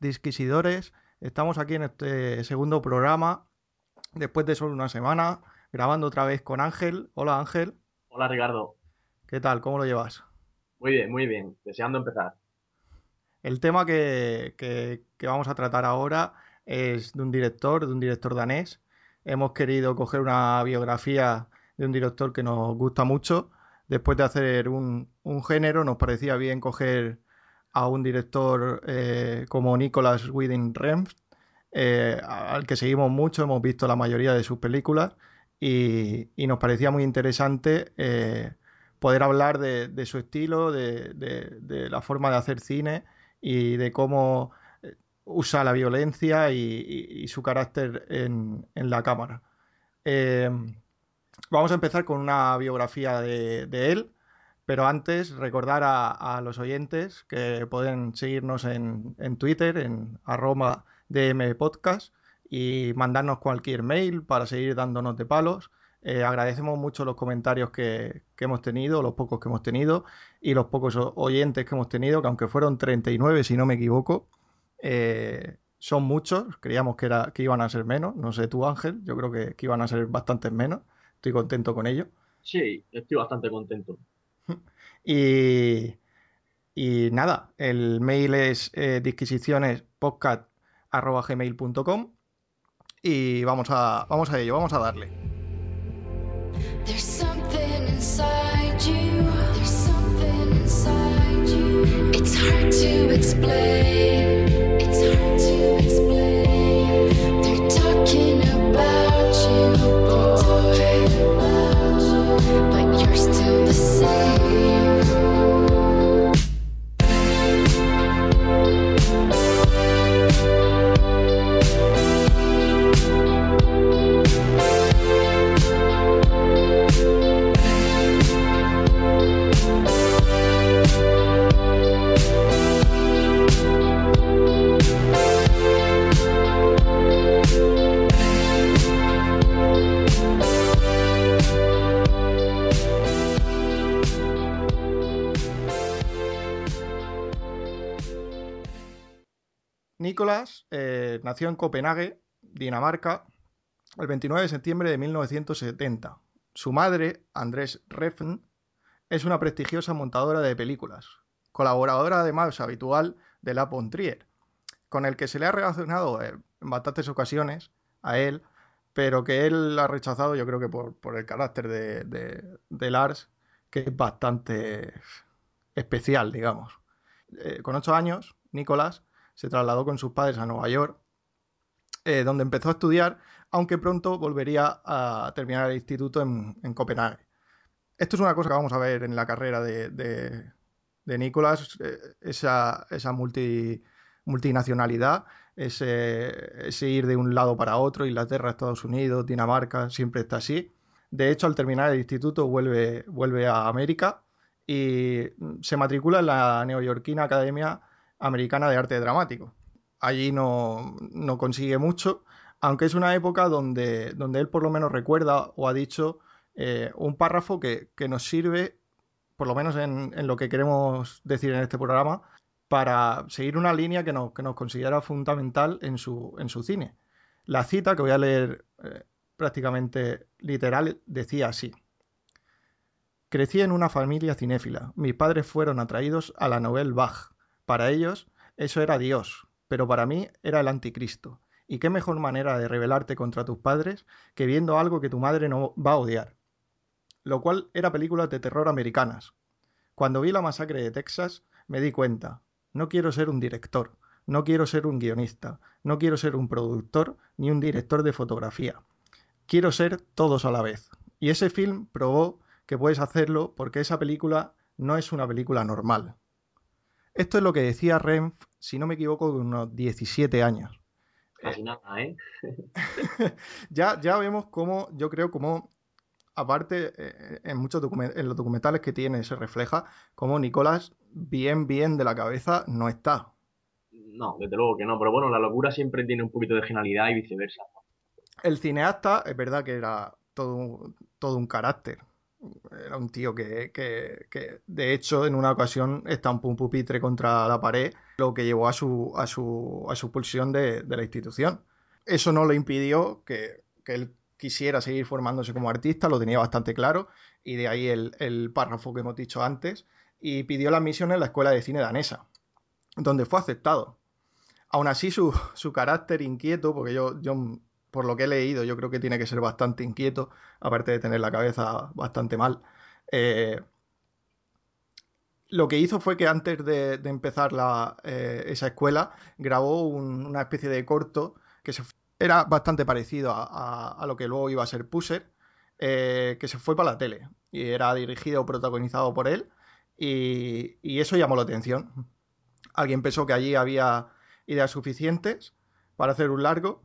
Disquisidores. Estamos aquí en este segundo programa, después de solo una semana, grabando otra vez con Ángel. Hola Ángel. Hola Ricardo. ¿Qué tal? ¿Cómo lo llevas? Muy bien, muy bien. Deseando empezar. El tema que, que, que vamos a tratar ahora es de un director, de un director danés. Hemos querido coger una biografía de un director que nos gusta mucho. Después de hacer un, un género, nos parecía bien coger a un director eh, como Nicolas Winding Refn, eh, al que seguimos mucho, hemos visto la mayoría de sus películas y, y nos parecía muy interesante eh, poder hablar de, su estilo, de, de, la forma de hacer cine y de cómo usa la violencia y, y, su carácter en, en la cámara. Vamos a empezar con una biografía de él, pero antes recordar a, los oyentes que pueden seguirnos en, Twitter, en arroba dmpodcast y mandarnos cualquier mail para seguir dándonos de palos. Eh, agradecemos mucho los comentarios que, que, hemos tenido, los pocos que hemos tenido y los pocos oyentes que hemos tenido, que aunque fueron 39 si no me equivoco, eh, son muchos, creíamos que, era, que iban a ser menos, no sé tú Ángel, yo creo que, que iban a ser bastantes menos, estoy contento con ello. Sí, estoy bastante contento. Y, y nada, el mail es eh, disquisicionespodcast.gmail.com y vamos a, vamos a ello, vamos a darle. There's something inside you. There's nació en Copenhague, Dinamarca, el 29 de septiembre de 1970. Su madre, Andrés Refn, es una prestigiosa montadora de películas, colaboradora además habitual de La Trier, con el que se le ha relacionado en bastantes ocasiones a él, pero que él ha rechazado yo creo que por, el carácter de, de, de, Lars, que es bastante especial, digamos. Eh, con ocho años, Nicolás se trasladó con sus padres a Nueva York, eh, donde empezó a estudiar, aunque pronto volvería a terminar el instituto en, en, Copenhague. Esto es una cosa que vamos a ver en la carrera de, de, de Nicolás, eh, esa, esa multi, multinacionalidad, ese, ese, ir de un lado para otro, Inglaterra, Estados Unidos, Dinamarca, siempre está así. De hecho, al terminar el instituto vuelve, vuelve a América y se matricula en la neoyorquina Academia Americana de Arte Dramático. Allí no, no, consigue mucho, aunque es una época donde, donde él por lo menos recuerda o ha dicho eh, un párrafo que, nos sirve, por lo menos en, lo que queremos decir en este programa, para seguir una línea que, que nos considera fundamental en su, en su cine. La cita, que voy a leer eh, prácticamente literal, decía así. Crecí en una familia cinéfila. Mis padres fueron atraídos a la novela Bach para ellos eso era Dios, pero para mí era el anticristo. ¿Y qué mejor manera de rebelarte contra tus padres que viendo algo que tu madre no va a odiar? Lo cual era películas de terror americanas. Cuando vi la masacre de Texas me di cuenta, no quiero ser un director, no quiero ser un guionista, no quiero ser un productor ni un director de fotografía. Quiero ser todos a la vez. Y ese film probó que puedes hacerlo porque esa película no es una película normal. Esto es lo que decía Renf, si no me equivoco, de unos 17 años. Casi nada, ¿eh? ya, ya vemos cómo, yo creo, cómo, aparte, eh, en muchos en los documentales que tiene se refleja cómo Nicolás, bien, bien de la cabeza, no está. No, desde luego que no, pero bueno, la locura siempre tiene un poquito de genialidad y viceversa. El cineasta, es verdad que era todo, todo un carácter, Era un tío que, que, que, de hecho, en una ocasión estampó un pupitre contra la pared, lo que llevó a su, a su, a su expulsión de, de la institución. Eso no le impidió que, que él quisiera seguir formándose como artista, lo tenía bastante claro, y de ahí el, el párrafo que hemos dicho antes, y pidió la admisión en la Escuela de Cine Danesa, donde fue aceptado. Aún así, su, su carácter inquieto, porque yo, yo, por lo que he leído, yo creo que tiene que ser bastante inquieto, aparte de tener la cabeza bastante mal. Eh, lo que hizo fue que antes de, empezar la, eh, esa escuela, grabó un, una especie de corto que se, era bastante parecido a, lo que luego iba a ser Pusher, eh, que se fue para la tele y era dirigido o protagonizado por él. Y, eso llamó la atención. Alguien pensó que allí había ideas suficientes para hacer un largo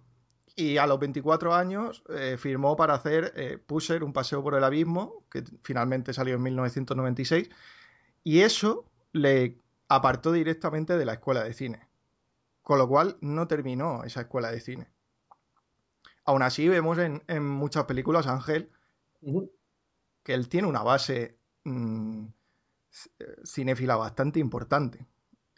y a los 24 años eh, firmó para hacer eh, Pusher, un paseo por el abismo, que finalmente salió en 1996, y eso le apartó directamente de la escuela de cine, con lo cual no terminó esa escuela de cine. Aún así vemos en, en muchas películas, Ángel, uh -huh. que él tiene una base mmm, cinéfila bastante importante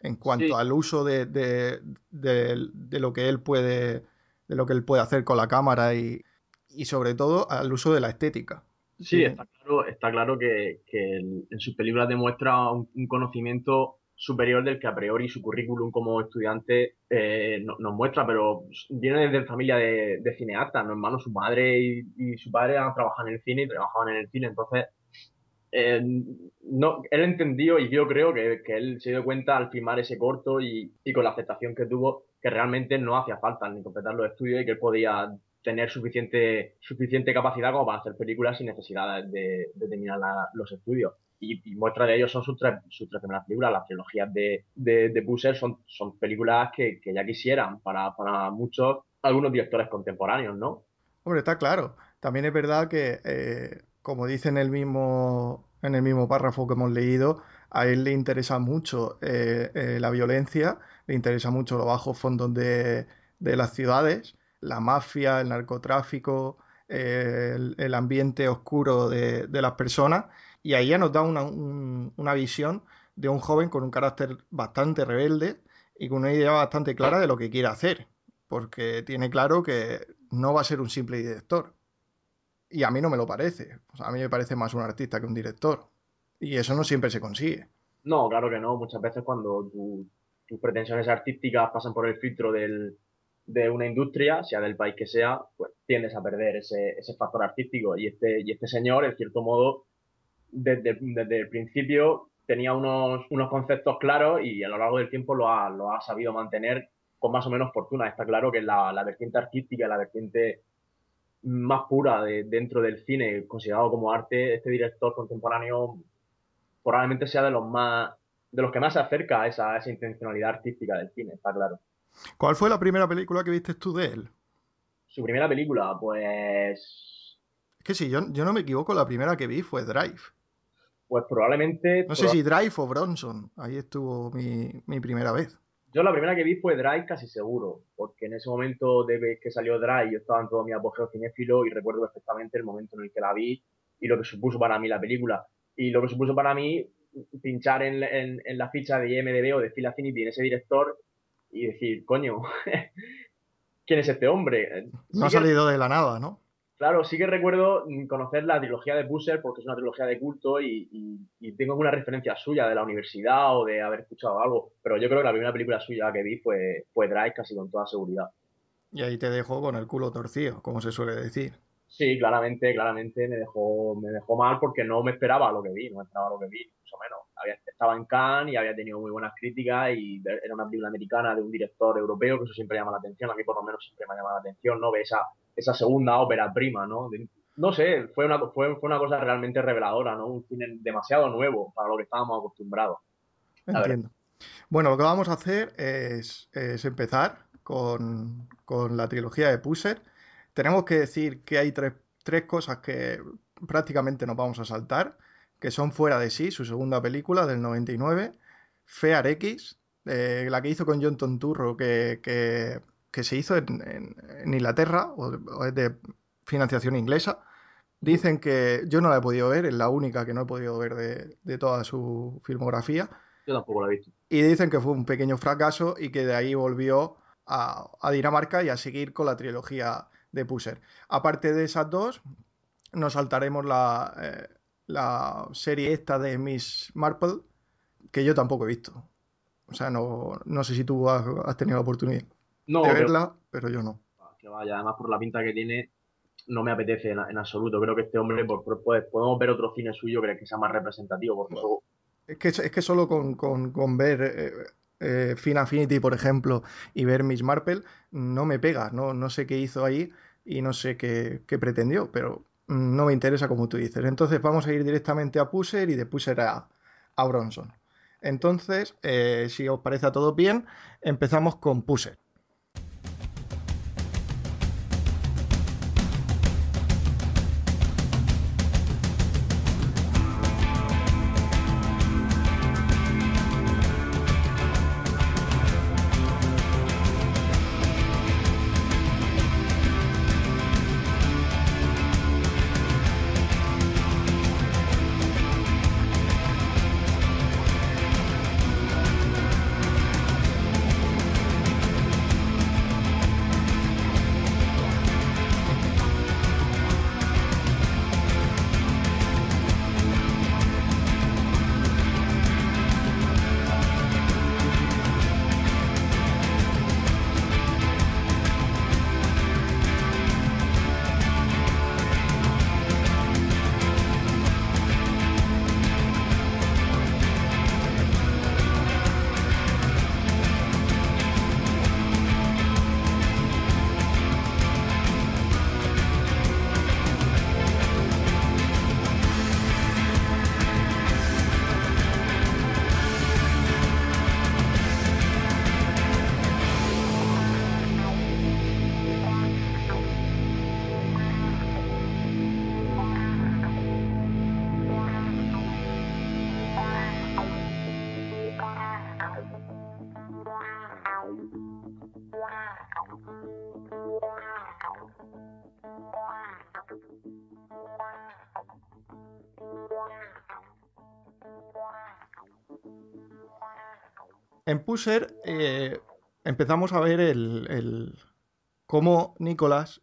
en cuanto sí. al uso de, de, de, de, lo que él puede de lo que él puede hacer con la cámara y, y sobre todo al uso de la estética. Sí, está claro, está claro que, que en sus películas demuestra un, un, conocimiento superior del que a priori su currículum como estudiante eh, no, nos muestra, pero viene desde familia de, de cineastas, ¿no? hermano, su madre y, y, su padre han trabajado en el cine y trabajaban en el cine, entonces eh, no, él entendió y yo creo que, que, él se dio cuenta al filmar ese corto y, y, con la aceptación que tuvo que realmente no hacía falta ni completar los estudios y que él podía tener suficiente, suficiente capacidad como para hacer películas sin necesidad de, terminar la, los estudios. Y, y, muestra de ello son sus tres, sus tres primeras películas. Las trilogías de, de, de Busser son, son películas que, que ya quisieran para, para muchos, algunos directores contemporáneos, ¿no? Hombre, está claro. También es verdad que eh, como dice en el mismo, en el mismo párrafo que hemos leído, a él le interesa mucho eh, eh, la violencia, le interesa mucho los bajos fondos de, de las ciudades, la mafia, el narcotráfico, el, ambiente oscuro de, de, las personas, y ahí ya nos da una, un, una visión de un joven con un carácter bastante rebelde y con una idea bastante clara de lo que quiere hacer, porque tiene claro que no va a ser un simple director, y a mí no me lo parece. A mí me parece más un artista que un director. Y eso no siempre se consigue. No, claro que no. Muchas veces cuando tu, tus pretensiones artísticas pasan por el filtro del, de una industria, sea del país que sea, pues tiendes a perder ese, ese factor artístico. Y este, y este señor, en cierto modo, desde, desde el principio tenía unos, unos conceptos claros y a lo largo del tiempo lo ha, lo ha sabido mantener con más o menos fortuna. Está claro que la, la vertiente artística, la vertiente más pura de, dentro del cine, considerado como arte, este director contemporáneo probablemente sea de los más de los que más se acerca a esa, a esa intencionalidad artística del cine, está claro. ¿Cuál fue la primera película que viste tú de él? Su primera película, pues... Es que si yo, yo no me equivoco, la primera que vi fue Drive. Pues probablemente... No sé si Drive o Bronson, ahí estuvo mi, mi primera vez. Yo la primera que vi fue Drive casi seguro, porque en ese momento de que salió Drive yo estaba en todo mi apogeo cinéfilo y recuerdo perfectamente el momento en el que la vi y lo que supuso para mí la película. Y lo que supuso para mí pinchar en, en, en la ficha de IMDB o de Phil Affinity en ese director y decir, coño, ¿quién es este hombre? No ha salido de la nada, ¿no? Claro, sí que recuerdo conocer la trilogía de Busser porque es una trilogía de culto y, y, y, tengo alguna referencia suya de la universidad o de haber escuchado algo, pero yo creo que la primera película suya que vi fue, fue Drive casi con toda seguridad. Y ahí te dejó con el culo torcido, como se suele decir. Sí, claramente, claramente me dejó, me dejó mal porque no me esperaba lo que vi, no me esperaba lo que vi, mucho menos. Estaba en Cannes y había tenido muy buenas críticas y era una película americana de un director europeo, que eso siempre llama la atención, a mí por lo menos siempre me ha llamado la atención, ¿no? Ve esa, esa segunda ópera prima, ¿no? No sé, fue una, fue, fue una cosa realmente reveladora, ¿no? Un cine demasiado nuevo para lo que estábamos acostumbrados. Entiendo. Bueno, lo que vamos a hacer es, es empezar con, con, la trilogía de Pusser. Tenemos que decir que hay tres, tres cosas que prácticamente nos vamos a saltar, que son Fuera de sí, su segunda película del 99, Fear X, eh, la que hizo con John Tonturro, que, que que se hizo en, en, en Inglaterra, o, o, es de financiación inglesa, Dicen que yo no la he podido ver, es la única que no he podido ver de, toda su filmografía. Yo tampoco la he visto. Y dicen que fue un pequeño fracaso y que de ahí volvió a, Dinamarca y a seguir con la trilogía de Pusser. Aparte de esas dos, nos saltaremos la, eh, la serie esta de Miss Marple, que yo tampoco he visto. O sea, no, no sé si tú has, tenido la oportunidad de verla, pero yo no. Que vaya, además por la pinta que tiene, no me apetece en, absoluto. Creo que este hombre, pues, pues, podemos ver otro cine suyo que sea más representativo. Por es, que, es que solo con, ver eh, eh, Fin Affinity, por ejemplo, y ver Miss Marple, no me pega. No, no sé qué hizo ahí y no sé qué, qué pretendió, pero no me interesa como tú dices. Entonces vamos a ir directamente a Pusher y de Pusher a, a Bronson. Entonces, eh, si os parece a todos bien, empezamos con Pusher. Pusher eh, empezamos a ver el, cómo Nicolás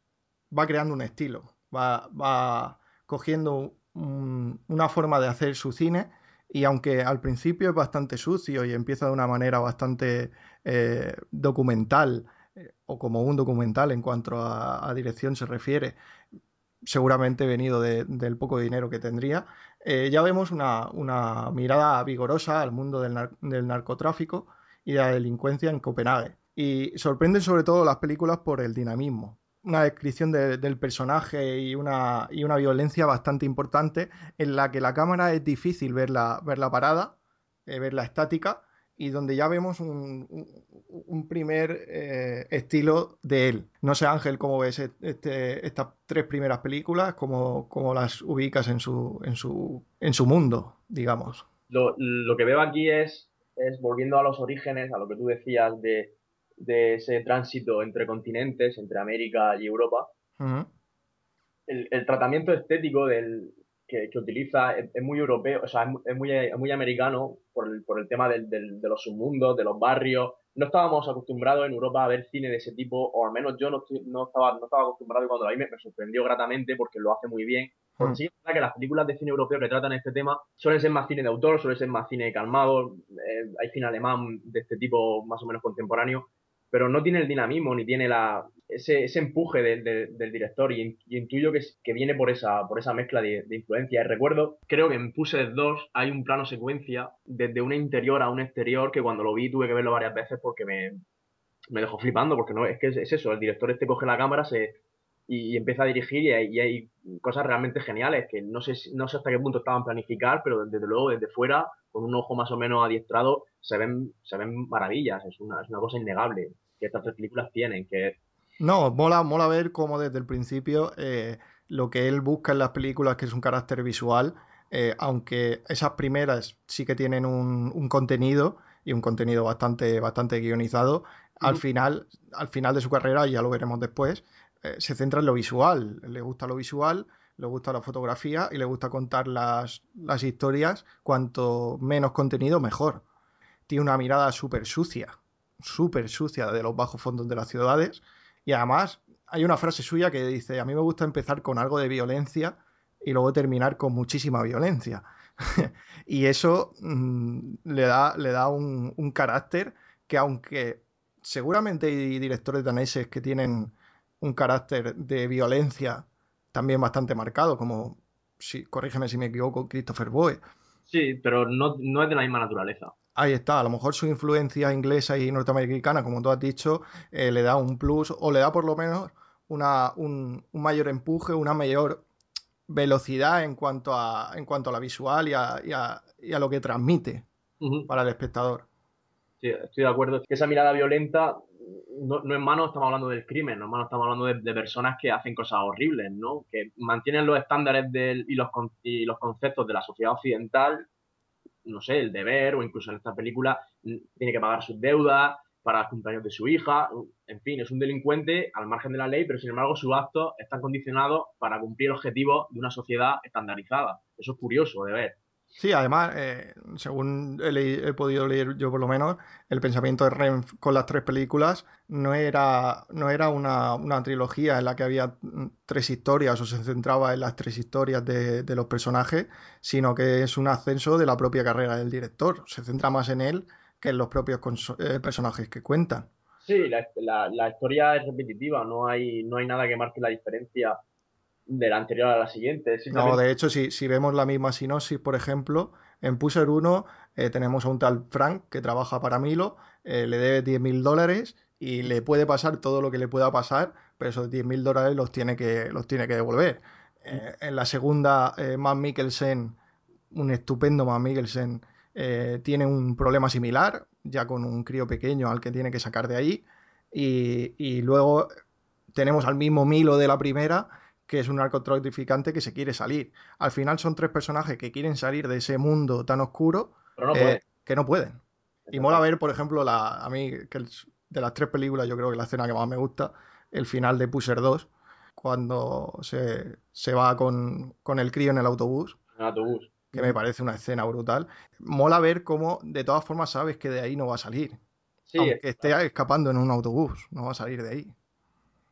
va creando un estilo, va, cogiendo una forma de hacer su cine y aunque al principio es bastante sucio y empieza de una manera bastante eh, documental eh, o como un documental en cuanto a, dirección se refiere, seguramente venido del poco dinero que tendría, ya vemos una, mirada vigorosa al mundo del narcotráfico y la delincuencia en Copenhague. Y sorprenden sobre todo las películas por el dinamismo. Una descripción del personaje y una, y una violencia bastante importante en la que la cámara es difícil verla, verla parada, eh, verla estática, y donde ya vemos un, un, primer eh, estilo de él. No sé, Ángel, cómo ves este, estas tres primeras películas, cómo, cómo, las ubicas en su, en su, en su mundo, digamos. Lo, lo, que veo aquí es es volviendo a los orígenes, a lo que tú decías de, ese tránsito entre continentes, entre América y Europa. el, tratamiento estético del, que, utiliza es, muy europeo, o sea, es, muy, muy americano por el, por el tema del, de los submundos, de los barrios. No estábamos acostumbrados en Europa a ver cine de ese tipo, o al menos yo no, no, estaba, no estaba acostumbrado y cuando lo vi me, me sorprendió gratamente porque lo hace muy bien porque hmm. sí, es verdad que las películas de cine europeo que tratan este tema suelen ser más cine de autor, suelen ser más cine calmado, eh, hay cine alemán de este tipo más o menos contemporáneo, pero no tiene el dinamismo ni tiene la, ese, ese empuje del director y, intuyo que, que, viene por esa, por esa mezcla de, influencia. Y recuerdo, creo que en Puse 2 hay un plano secuencia desde un interior a un exterior que cuando lo vi tuve que verlo varias veces porque me, me dejó flipando, porque no es que es, eso, el director este coge la cámara, se, y, empieza a dirigir y hay, cosas realmente geniales que no sé, no sé hasta qué punto estaban planificar, pero desde luego desde fuera, con un ojo más o menos adiestrado, se ven, se ven maravillas, es una, es una cosa innegable que estas tres películas tienen, que No, mola, mola ver cómo desde el principio eh, lo que él busca en las películas, que es un carácter visual, eh, aunque esas primeras sí que tienen un, un, contenido y un contenido bastante, bastante guionizado, al final, al final de su carrera, ya lo veremos después, eh, se centra en lo visual, le gusta lo visual, le gusta la fotografía y le gusta contar las, las historias. Cuanto menos contenido, mejor. Tiene una mirada súper sucia, súper sucia de los bajos fondos de las ciudades. Y además hay una frase suya que dice, a mí me gusta empezar con algo de violencia y luego terminar con muchísima violencia. y eso mm, le da, le da un, un, carácter que aunque seguramente hay directores daneses que tienen un carácter de violencia también bastante marcado, como, si, corrígeme si me equivoco, Christopher Boe. Sí, pero no, no es de la misma naturaleza. Ahí está, a lo mejor su influencia inglesa y norteamericana, como tú has dicho, eh, le da un plus o le da por lo menos una, un, un, mayor empuje, una mayor velocidad en cuanto a, en cuanto a la visual y a, y a, y a lo que transmite uh -huh. para el espectador. Sí, estoy de acuerdo. Que esa mirada violenta no, no en mano estamos hablando del crimen, no en mano estamos hablando de, de, personas que hacen cosas horribles, ¿no? Que mantienen los estándares del, y, los, y los conceptos de la sociedad occidental, no sé, el deber, o incluso en esta película tiene que pagar sus deudas para el cumpleaños de su hija, en fin, es un delincuente al margen de la ley, pero sin embargo sus actos están condicionados para cumplir objetivos de una sociedad estandarizada. Eso es curioso de ver. Sí, además, eh, según he, podido leer yo por lo menos, el pensamiento de Renf con las tres películas no era, no era una, una, trilogía en la que había tres historias o se centraba en las tres historias de, de, los personajes, sino que es un ascenso de la propia carrera del director. Se centra más en él que en los propios eh, personajes que cuentan. Sí, la, la, la, historia es repetitiva, no hay, no hay nada que marque la diferencia de la anterior a la siguiente. No, de hecho, si, si, vemos la misma sinopsis, por ejemplo, en Pusher 1 eh, tenemos a un tal Frank que trabaja para Milo, eh, le debe 10 mil dólares y le puede pasar todo lo que le pueda pasar, pero esos 10 mil dólares los tiene que, los tiene que devolver. Eh, en la segunda, eh, Matt Mikkelsen, un estupendo Matt Mikkelsen, tiene un problema similar, ya con un crío pequeño al que tiene que sacar de ahí. Y, y luego tenemos al mismo Milo de la primera, que es un narcotraficante que se quiere salir. Al final son tres personajes que quieren salir de ese mundo tan oscuro no eh, que no pueden. Y mola ver, por ejemplo, la, a mí, que el, de las tres películas, yo creo que la escena que más me gusta, el final de Pusher 2, cuando se, se va con, con, el crío en el autobús. El autobús. Que me parece una escena brutal. Mola ver cómo, de todas formas, sabes que de ahí no va a salir. Sí, Aunque esté escapando en un autobús, no va a salir de ahí.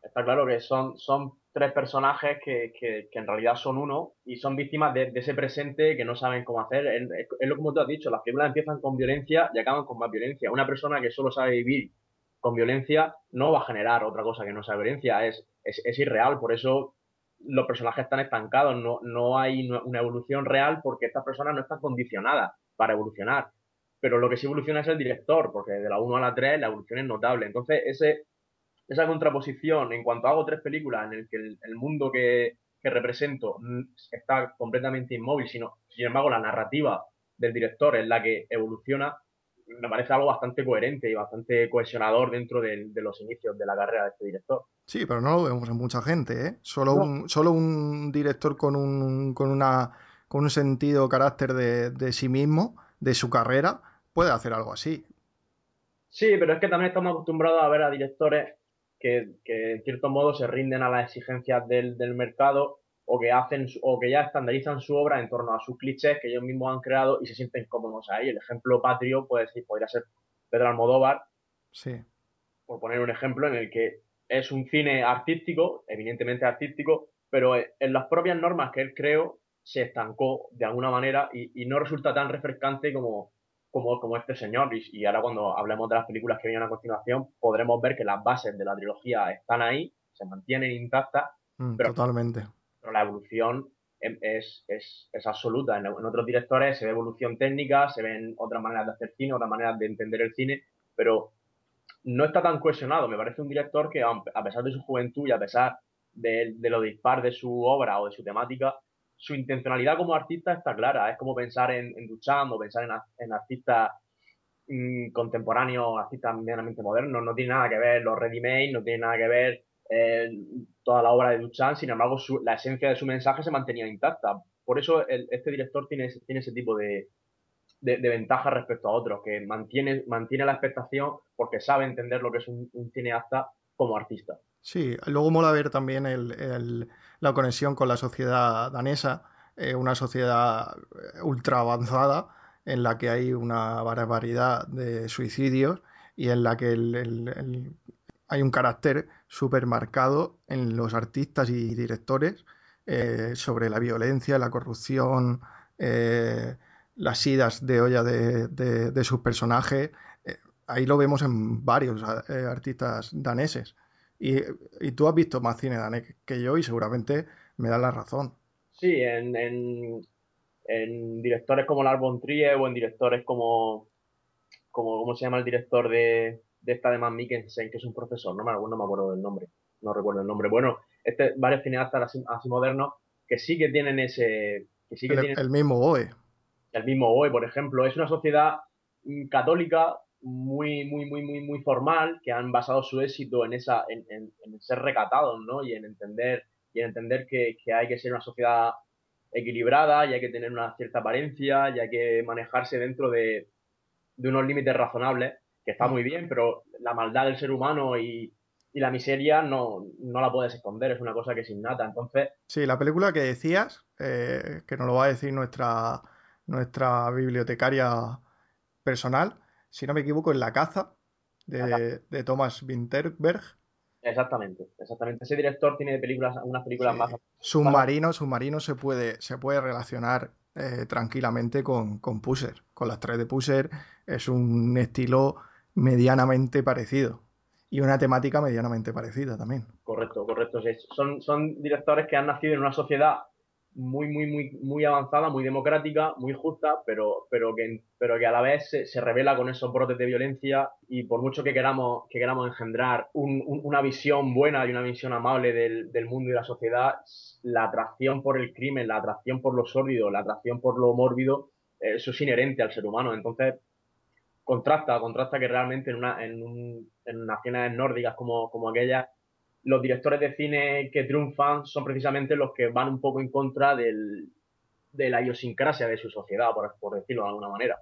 Está claro que son, son tres personajes que, que, que, en realidad son uno y son víctimas de, ese presente que no saben cómo hacer. Es, lo como tú has dicho, las películas empiezan con violencia y acaban con más violencia. Una persona que solo sabe vivir con violencia no va a generar otra cosa que no sea violencia, es, es, es irreal, por eso los personajes están estancados, no, no hay una evolución real porque estas personas no están condicionadas para evolucionar. Pero lo que sí evoluciona es el director, porque de la 1 a la 3 la evolución es notable. Entonces, ese, esa contraposición, en cuanto hago tres películas en el que el, el mundo que, que, represento está completamente inmóvil, sino, sin embargo, la narrativa del director es la que evoluciona, me parece algo bastante coherente y bastante cohesionador dentro de, de, los inicios de la carrera de este director. Sí, pero no lo vemos en mucha gente, ¿eh? Solo, no. un, solo un director con un, con una, con un sentido, carácter de, de sí mismo, de su carrera, puede hacer algo así. Sí, pero es que también estamos acostumbrados a ver a directores que, que, en cierto modo se rinden a las exigencias del, del, mercado o que hacen o que ya estandarizan su obra en torno a sus clichés que ellos mismos han creado y se sienten cómodos ahí. El ejemplo patrio puede decir, podría ser Pedro Almodóvar, sí. por poner un ejemplo en el que es un cine artístico, evidentemente artístico, pero en las propias normas que él creó se estancó de alguna manera y, y no resulta tan refrescante como, como, como este señor. Y, y, ahora cuando hablemos de las películas que vienen a continuación, podremos ver que las bases de la trilogía están ahí, se mantienen intactas. Mm, pero, totalmente. Pero la evolución es, es, es absoluta. En, en, otros directores se ve evolución técnica, se ven otras maneras de hacer cine, otras maneras de entender el cine, pero no está tan cohesionado. Me parece un director que, a pesar de su juventud y a pesar de, de lo dispar de su obra o de su temática, su intencionalidad como artista está clara. Es como pensar en, en Duchamp o pensar en, en artistas mmm, contemporáneos, artistas medianamente modernos. No tiene nada que ver los ready-made, no tiene nada que ver eh, toda la obra de Duchamp. Sin embargo, la esencia de su mensaje se mantenía intacta. Por eso el, este director tiene, tiene ese tipo de, de, ventaja respecto a otros, que mantiene, mantiene la expectación porque sabe entender lo que es un, cineasta como artista. Sí, luego mola ver también la conexión con la sociedad danesa, eh, una sociedad eh, ultra avanzada en la que hay una barbaridad de suicidios y en la que hay un carácter súper marcado en los artistas y directores eh, sobre la violencia, la corrupción, las idas de olla de, sus personajes. ahí lo vemos en varios artistas daneses. Y, tú has visto más cine danés que yo y seguramente me da la razón. Sí, en, en, directores como Lars von Trier o en directores como, como, ¿cómo se llama el director de, de esta de Man Mikkelsen, que es un profesor? No me, no me acuerdo del nombre, no recuerdo el nombre. Bueno, este, varios cineastas así, modernos que sí que tienen ese... Que sí que el, tienen, el mismo OE. El mismo OE, por ejemplo. Es una sociedad mm, católica muy, muy, muy, muy, muy formal, que han basado su éxito en esa, en, en, ser recatados, ¿no? Y en entender, y en entender que, que, hay que ser una sociedad equilibrada, y hay que tener una cierta apariencia, y hay que manejarse dentro de, de unos límites razonables, que está muy bien, pero la maldad del ser humano y, y la miseria no, no, la puedes esconder, es una cosa que es innata. Entonces. Sí, la película que decías, eh, que nos lo va a decir nuestra, nuestra bibliotecaria personal, si no me equivoco, en La caza de, de Thomas Winterberg. Exactamente, exactamente. Ese director tiene películas, unas películas más. Submarino, Submarino se puede, se puede relacionar eh, tranquilamente con, con Pusher. Con las tres de Pusher es un estilo medianamente parecido. Y una temática medianamente parecida también. Correcto, correcto. Son, son directores que han nacido en una sociedad muy, muy, muy, muy avanzada, muy democrática, muy justa, pero, pero, que, pero que a la vez se, revela con esos brotes de violencia y por mucho que queramos, que queramos engendrar una visión buena y una visión amable del, del, mundo y la sociedad, la atracción por el crimen, la atracción por lo sórdido, la atracción por lo mórbido, eso es inherente al ser humano. Entonces, contrasta, contrasta que realmente en, una, en, un, en naciones nórdicas como, como aquellas los directores de cine que triunfan son precisamente los que van un poco en contra del, de la idiosincrasia de su sociedad, por, decirlo de alguna manera.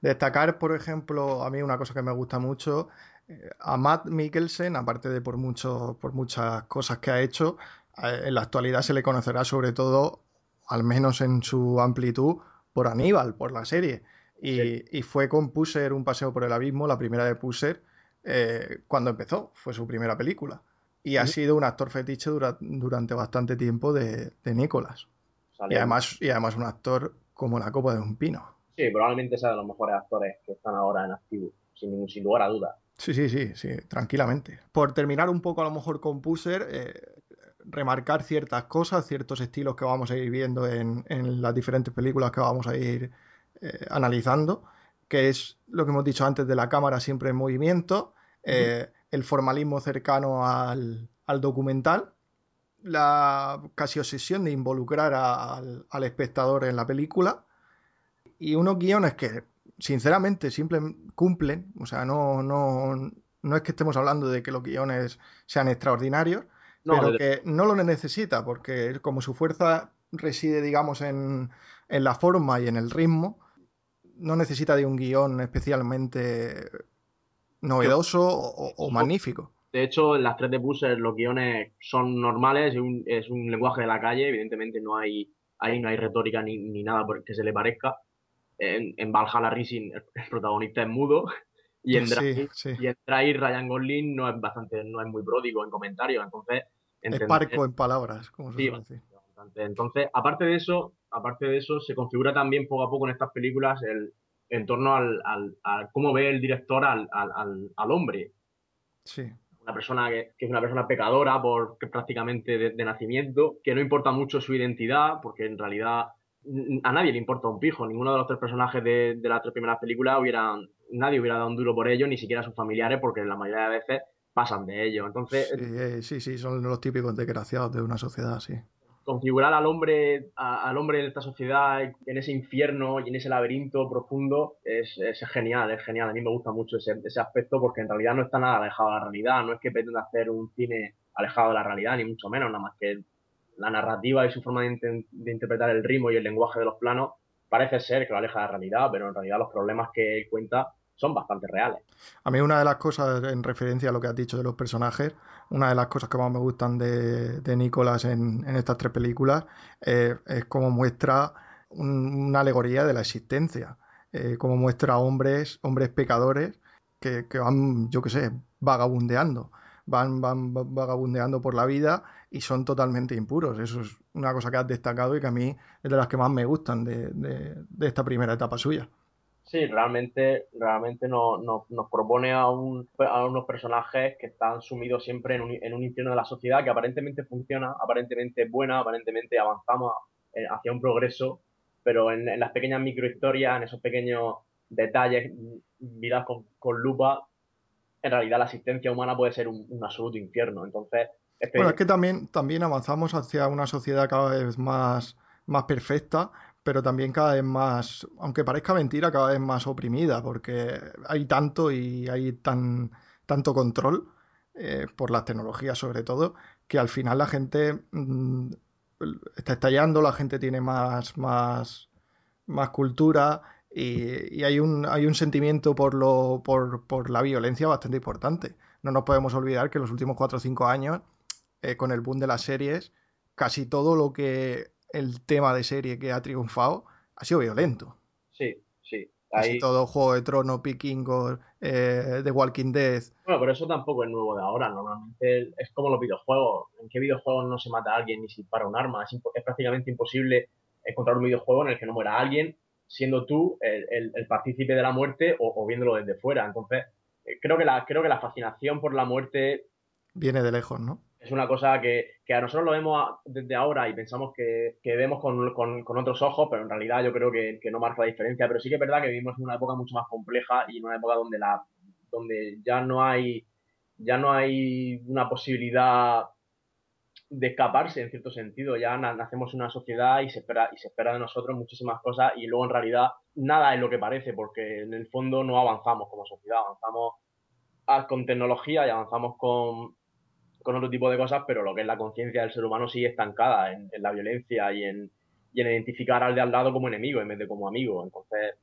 Destacar, por ejemplo, a mí una cosa que me gusta mucho, eh, a Matt Mikkelsen, aparte de por, mucho, por muchas cosas que ha hecho, eh, en la actualidad se le conocerá sobre todo, al menos en su amplitud, por Aníbal, por la serie. Y, fue con Pusher, Un paseo por el abismo, la primera de Pusher, eh, cuando empezó, fue su primera película y ha sido un actor fetiche durante bastante tiempo de, de Nicolas. Y además, y además un actor como la copa de un pino. Sí, probablemente sea de los mejores actores que están ahora en activo, sin, sin lugar a dudas. Sí, sí, sí, sí, tranquilamente. Por terminar un poco a lo mejor con Puser, eh, remarcar ciertas cosas, ciertos estilos que vamos a ir viendo en, las diferentes películas que vamos a ir eh, analizando, que es lo que hemos dicho antes de la cámara siempre en movimiento, eh, el formalismo cercano al, documental, la casi obsesión de involucrar al, espectador en la película. Y unos guiones que sinceramente simplemente cumplen, o sea, no, no, no es que estemos hablando de que los guiones sean extraordinarios, pero que no lo necesita porque como su fuerza reside, digamos, en, en la forma y en el ritmo, no necesita de un guion especialmente novedoso o, magnífico. De hecho, en las tres de Busser los guiones son normales, es un, lenguaje de la calle, evidentemente no hay, ahí no hay retórica ni, ni nada que se le parezca. En, en Valhalla Rising el, protagonista es mudo y en, Drive, y Ryan Gosling no es bastante, no es muy pródigo en comentarios, entonces... Es parco en palabras, como se dice. Entonces, aparte de eso, aparte de eso, se configura también poco a poco en estas películas el, en torno al, al, cómo ve el director al, al hombre. Sí. Una persona que, es una persona pecadora por prácticamente de, nacimiento, que no importa mucho su identidad, porque en realidad a nadie le importa un pijo. Ninguno de los tres personajes de, las tres primeras películas hubieran, nadie hubiera dado un duro por ellos, ni siquiera sus familiares, porque la mayoría de veces pasan de ellos. Entonces, sí, eh, sí, sí, son los típicos desgraciados de una sociedad, sí configurar al hombre, al hombre en esta sociedad, en ese infierno y en ese laberinto profundo, es, genial, es genial. A mí me gusta mucho ese, aspecto porque en realidad no está nada alejado de la realidad, no es que pretenda hacer un cine alejado de la realidad, ni mucho menos, nada más que la narrativa y su forma de, interpretar el ritmo y el lenguaje de los planos parece ser que lo aleja de la realidad, pero en realidad los problemas que él cuenta son bastante reales. A mí una de las cosas, en referencia a lo que has dicho de los personajes, una de las cosas que más me gustan de, de Nicolás en, estas tres películas es cómo muestra una alegoría de la existencia, eh, cómo muestra hombres, hombres pecadores que, van, yo qué sé, vagabundeando van, van vagabundeando por la vida y son totalmente impuros. Eso es una cosa que has destacado y que a mí es de las que más me gustan de, de, esta primera etapa suya. Sí, realmente, realmente nos, nos, propone a, un, a, unos personajes que están sumidos siempre en un, en un, infierno de la sociedad que aparentemente funciona, aparentemente es buena, aparentemente avanzamos hacia un progreso, pero en, las pequeñas microhistorias, en esos pequeños detalles mirados con, con lupa, en realidad la asistencia humana puede ser un, absoluto infierno. Entonces, este Bueno, es que también, también avanzamos hacia una sociedad cada vez más, más perfecta, pero también cada vez más, aunque parezca mentira, cada vez más oprimida, porque hay tanto y hay tan, tanto control eh, por las tecnologías sobre todo, que al final la gente mm, está estallando, la gente tiene más, más, más cultura y, hay, un, hay un sentimiento por, lo, por, por, la violencia bastante importante. No nos podemos olvidar que en los últimos 4 o 5 años, eh, con el boom de las series, casi todo lo que el tema de serie que ha triunfado ha sido violento. Sí, sí. Todo Juego de Tronos, Vikingos, eh, The Walking Dead. Bueno, pero eso tampoco es nuevo de ahora. Normalmente es como los videojuegos. ¿En qué videojuegos no se mata a alguien ni se dispara un arma? Es, es prácticamente imposible encontrar un videojuego en el que no muera alguien siendo tú el, el, partícipe de la muerte o, viéndolo desde fuera. Entonces, eh, creo que, la, creo que la fascinación por la muerte... Viene de lejos, ¿no? Es una cosa que, que a nosotros lo vemos desde ahora y pensamos que, que vemos con, con, otros ojos, pero en realidad yo creo que, que, no marca la diferencia. Pero sí que es verdad que vivimos en una época mucho más compleja y en una época donde, la, donde ya no hay ya no hay una posibilidad de escaparse en cierto sentido. Ya nacemos en una sociedad y se espera y se espera de nosotros muchísimas cosas y luego en realidad nada es lo que parece porque en el fondo no avanzamos como sociedad, avanzamos con tecnología y avanzamos con, con otro tipo de cosas, pero lo que es la conciencia del ser humano sigue estancada en, la violencia y en, y en, identificar al de al lado como enemigo en vez de como amigo. Entonces,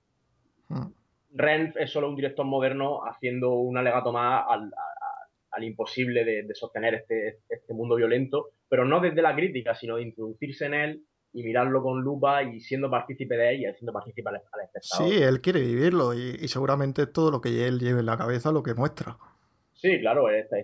hmm. Renf es solo un director moderno haciendo un alegato más al, al imposible de, sostener este, este, mundo violento, pero no desde la crítica, sino de introducirse en él y mirarlo con lupa y siendo partícipe de ella, siendo partícipe al, espectador. Sí, él quiere vivirlo y, seguramente todo lo que él lleve en la cabeza lo que muestra. Sí, claro, está,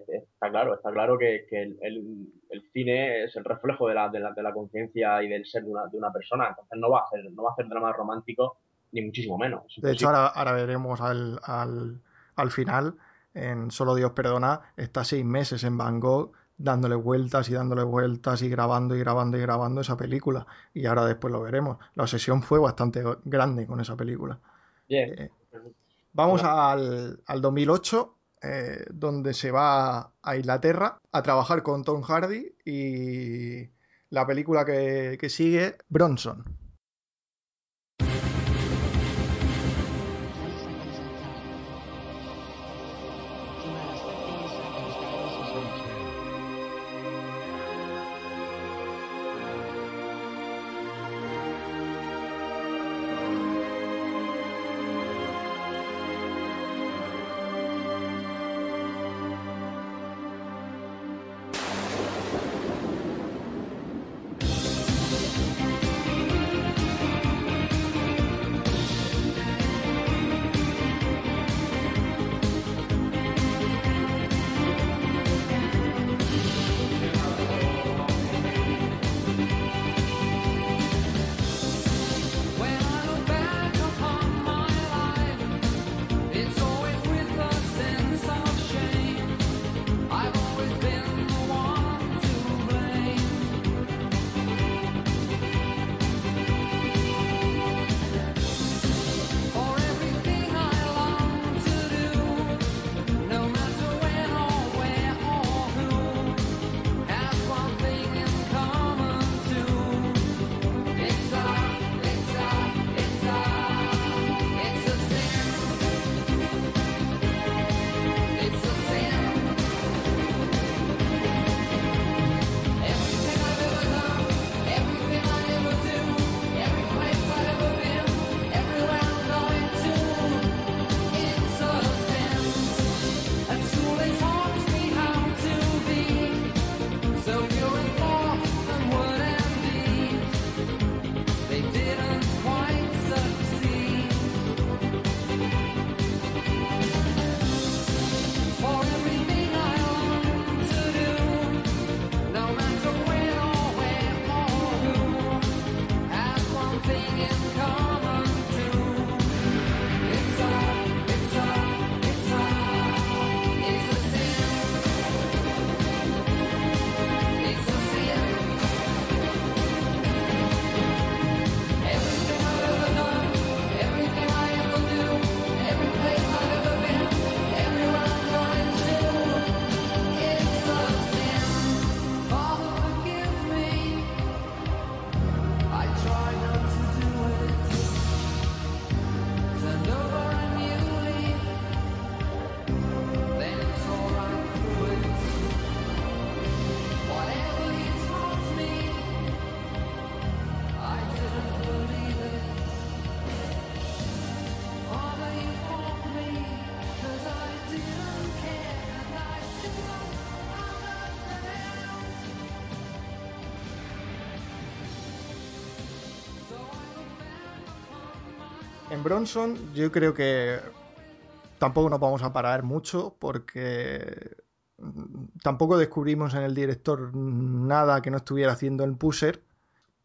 claro, está claro que, el, cine es el reflejo de la, de la, conciencia y del ser de una, de una, persona, entonces no va a ser, no va a hacer drama romántico ni muchísimo menos. De hecho, ahora, veremos al, al, al final en Solo Dios Perdona, está seis meses en Van Gogh dándole vueltas y dándole vueltas y grabando y grabando y grabando esa película. Y ahora después lo veremos. La obsesión fue bastante grande con esa película. Bien. Eh, vamos al, al, 2008, eh, donde se va a Inglaterra a trabajar con Tom Hardy y la película que, que sigue, Bronson. Bronson yo creo que tampoco nos vamos a parar mucho porque mm, tampoco descubrimos en el director nada que no estuviera haciendo en Pusher,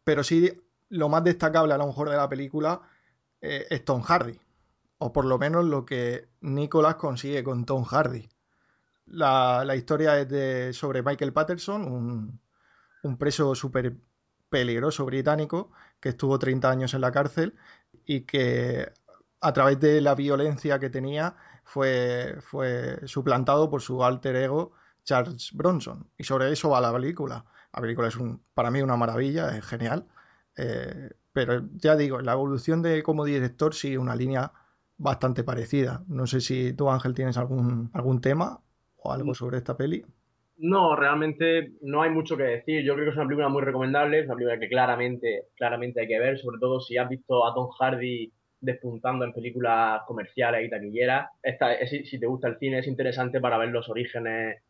pero sí lo más destacable a lo mejor de la película eh, es Tom Hardy, o por lo menos lo que Nicholas consigue con Tom Hardy. La, historia es de, sobre Michael Patterson, un, un preso súper peligroso británico que estuvo 30 años en la cárcel y que a través de la violencia que tenía fue, fue suplantado por su alter ego Charles Bronson. Y sobre eso va la película. La película es un, para mí una maravilla, es genial. Eh, pero ya digo, la evolución de como director sigue una línea bastante parecida. No sé si tú, Ángel, tienes algún, algún tema o algo mm. sobre esta peli. No, realmente no hay mucho que decir. Yo creo que es una película muy recomendable, es una película que claramente, claramente hay que ver, sobre todo si has visto a Tom Hardy despuntando en películas comerciales y taquilleras. Esta, si te gusta el cine, es interesante para ver los orígenes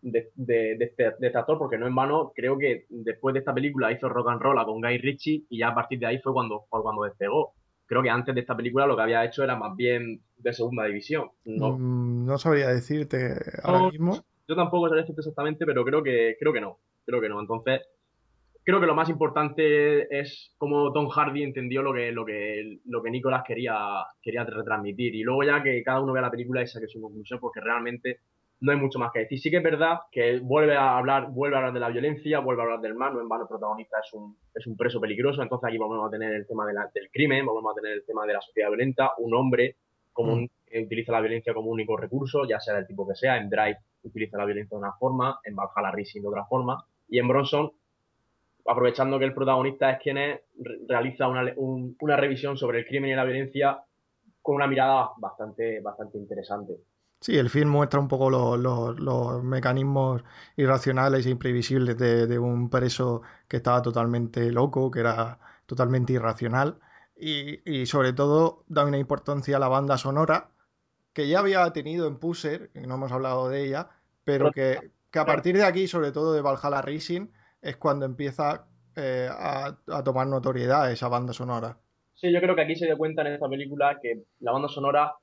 de, este, de, este, actor, porque no en vano, creo que después de esta película hizo Rock and Roll con Guy Ritchie y ya a partir de ahí fue cuando, fue cuando despegó. Creo que antes de esta película lo que había hecho era más bien de segunda división. No, mm, no sabría decirte ahora mismo yo tampoco sé decirte exactamente, pero creo que, creo que no. Creo que no. Entonces, creo que lo más importante es cómo Tom Hardy entendió lo que, lo que, lo que Nicolas quería, quería retransmitir. Y luego ya que cada uno vea la película y saque su conclusión, porque realmente no hay mucho más que decir. Sí que es verdad que vuelve a hablar, vuelve a hablar de la violencia, vuelve a hablar del mal, no en vano el protagonista es un, es un preso peligroso, entonces aquí vamos a tener el tema de del crimen, vamos a tener el tema de la sociedad violenta, un hombre como mm. Utiliza la violencia como único recurso, ya sea del tipo que sea, en Drive utiliza la violencia de una forma, en Valhalla Rising de otra forma, y en Bronson, aprovechando que el protagonista es quien es, realiza una, una revisión sobre el crimen y la violencia con una mirada bastante, bastante interesante. Sí, el film muestra un poco los, mecanismos irracionales e imprevisibles de, un preso que estaba totalmente loco, que era totalmente irracional, y, y, sobre todo da una importancia a la banda sonora, que ya había tenido en Pusher, y no hemos hablado de ella, pero que, a partir de aquí, sobre todo de Valhalla Rising, es cuando empieza eh, a, tomar notoriedad esa banda sonora. Sí, yo creo que aquí se dio cuenta en esta película que la banda sonora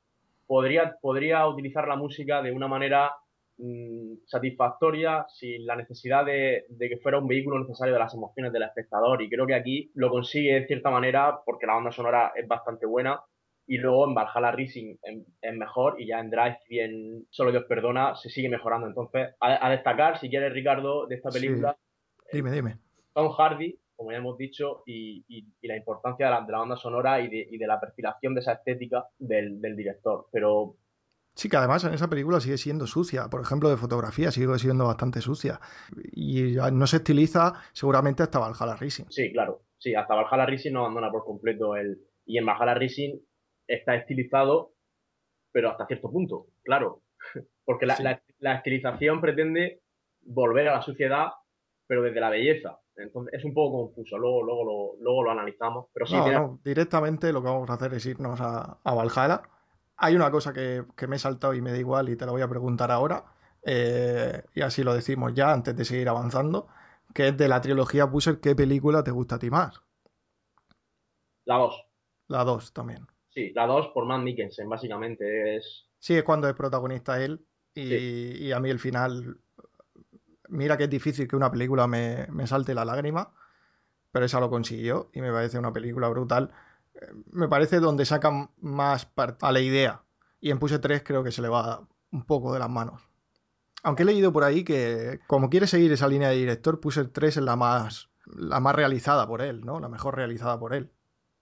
podría, podría utilizar la música de una manera mm, satisfactoria sin la necesidad de, de, que fuera un vehículo necesario de las emociones del espectador. Y creo que aquí lo consigue de cierta manera porque la banda sonora es bastante buena y luego en Valhalla Racing es mejor y ya en Drive y en Solo Dios Perdona se sigue mejorando. Entonces, a, destacar, si quieres, Ricardo, de esta película. Dime, dime. Tom Hardy, como ya hemos dicho, y, la importancia de la, banda sonora y de, la perfilación de esa estética del, director. Pero Sí, que además en esa película sigue siendo sucia. Por ejemplo, de fotografía sigue siendo bastante sucia. Y no se estiliza seguramente hasta Valhalla Racing. Sí, claro. Sí, hasta Valhalla Racing no abandona por completo el. Y en Valhalla Racing está estilizado, pero hasta cierto punto, claro. Porque la, estilización pretende volver a la suciedad, pero desde la belleza. Entonces es un poco confuso, luego, luego, lo, luego lo analizamos. Pero sí, no, directamente lo que vamos a hacer es irnos a, Valhalla. Hay una cosa que, me he saltado y me da igual y te la voy a preguntar ahora, eh, y así lo decimos ya antes de seguir avanzando, que es de la trilogía Pusher, ¿qué película te gusta a ti más? La 2. La 2 también. Sí, la 2 por Matt Mikkelsen, básicamente. Es... Sí, es cuando es protagonista él. Y, a mí el final. Mira que es difícil que una película me, salte la lágrima, pero esa lo consiguió y me parece una película brutal. Eh, me parece donde sacan más a la idea. Y en Puse 3 creo que se le va un poco de las manos. Aunque he leído por ahí que, como quiere seguir esa línea de director, Puse 3 es la más, la más realizada por él, ¿no? La mejor realizada por él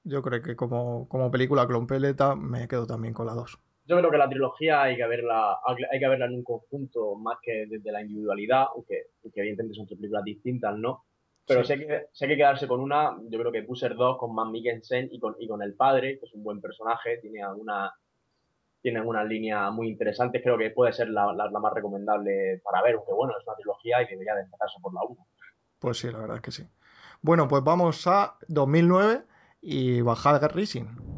yo creo que como, como película clonpeleta me quedo también con la 2. Yo creo que la trilogía hay que verla, hay que verla en un conjunto más que desde la individualidad, aunque, evidentemente son tres películas distintas, ¿no? Pero sé, que, sé que quedarse con una, yo creo que Pusher 2 con Matt Mikkelsen y con, y con el padre, que es un buen personaje, tiene alguna tiene algunas líneas muy interesantes, creo que puede ser la, la, más recomendable para ver, aunque bueno, es una trilogía y debería destacarse por la 1. Pues sí, la verdad es que sí. Bueno, pues vamos a 2009 y Valhalla Racing.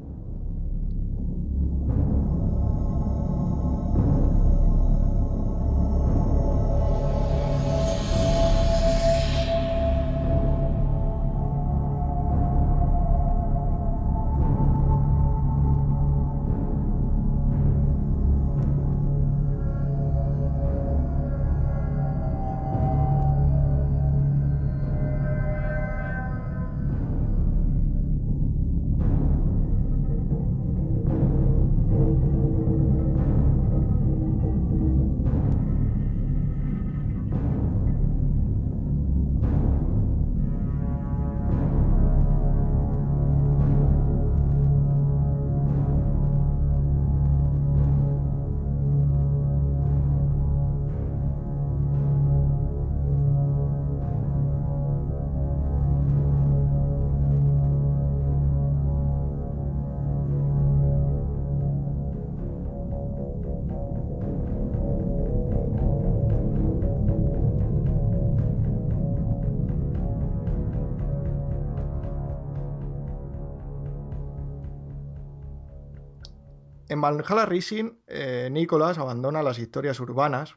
Valhalla Rising, eh, Nicholas abandona las historias urbanas,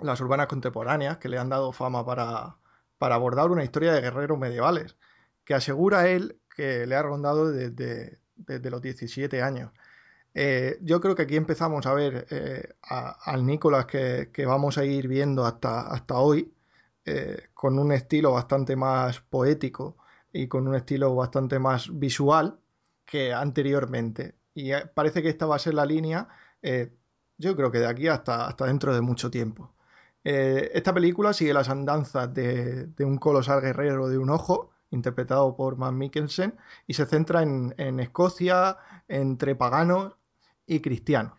las urbanas contemporáneas, que le han dado fama para, para abordar una historia de guerreros medievales, que asegura él que le ha rondado desde, los 17 años. Eh, yo creo que aquí empezamos a ver eh, al Nicolás que, vamos a ir viendo hasta, hasta hoy, eh, con un estilo bastante más poético y con un estilo bastante más visual que anteriormente. Y parece que esta va a ser la línea, yo creo que de aquí hasta, hasta dentro de mucho tiempo. esta película sigue las andanzas de, de un colosal guerrero de un ojo, interpretado por Matt Mikkelsen, y se centra en, Escocia, entre paganos y cristianos.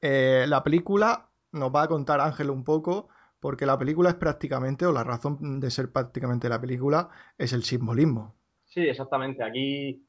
Eh, la película nos va a contar Ángel un poco, porque la película es prácticamente, o la razón de ser prácticamente la película, es el simbolismo. Sí, exactamente. Aquí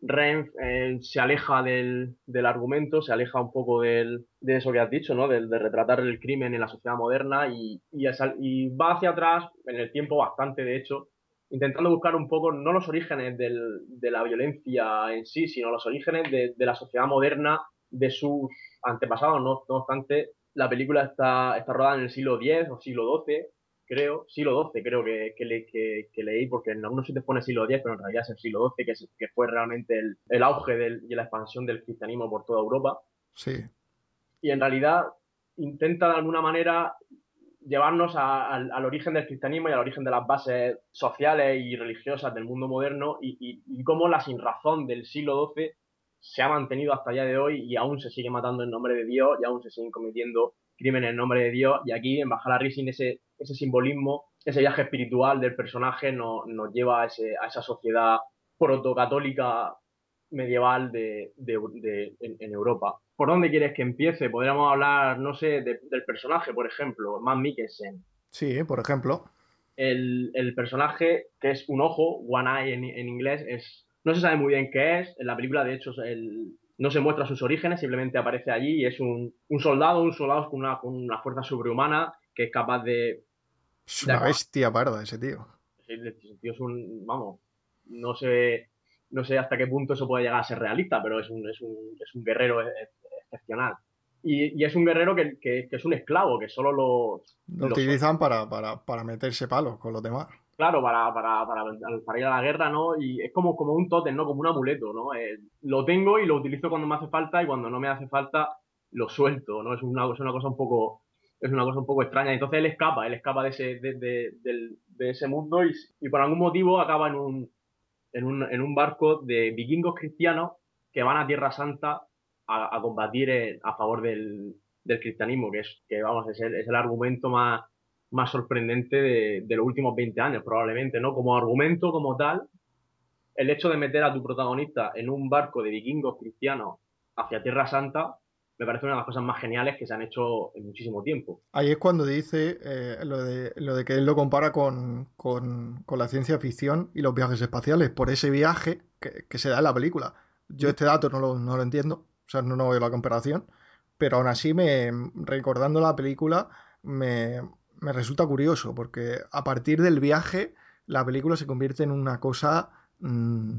Renf eh, se aleja del, argumento, se aleja un poco de eso que has dicho, ¿no? De, retratar el crimen en la sociedad moderna y, y, va hacia atrás, en el tiempo bastante, de hecho, intentando buscar un poco no los orígenes de la violencia en sí, sino los orígenes de, la sociedad moderna, de sus antepasados. No, obstante, la película está, está rodada en el siglo X o siglo XII, creo, siglo XII creo que, que, leí, porque en algunos sitios pone siglo X, pero en realidad es el siglo XII, que, que fue realmente el, auge y la expansión del cristianismo por toda Europa. Sí. Y en realidad intenta de alguna manera llevarnos al origen del cristianismo y al origen de las bases sociales y religiosas del mundo moderno y, cómo la sinrazón del siglo XII se ha mantenido hasta el día de hoy y aún se sigue matando en nombre de Dios y aún se siguen cometiendo crímenes en nombre de Dios. Y aquí en Bajala Rising ese, ese simbolismo, ese viaje espiritual del personaje nos, lleva a, esa sociedad protocatólica medieval de, en Europa. ¿Por dónde quieres que empiece? Podríamos hablar, no sé, del personaje, por ejemplo, Matt Mikkelsen. Sí, por ejemplo. El, personaje, que es un ojo, one eye en, inglés, es no se sabe muy bien qué es. En la película, de hecho, no se muestra sus orígenes, simplemente aparece allí y es un, soldado, un soldado con una, con una, fuerza sobrehumana que es capaz de... Es una bestia parda ese tío. Ese tío es un, vamos, no sé, no sé hasta qué punto eso puede llegar a ser realista, pero es un, es un, es un guerrero excepcional. Y, es un guerrero que, es un esclavo, que solo lo... Lo, utilizan para, meterse palos con los demás. Claro, para, para, ir a la guerra, ¿no? Y es como, como un tótem, ¿no? Como un amuleto, ¿no? Eh, lo tengo y lo utilizo cuando me hace falta y cuando no me hace falta lo suelto, ¿no? Es una, es una cosa un poco es una cosa un poco extraña. Entonces él escapa, él escapa de ese, de, ese mundo y, y, por algún motivo acaba en un, en un, en un barco de vikingos cristianos que van a Tierra Santa a, combatir a favor del, cristianismo, que es, que vamos, es el, es el argumento más, más sorprendente de, los últimos 20 años, probablemente, ¿no? Como argumento, como tal, el hecho de meter a tu protagonista en un barco de vikingos cristianos hacia Tierra Santa, me parece una de las cosas más geniales que se han hecho en muchísimo tiempo. Ahí es cuando dice eh, lo, de, lo de que él lo compara con, la ciencia ficción y los viajes espaciales, por ese viaje que, se da en la película. Yo este dato no lo, no lo entiendo, o sea, no, no veo la comparación, pero aún así, me, recordando la película, me, resulta curioso, porque a partir del viaje, la película se convierte en una cosa mm,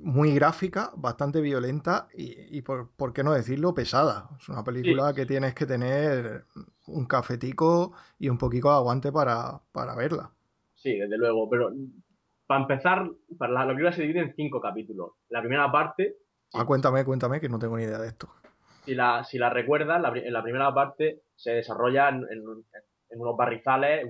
muy gráfica, bastante violenta y, por, qué no decirlo, pesada. Es una película que tienes que tener un cafetico y un poquito de aguante para, verla. Sí, desde luego, pero para empezar, para la, la película se divide en cinco capítulos. La primera parte Ah, cuéntame, cuéntame, que no tengo ni idea de esto. Si la, si la recuerdas, en la primera parte se desarrolla en, unos barrizales,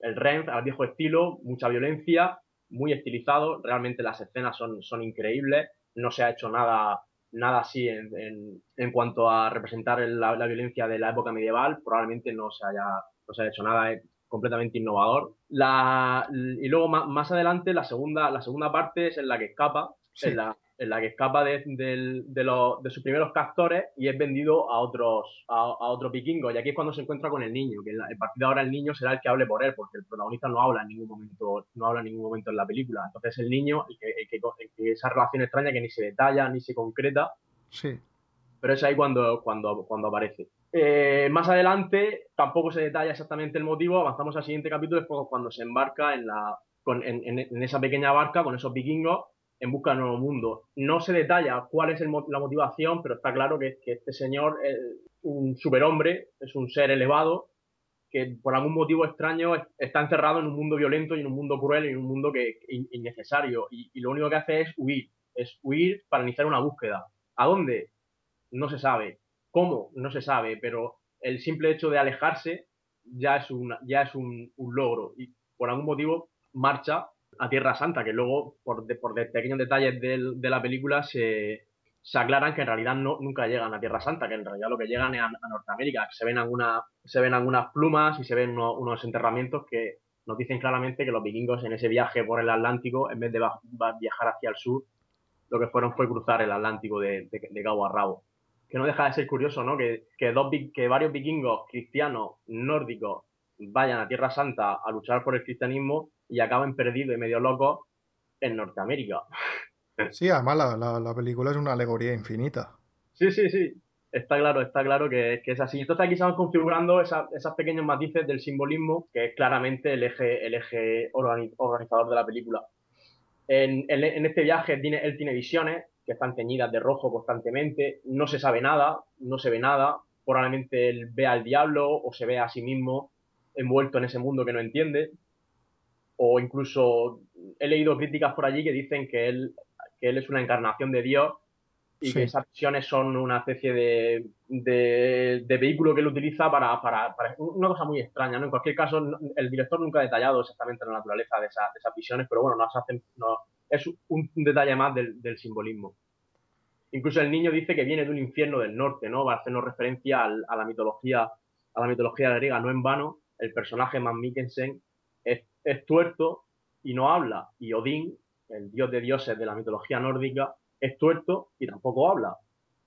el REM al viejo estilo, mucha violencia, muy estilizado, realmente las escenas son, son increíbles, no se ha hecho nada, nada así en, en, cuanto a representar la, violencia de la época medieval, probablemente no se haya, no se haya hecho nada completamente innovador. La, y luego más, adelante la segunda, la segunda parte es en la que escapa, en la, en la que escapa de, de, sus primeros captores y es vendido a otros a, otros vikingos. Y aquí es cuando se encuentra con el niño, que el partido ahora el niño será el que hable por él, porque el protagonista no habla en ningún momento, no habla en ningún momento en la película. Entonces el niño, el que, que, esa relación extraña que ni se detalla ni se concreta. Sí. Pero es ahí cuando, cuando, cuando aparece. Eh, más adelante tampoco se detalla exactamente el motivo. Avanzamos al siguiente capítulo, es cuando se embarca en la en, en esa pequeña barca con esos vikingos en busca de un nuevo mundo. No se detalla cuál es la motivación, pero está claro que, este señor es un superhombre, es un ser elevado, que por algún motivo extraño está encerrado en un mundo violento y en un mundo cruel y en un mundo que, innecesario. Y, lo único que hace es huir, es huir para iniciar una búsqueda. ¿A dónde? No se sabe. ¿Cómo? No se sabe, pero el simple hecho de alejarse ya es, ya es un, logro y por algún motivo marcha a Tierra Santa, que luego por, por pequeños detalles de, la película se, aclaran que en realidad no, nunca llegan a Tierra Santa, que en realidad lo que llegan es a, Norteamérica. Se ven, alguna, se ven algunas plumas y se ven unos enterramientos que nos dicen claramente que los vikingos en ese viaje por el Atlántico, en vez de viajar hacia el sur, lo que fueron fue cruzar el Atlántico de, de cabo a rabo que no deja de ser curioso, ¿no? Que, dos, que varios vikingos cristianos nórdicos vayan a Tierra Santa a luchar por el cristianismo y acaben perdidos y medio locos en Norteamérica. Sí, además la, película es una alegoría infinita. Sí, sí, sí. Está claro, está claro que, es así. Entonces aquí estamos configurando esos pequeños matices del simbolismo, que es claramente el eje, el eje organizador de la película. En, en este viaje él tiene visiones, que están teñidas de rojo constantemente, no se sabe nada, no se ve nada, probablemente él ve al diablo o se ve a sí mismo envuelto en ese mundo que no entiende, o incluso he leído críticas por allí que dicen que él, que él es una encarnación de Dios y que esas visiones son una especie de, de, vehículo que él utiliza para, para, una cosa muy extraña, ¿no? En cualquier caso, el director nunca ha detallado exactamente la naturaleza de, esas visiones, pero bueno, nos hacen, es un, detalle más del, simbolismo. Incluso el niño dice que viene de un infierno del norte, ¿no? Va a hacernos referencia a la mitología, a la mitología griega, no en vano. El personaje Matt Mikkelsen es, tuerto y no habla. Y Odín, el dios de dioses de la mitología nórdica, es tuerto y tampoco habla.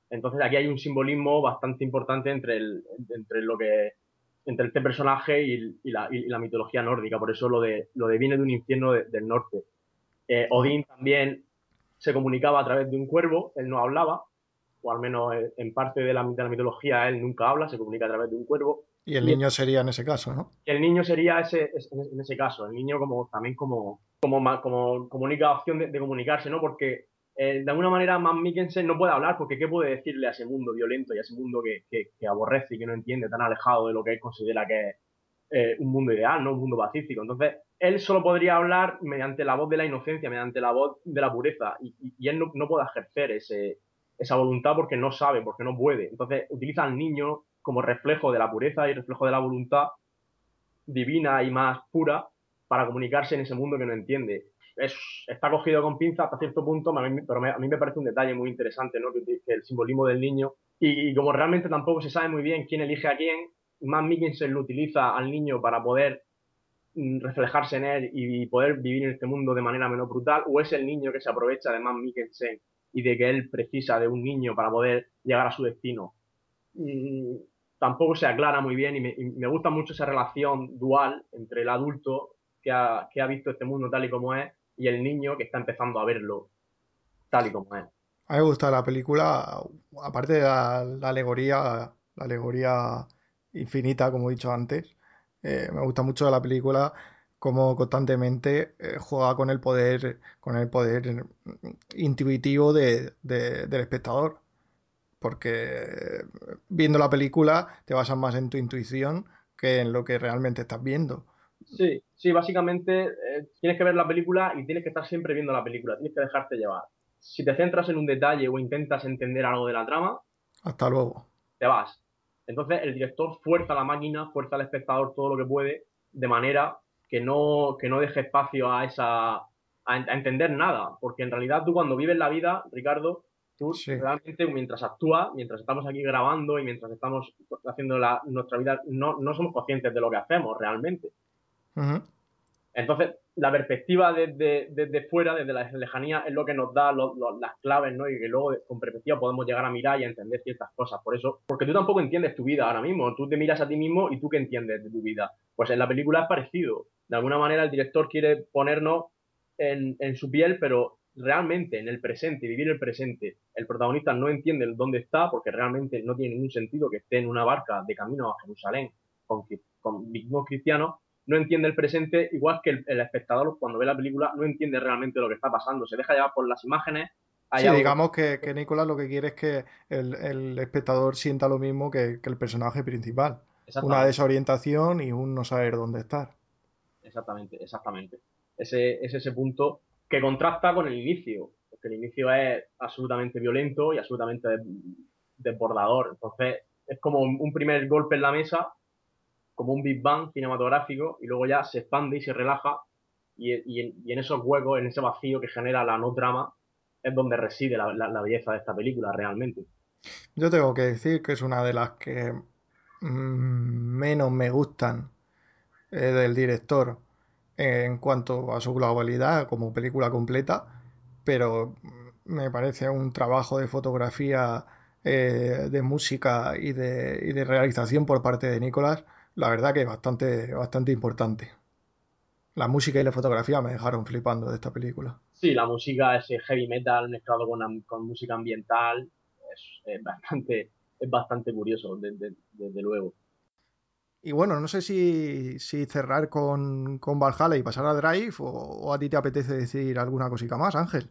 Entonces aquí hay un simbolismo bastante importante entre, el, entre lo que entre este personaje y, la, mitología nórdica. Por eso lo de, lo de viene de un infierno del norte. Eh, Odín también se comunicaba a través de un cuervo, él no hablaba, o al menos eh, en parte de la, mitología él nunca habla, se comunica a través de un cuervo. Y el niño sería en ese caso, ¿no? El niño sería ese, en ese caso, el niño como también como, como, como, única opción de, comunicarse, ¿no? Porque eh, de alguna manera Matt Mikkelsen no puede hablar porque ¿qué puede decirle a ese mundo violento y a ese mundo que, que, aborrece y que no entiende, tan alejado de lo que él considera que es un mundo ideal, ¿no? Un mundo pacífico. Entonces, él solo podría hablar mediante la voz de la inocencia, mediante la voz de la pureza, y, él no, puede ejercer ese, esa voluntad porque no sabe, porque no puede. Entonces utiliza al niño como reflejo de la pureza y reflejo de la voluntad divina y más pura para comunicarse en ese mundo que no entiende. Es, está cogido con pinza hasta cierto punto, pero a mí me parece un detalle muy interesante, ¿no? el simbolismo del niño, y, como realmente tampoco se sabe muy bien quién elige a quién, más Mikkelsen lo utiliza al niño para poder Mm, reflejarse en él y poder vivir en este mundo de manera menos brutal, o es el niño que se aprovecha de más Mikkelsen y de que él precisa de un niño para poder llegar a su destino. Tampoco se aclara muy bien y me, gusta mucho esa relación dual entre el adulto que ha, visto este mundo tal y como es y el niño que está empezando a verlo tal y como es. A mí me gusta la película, aparte de la alegoría, la alegoría infinita, como he dicho antes, eh, me gusta mucho la película cómo constantemente eh, juega con el poder, con el poder intuitivo de, del espectador. Porque viendo la película te basas más en tu intuición que en lo que realmente estás viendo. Sí, sí, básicamente eh, tienes que ver la película y tienes que estar siempre viendo la película, tienes que dejarte llevar. Si te centras en un detalle o intentas entender algo de la trama, hasta luego. Te vas. Entonces el director fuerza la máquina, fuerza al espectador todo lo que puede, de manera que no, que no deje espacio a esa a, entender nada. Porque en realidad tú cuando vives la vida, Ricardo, tú realmente mientras actúas, mientras estamos aquí grabando y mientras estamos haciendo la, nuestra vida, no, no somos conscientes de lo que hacemos realmente. Entonces, la perspectiva desde, desde, fuera, desde la lejanía, es lo que nos da las claves, ¿no? Y que luego con perspectiva podemos llegar a mirar y a entender ciertas cosas. Por eso, porque tú tampoco entiendes tu vida ahora mismo. Tú te miras a ti mismo y tú qué entiendes de tu vida. Pues en la película es parecido. De alguna manera el director quiere ponernos en, en su piel, pero realmente en el presente, vivir el presente. El protagonista no entiende dónde está porque realmente no tiene ningún sentido que esté en una barca de camino a Jerusalén con, con cristianos no entiende el presente, igual que el, espectador cuando ve la película no entiende realmente lo que está pasando, se deja llevar por las imágenes. sí, digamos que, que, Nicolás lo que quiere es que el, espectador sienta lo mismo que, el personaje principal. Una desorientación y un no saber dónde estar. Exactamente, exactamente. Ese, es ese punto que contrasta con el inicio, porque el inicio es absolutamente violento y absolutamente desbordador. Entonces, es como un primer golpe en la mesa como un Big Bang cinematográfico y luego ya se expande y se relaja y, en, esos huecos, en ese vacío que genera la no trama, es donde reside la, belleza de esta película realmente. Yo tengo que decir que es una de las que mm, menos me gustan eh, del director en cuanto a su globalidad como película completa, pero me parece un trabajo de fotografía, eh, de música y de, realización por parte de Nicolás la verdad que bastante, bastante importante. La música y la fotografía me dejaron flipando de esta película. Sí, la música, ese heavy metal mezclado con, con música ambiental, es, bastante, es bastante curioso, desde, luego. Y bueno, no sé si, si cerrar con, con, Valhalla y pasar a Drive o, o, a ti te apetece decir alguna cosita más, Ángel.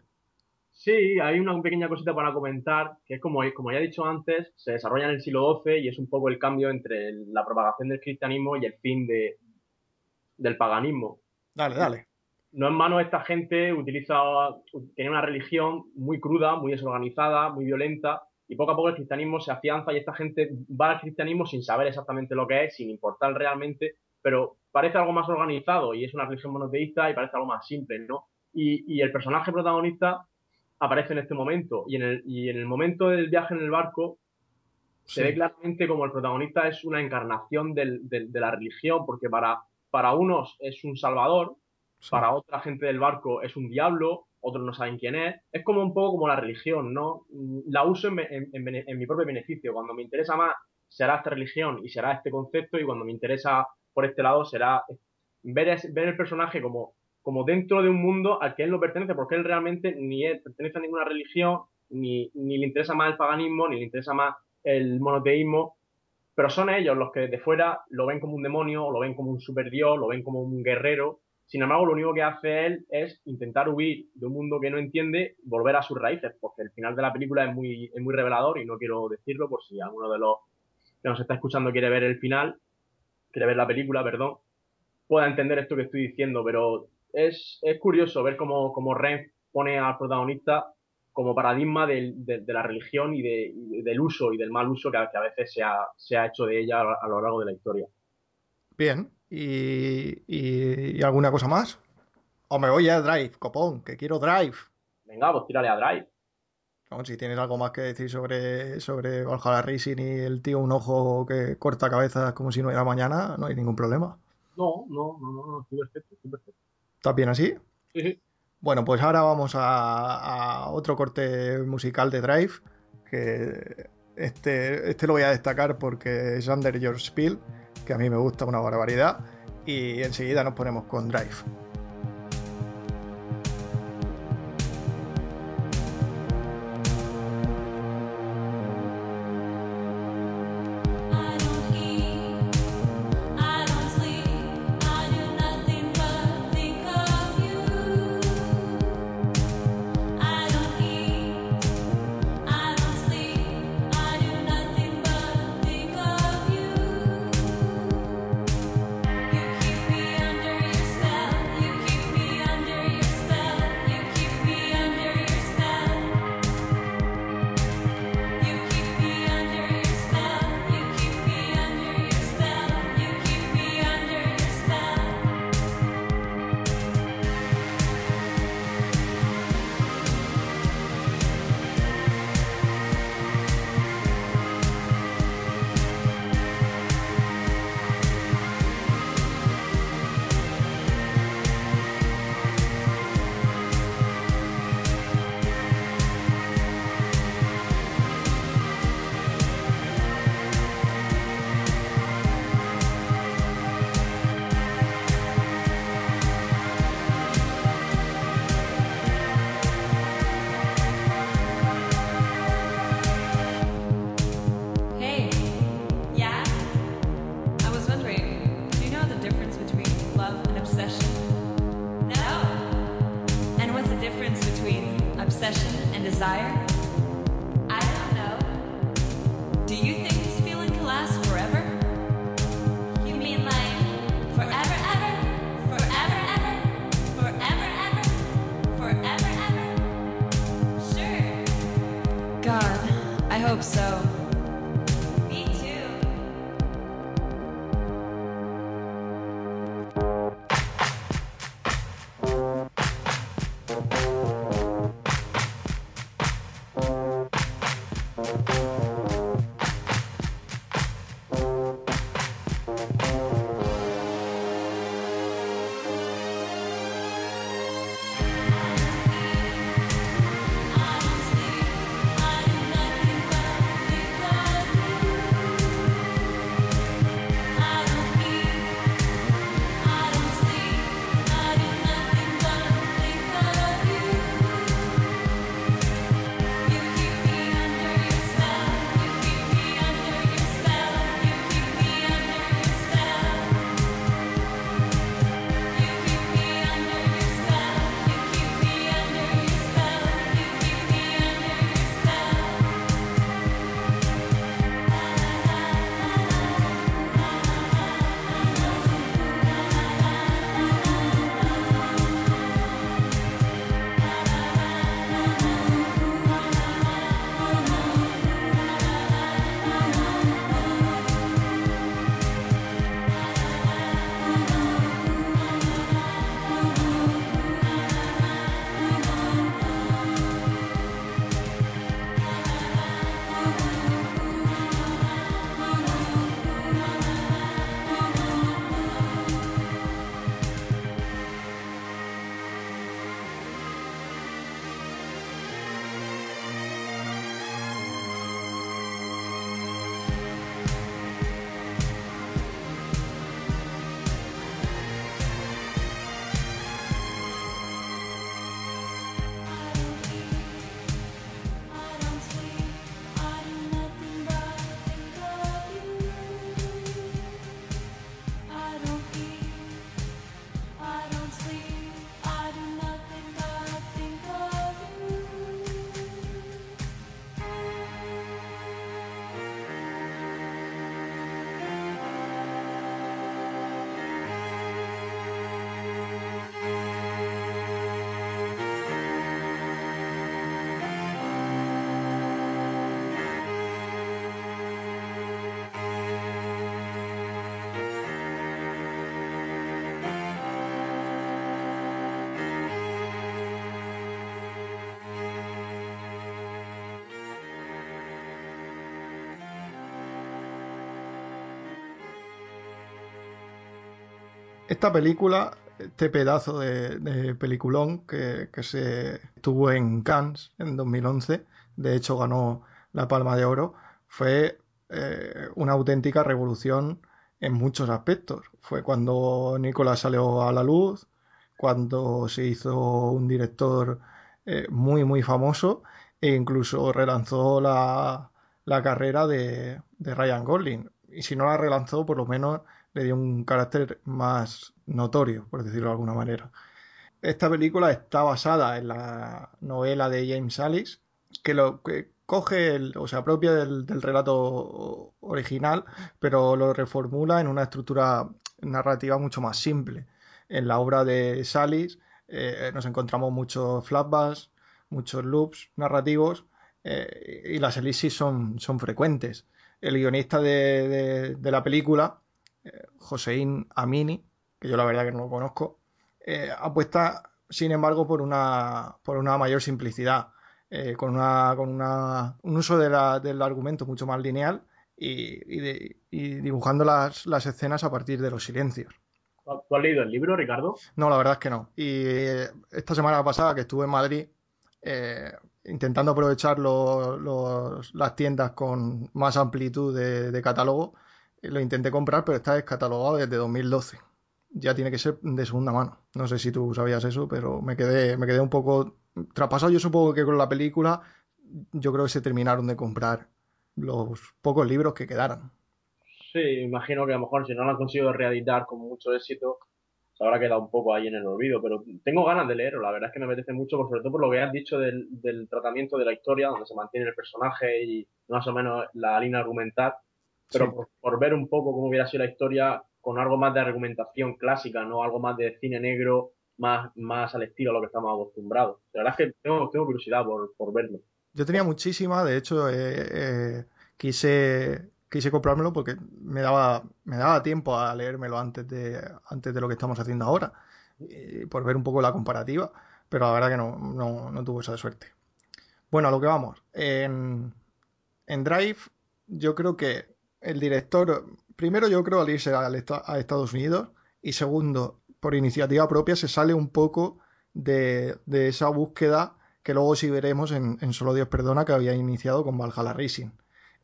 Sí, hay una pequeña cosita para comentar, que es como, como ya he dicho antes, se desarrolla en el siglo XII y es un poco el cambio entre la propagación del cristianismo y el fin de, del paganismo. Dale, dale. No en mano esta gente utiliza, tiene una religión muy cruda, muy desorganizada, muy violenta, y poco a poco el cristianismo se afianza y esta gente va al cristianismo sin saber exactamente lo que es, sin importar realmente, pero parece algo más organizado y es una religión monoteísta y parece algo más simple, ¿no? Y, y el personaje protagonista aparece en este momento. Y en el, y en el momento del viaje en el barco se ve claramente como el protagonista es una encarnación del, de la religión, porque para, para unos es un salvador, para otra gente del barco es un diablo, otros no saben quién es. Es como un poco como la religión, ¿no? La uso en, en, mi propio beneficio. Cuando me interesa más será esta religión y será este concepto, y cuando me interesa por este lado será ver, ver el personaje como como dentro de un mundo al que él no pertenece, porque él realmente ni pertenece a ninguna religión, ni, ni le interesa más el paganismo, ni le interesa más el monoteísmo, pero son ellos los que desde fuera lo ven como un demonio, lo ven como un superdios, lo ven como un guerrero. Sin embargo, lo único que hace él es intentar huir de un mundo que no entiende, volver a sus raíces, porque el final de la película es muy, es muy revelador y no quiero decirlo por si alguno de los que nos está escuchando quiere ver el final, quiere ver la película, perdón, pueda entender esto que estoy diciendo, pero es, es curioso ver cómo, cómo Ren pone al protagonista como paradigma de, la religión y, del uso y del mal uso que a, veces se ha, se ha, hecho de ella a, lo largo de la historia. Bien, ¿Y, y, alguna cosa más? O me voy a Drive, copón, que quiero Drive. Venga, pues tírale a Drive. si tienes algo más que decir sobre, sobre Valhalla Racing y el tío un ojo que corta cabezas como si no era mañana, no hay ningún problema. No, no, no, no, estoy perfecto, estoy perfecto. ¿Estás bien así? Sí, Bueno, pues ahora vamos a, otro corte musical de Drive, que este, este lo voy a destacar porque es Under Your Spiel, que a mí me gusta una barbaridad, y enseguida nos ponemos con Drive. Esta película, este pedazo de, peliculón que, se estuvo en Cannes en 2011, de hecho ganó la Palma de Oro, fue eh, una auténtica revolución en muchos aspectos. Fue cuando Nicolás salió a la luz, cuando se hizo un director eh, muy, muy famoso e incluso relanzó la, la carrera de, de Ryan Gosling. Y si no la relanzó, por lo menos le dio un carácter más notorio, por decirlo de alguna manera. Esta película está basada en la novela de James Alice, que lo que coge, o se apropia del, relato original, pero lo reformula en una estructura narrativa mucho más simple. En la obra de Salis eh, nos encontramos muchos flashbacks, muchos loops narrativos eh, y las elipsis son, son frecuentes. El guionista de la película, eh, Joseín Amini, que yo la verdad que no lo conozco, eh, apuesta, sin embargo, por una, por una mayor simplicidad, eh, con, una, con una, un uso de la, del argumento mucho más lineal y, y, de, y dibujando las, las, escenas a partir de los silencios. ¿Tú has leído el libro, Ricardo? No, la verdad es que no. Y esta semana pasada que estuve en Madrid, eh, intentando aprovechar los, los, las tiendas con más amplitud de, de catálogo, lo intenté comprar, pero está descatalogado desde 2012 ya tiene que ser de segunda mano. No sé si tú sabías eso, pero me quedé, me quedé un poco traspasado. Yo supongo que con la película, yo creo que se terminaron de comprar los pocos libros que quedaran. Sí, imagino que a lo mejor si no lo han conseguido reeditar con mucho éxito, se habrá quedado un poco ahí en el olvido, pero tengo ganas de leerlo, la verdad es que me apetece mucho, por- sobre todo por lo que has dicho del, del tratamiento de la historia, donde se mantiene el personaje y más o menos la línea argumental, pero Sí. por, por ver un poco cómo hubiera sido la historia con algo más de argumentación clásica, no algo más de cine negro, más, más al estilo a lo que estamos acostumbrados. La verdad es que tengo, tengo curiosidad por, por verlo. Yo tenía muchísima, de hecho, eh, eh, quise, quise comprármelo porque me daba, me daba tiempo a leérmelo antes de, antes de lo que estamos haciendo ahora, y por ver un poco la comparativa, pero la verdad que no, no, no tuvo esa suerte. Bueno, a lo que vamos. En, en Drive, yo creo que el director, primero yo creo al irse a Estados Unidos, y segundo, por iniciativa propia, se sale un poco de, esa búsqueda que luego sí veremos en, Solo Dios Perdona que había iniciado con Valhalla Rising.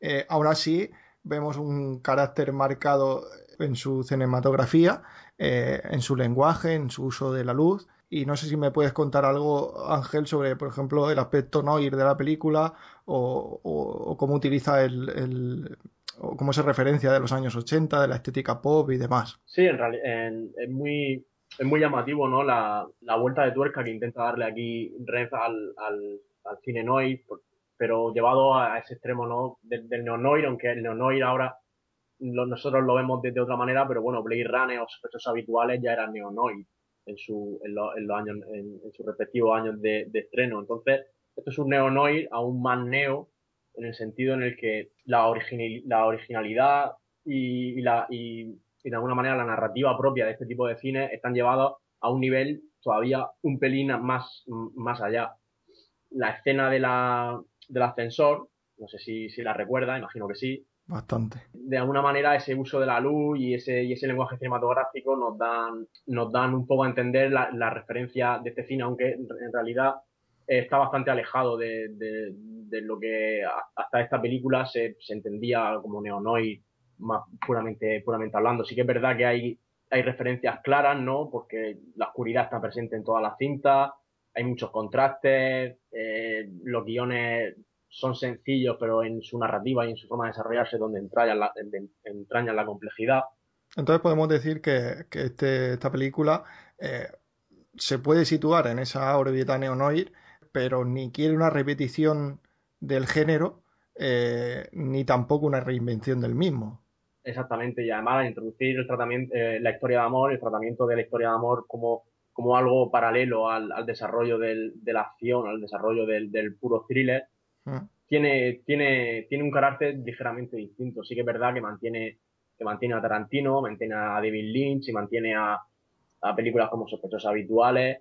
Eh, aún así, vemos un carácter marcado en su cinematografía, eh, en su lenguaje, en su uso de la luz. Y no sé si me puedes contar algo, Ángel, sobre, por ejemplo, el aspecto noir de la película o, cómo utiliza el- o cómo se referencia de los años 80, de la estética pop y demás. Sí, en realidad es muy es muy llamativo, ¿no? La, la vuelta de tuerca que intenta darle aquí Renz al, al, al cine noir, pero llevado a, ese extremo, ¿no? Del, del neo-noir, aunque el neo-noir ahora nosotros lo vemos de, otra manera, pero bueno, Blade Runner o sospechosos habituales ya eran neo-noir en, su, en, lo- en los años, en, en sus respectivos años de, de estreno. Entonces, esto es un neo-noir aún más neo, en el sentido en el que la, la originalidad y, y la, y, y de alguna manera la narrativa propia de este tipo de cine están llevados a un nivel todavía un pelín más, más allá. La escena de la, del ascensor, no sé si, si la recuerda, imagino que sí, Bastante. de alguna manera ese uso de la luz y ese, y ese lenguaje cinematográfico nos dan, nos dan un poco a entender la, la referencia de este cine, aunque en realidad está bastante alejado de, de, lo que hasta esta película se, entendía como neonoid, más puramente, puramente hablando. Sí que es verdad que hay, hay referencias claras, ¿no? Porque la oscuridad está presente en todas las cintas, hay muchos contrastes, eh, los guiones son sencillos, pero en su narrativa y en su forma de desarrollarse, donde entrañan la, la complejidad. Entonces podemos decir que, que este- esta película eh, se puede situar en esa órbita neo-noir, pero ni quiere una repetición del género, eh, ni tampoco una reinvención del mismo. Exactamente, y además introducir el tratamiento, eh, la historia de amor, el tratamiento de la historia de amor como, como algo paralelo al, al desarrollo del, de la acción, al desarrollo del, del puro thriller, Mm. tiene, tiene, tiene un carácter ligeramente distinto. Sí que es verdad que mantiene, que mantiene a Tarantino, mantiene a David Lynch y mantiene a, a películas como Sospechosos Habituales,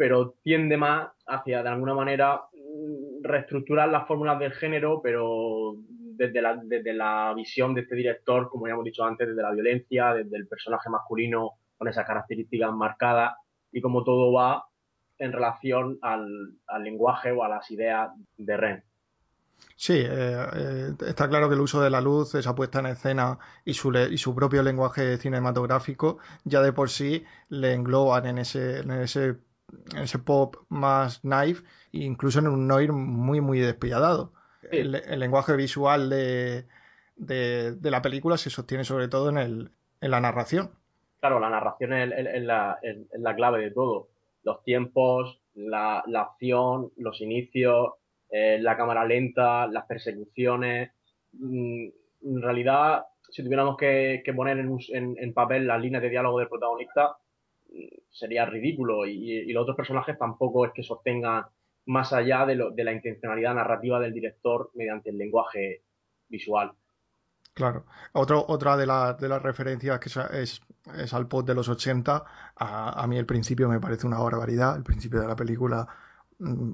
pero tiende más hacia, de alguna manera, mm, reestructurar las fórmulas del género, pero desde la, desde la visión de este director, como ya hemos dicho antes, desde la violencia, desde el personaje masculino con esas características marcadas y cómo todo va en relación al, al lenguaje o a las ideas de Ren. Sí, eh, eh, está claro que el uso de la luz, esa puesta en escena y su, y su propio lenguaje cinematográfico ya de por sí le engloban en ese, en ese, ese pop más knife, incluso en un noir muy, muy despiadado. Sí. El, el lenguaje visual de, de, de la película se sostiene sobre todo en, el, en la narración. Claro, la narración es, es- es la, es- la clave de todo. Los tiempos, la, la acción, los inicios, eh, la cámara lenta, las persecuciones. Mm, En realidad, si tuviéramos que, que poner en, un- en- en papel las líneas de diálogo del protagonista, sería ridículo. Y, los otros personajes tampoco es que sostengan más allá de, lo- de la intencionalidad narrativa del director mediante el lenguaje visual. Claro. Otra de, la- de las referencias que es, es, al pop de los 80. A, a mí el principio me parece una barbaridad. El principio de la película. mm,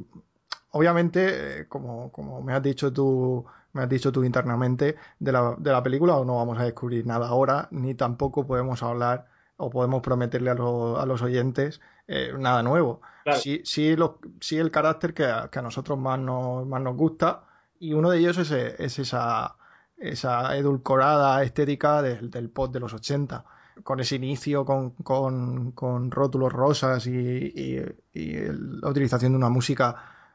Obviamente, eh, como, como me has dicho tú, me has dicho tú internamente, de la, de la película no vamos a descubrir nada ahora, ni tampoco podemos hablar o podemos prometerle a, los- a los oyentes eh, nada nuevo. Claro. Sí, sí, lo- sí el carácter que a, que a nosotros más nos, más nos gusta, y uno de ellos es, es esa, esa edulcorada estética del, del pop de los 80, con ese inicio con, con, con rótulos rosas y, y- y el- la utilización de una música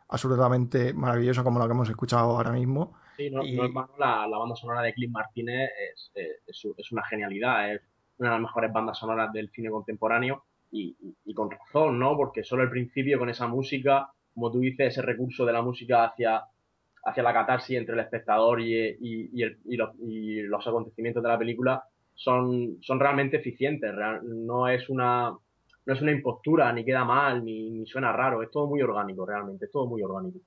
absolutamente maravillosa como la que hemos escuchado ahora mismo. Sí, no, Y- no es la, la banda sonora de Clint Martínez es, es, es- es una genialidad, es una de las mejores bandas sonoras del cine contemporáneo y, con razón, ¿no? Porque solo el principio con esa música, como tú dices, ese recurso de la música hacia, hacia la catarsis entre el espectador y, y- los, acontecimientos de la película son, son realmente eficientes. no es una no es una impostura, ni queda mal, ni, suena raro. Es todo muy orgánico, realmente. Es todo muy orgánico.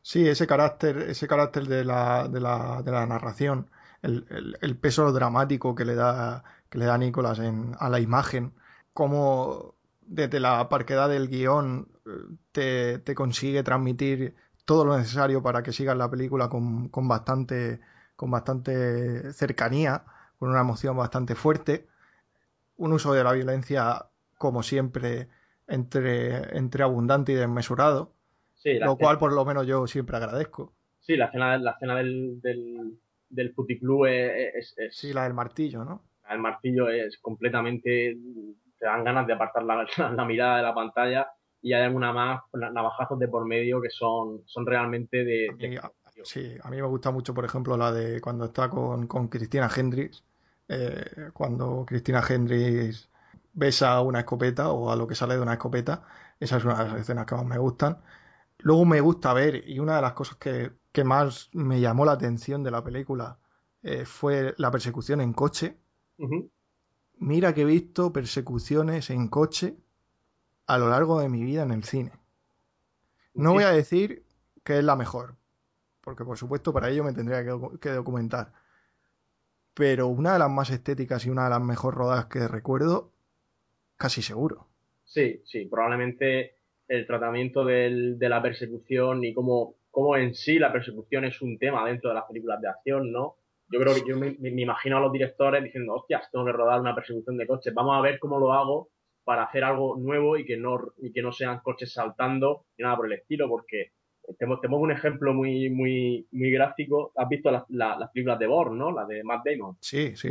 Sí, ese carácter, ese carácter de la, de la narración, el, el- el peso dramático que le da, que le da Nicolas en- a la imagen, cómo desde la parquedad del guion eh, te, te consigue transmitir todo lo necesario para que sigas la película con, con bastante, con bastante cercanía, con una emoción bastante fuerte, un uso de la violencia, como siempre, entre, entre abundante y desmesurado Sí, lo cual por lo menos yo siempre agradezco. sí, la escena, la escena del, del, del puticlub es, es, es- Sí, la del martillo, ¿no? el martillo es completamente te dan ganas de apartar la, la- la mirada de la pantalla y hay alguna más na- navajazos de por medio que son, son realmente de, A mí, sí, a mí me gusta mucho, por ejemplo, la de cuando está con, con Cristina Hendricks, eh, cuando Cristina Hendricks besa a una escopeta o a lo que sale de una escopeta, esa es una de las escenas que más me gustan. Luego me gusta ver, y una de las cosas que, que más me llamó la atención de la película eh, fue la persecución en coche. Mira que he visto persecuciones en coche a lo largo de mi vida en el cine. No voy a decir que es la mejor, porque por supuesto para ello me tendría que, docu- que documentar. Pero una de las más estéticas y una de las mejor rodadas que recuerdo, casi seguro. Sí, sí, probablemente el tratamiento del- de la persecución y cómo, cómo en sí la persecución es un tema dentro de las películas de acción, ¿no? Yo creo que yo me, me imagino a los directores diciendo, hostias, tengo que rodar una persecución de coches, vamos a ver cómo lo hago para hacer algo nuevo y que no, y que no sean coches saltando ni nada por el estilo, porque te, te pongo un ejemplo muy, muy, muy gráfico. Has visto las, la- las películas de Bourne, ¿no? Las de Matt Damon Sí, sí.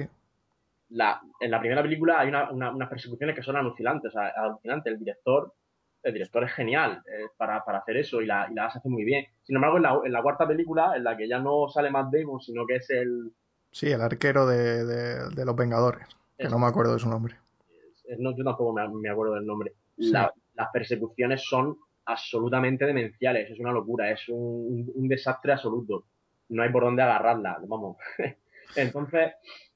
la, en la primera película hay una- una- unas persecuciones que son alucinantes, o sea, alucinantes. El director, el director es genial eh, para, para hacer eso y, la, y las hace muy bien. Sin embargo, en la, en la cuarta película, en la que ya no sale Matt Damon, sino que es el, Sí, el arquero de, de- de los Vengadores, que no me acuerdo de su nombre. es- no, yo tampoco me, me acuerdo del nombre. Sí. La- las persecuciones son absolutamente demenciales, es una locura, es un, un- un desastre absoluto. No hay por dónde agarrarla, vamos. Entonces,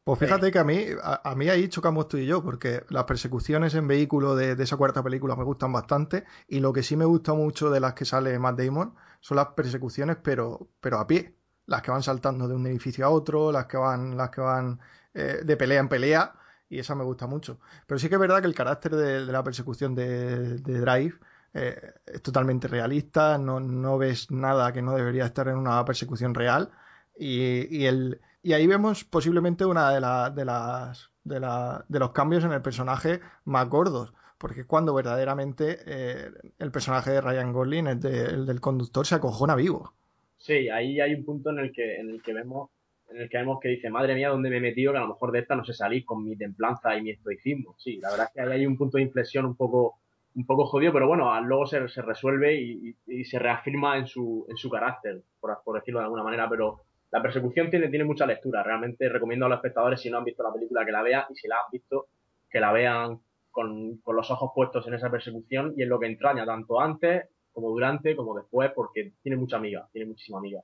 Pues fíjate que a mí, a, a mí ahí chocamos tú y yo, porque las persecuciones en vehículo de, de esa cuarta película me gustan bastante, y lo que sí me gusta mucho de las que sale Matt Damon son las persecuciones, pero, pero a pie, las que van saltando de un edificio a otro, las que van, las que van eh, de pelea en pelea, y esa me gusta mucho. Pero sí que es verdad que el carácter de, de la persecución de, de Drive eh, es totalmente realista, no, no ves nada que no debería estar en una persecución real, y, y el, y ahí vemos posiblemente una de, la- de las de, la- de los cambios en el personaje más gordos, porque cuando verdaderamente eh, el personaje de Ryan Gosling, el, de- el del conductor, se acojona vivo. Sí, ahí hay un punto en el que, en el que vemos, en el que vemos que dice, madre mía, ¿dónde me he metido? Que a lo mejor de esta no sé salir con mi templanza y mi estoicismo. Sí, la verdad es que ahí hay un punto de inflexión un poco, un poco jodido, pero bueno, a- luego se, se resuelve y, y- y se reafirma en su, en su carácter, por, por decirlo de alguna manera, pero la persecución tiene, tiene mucha lectura. Realmente recomiendo a los espectadores, si no han visto la película, que la vean, y si la han visto, que la vean con, con los ojos puestos en esa persecución y en lo que entraña, tanto antes como durante, como después, porque tiene mucha amiga, tiene muchísima amiga.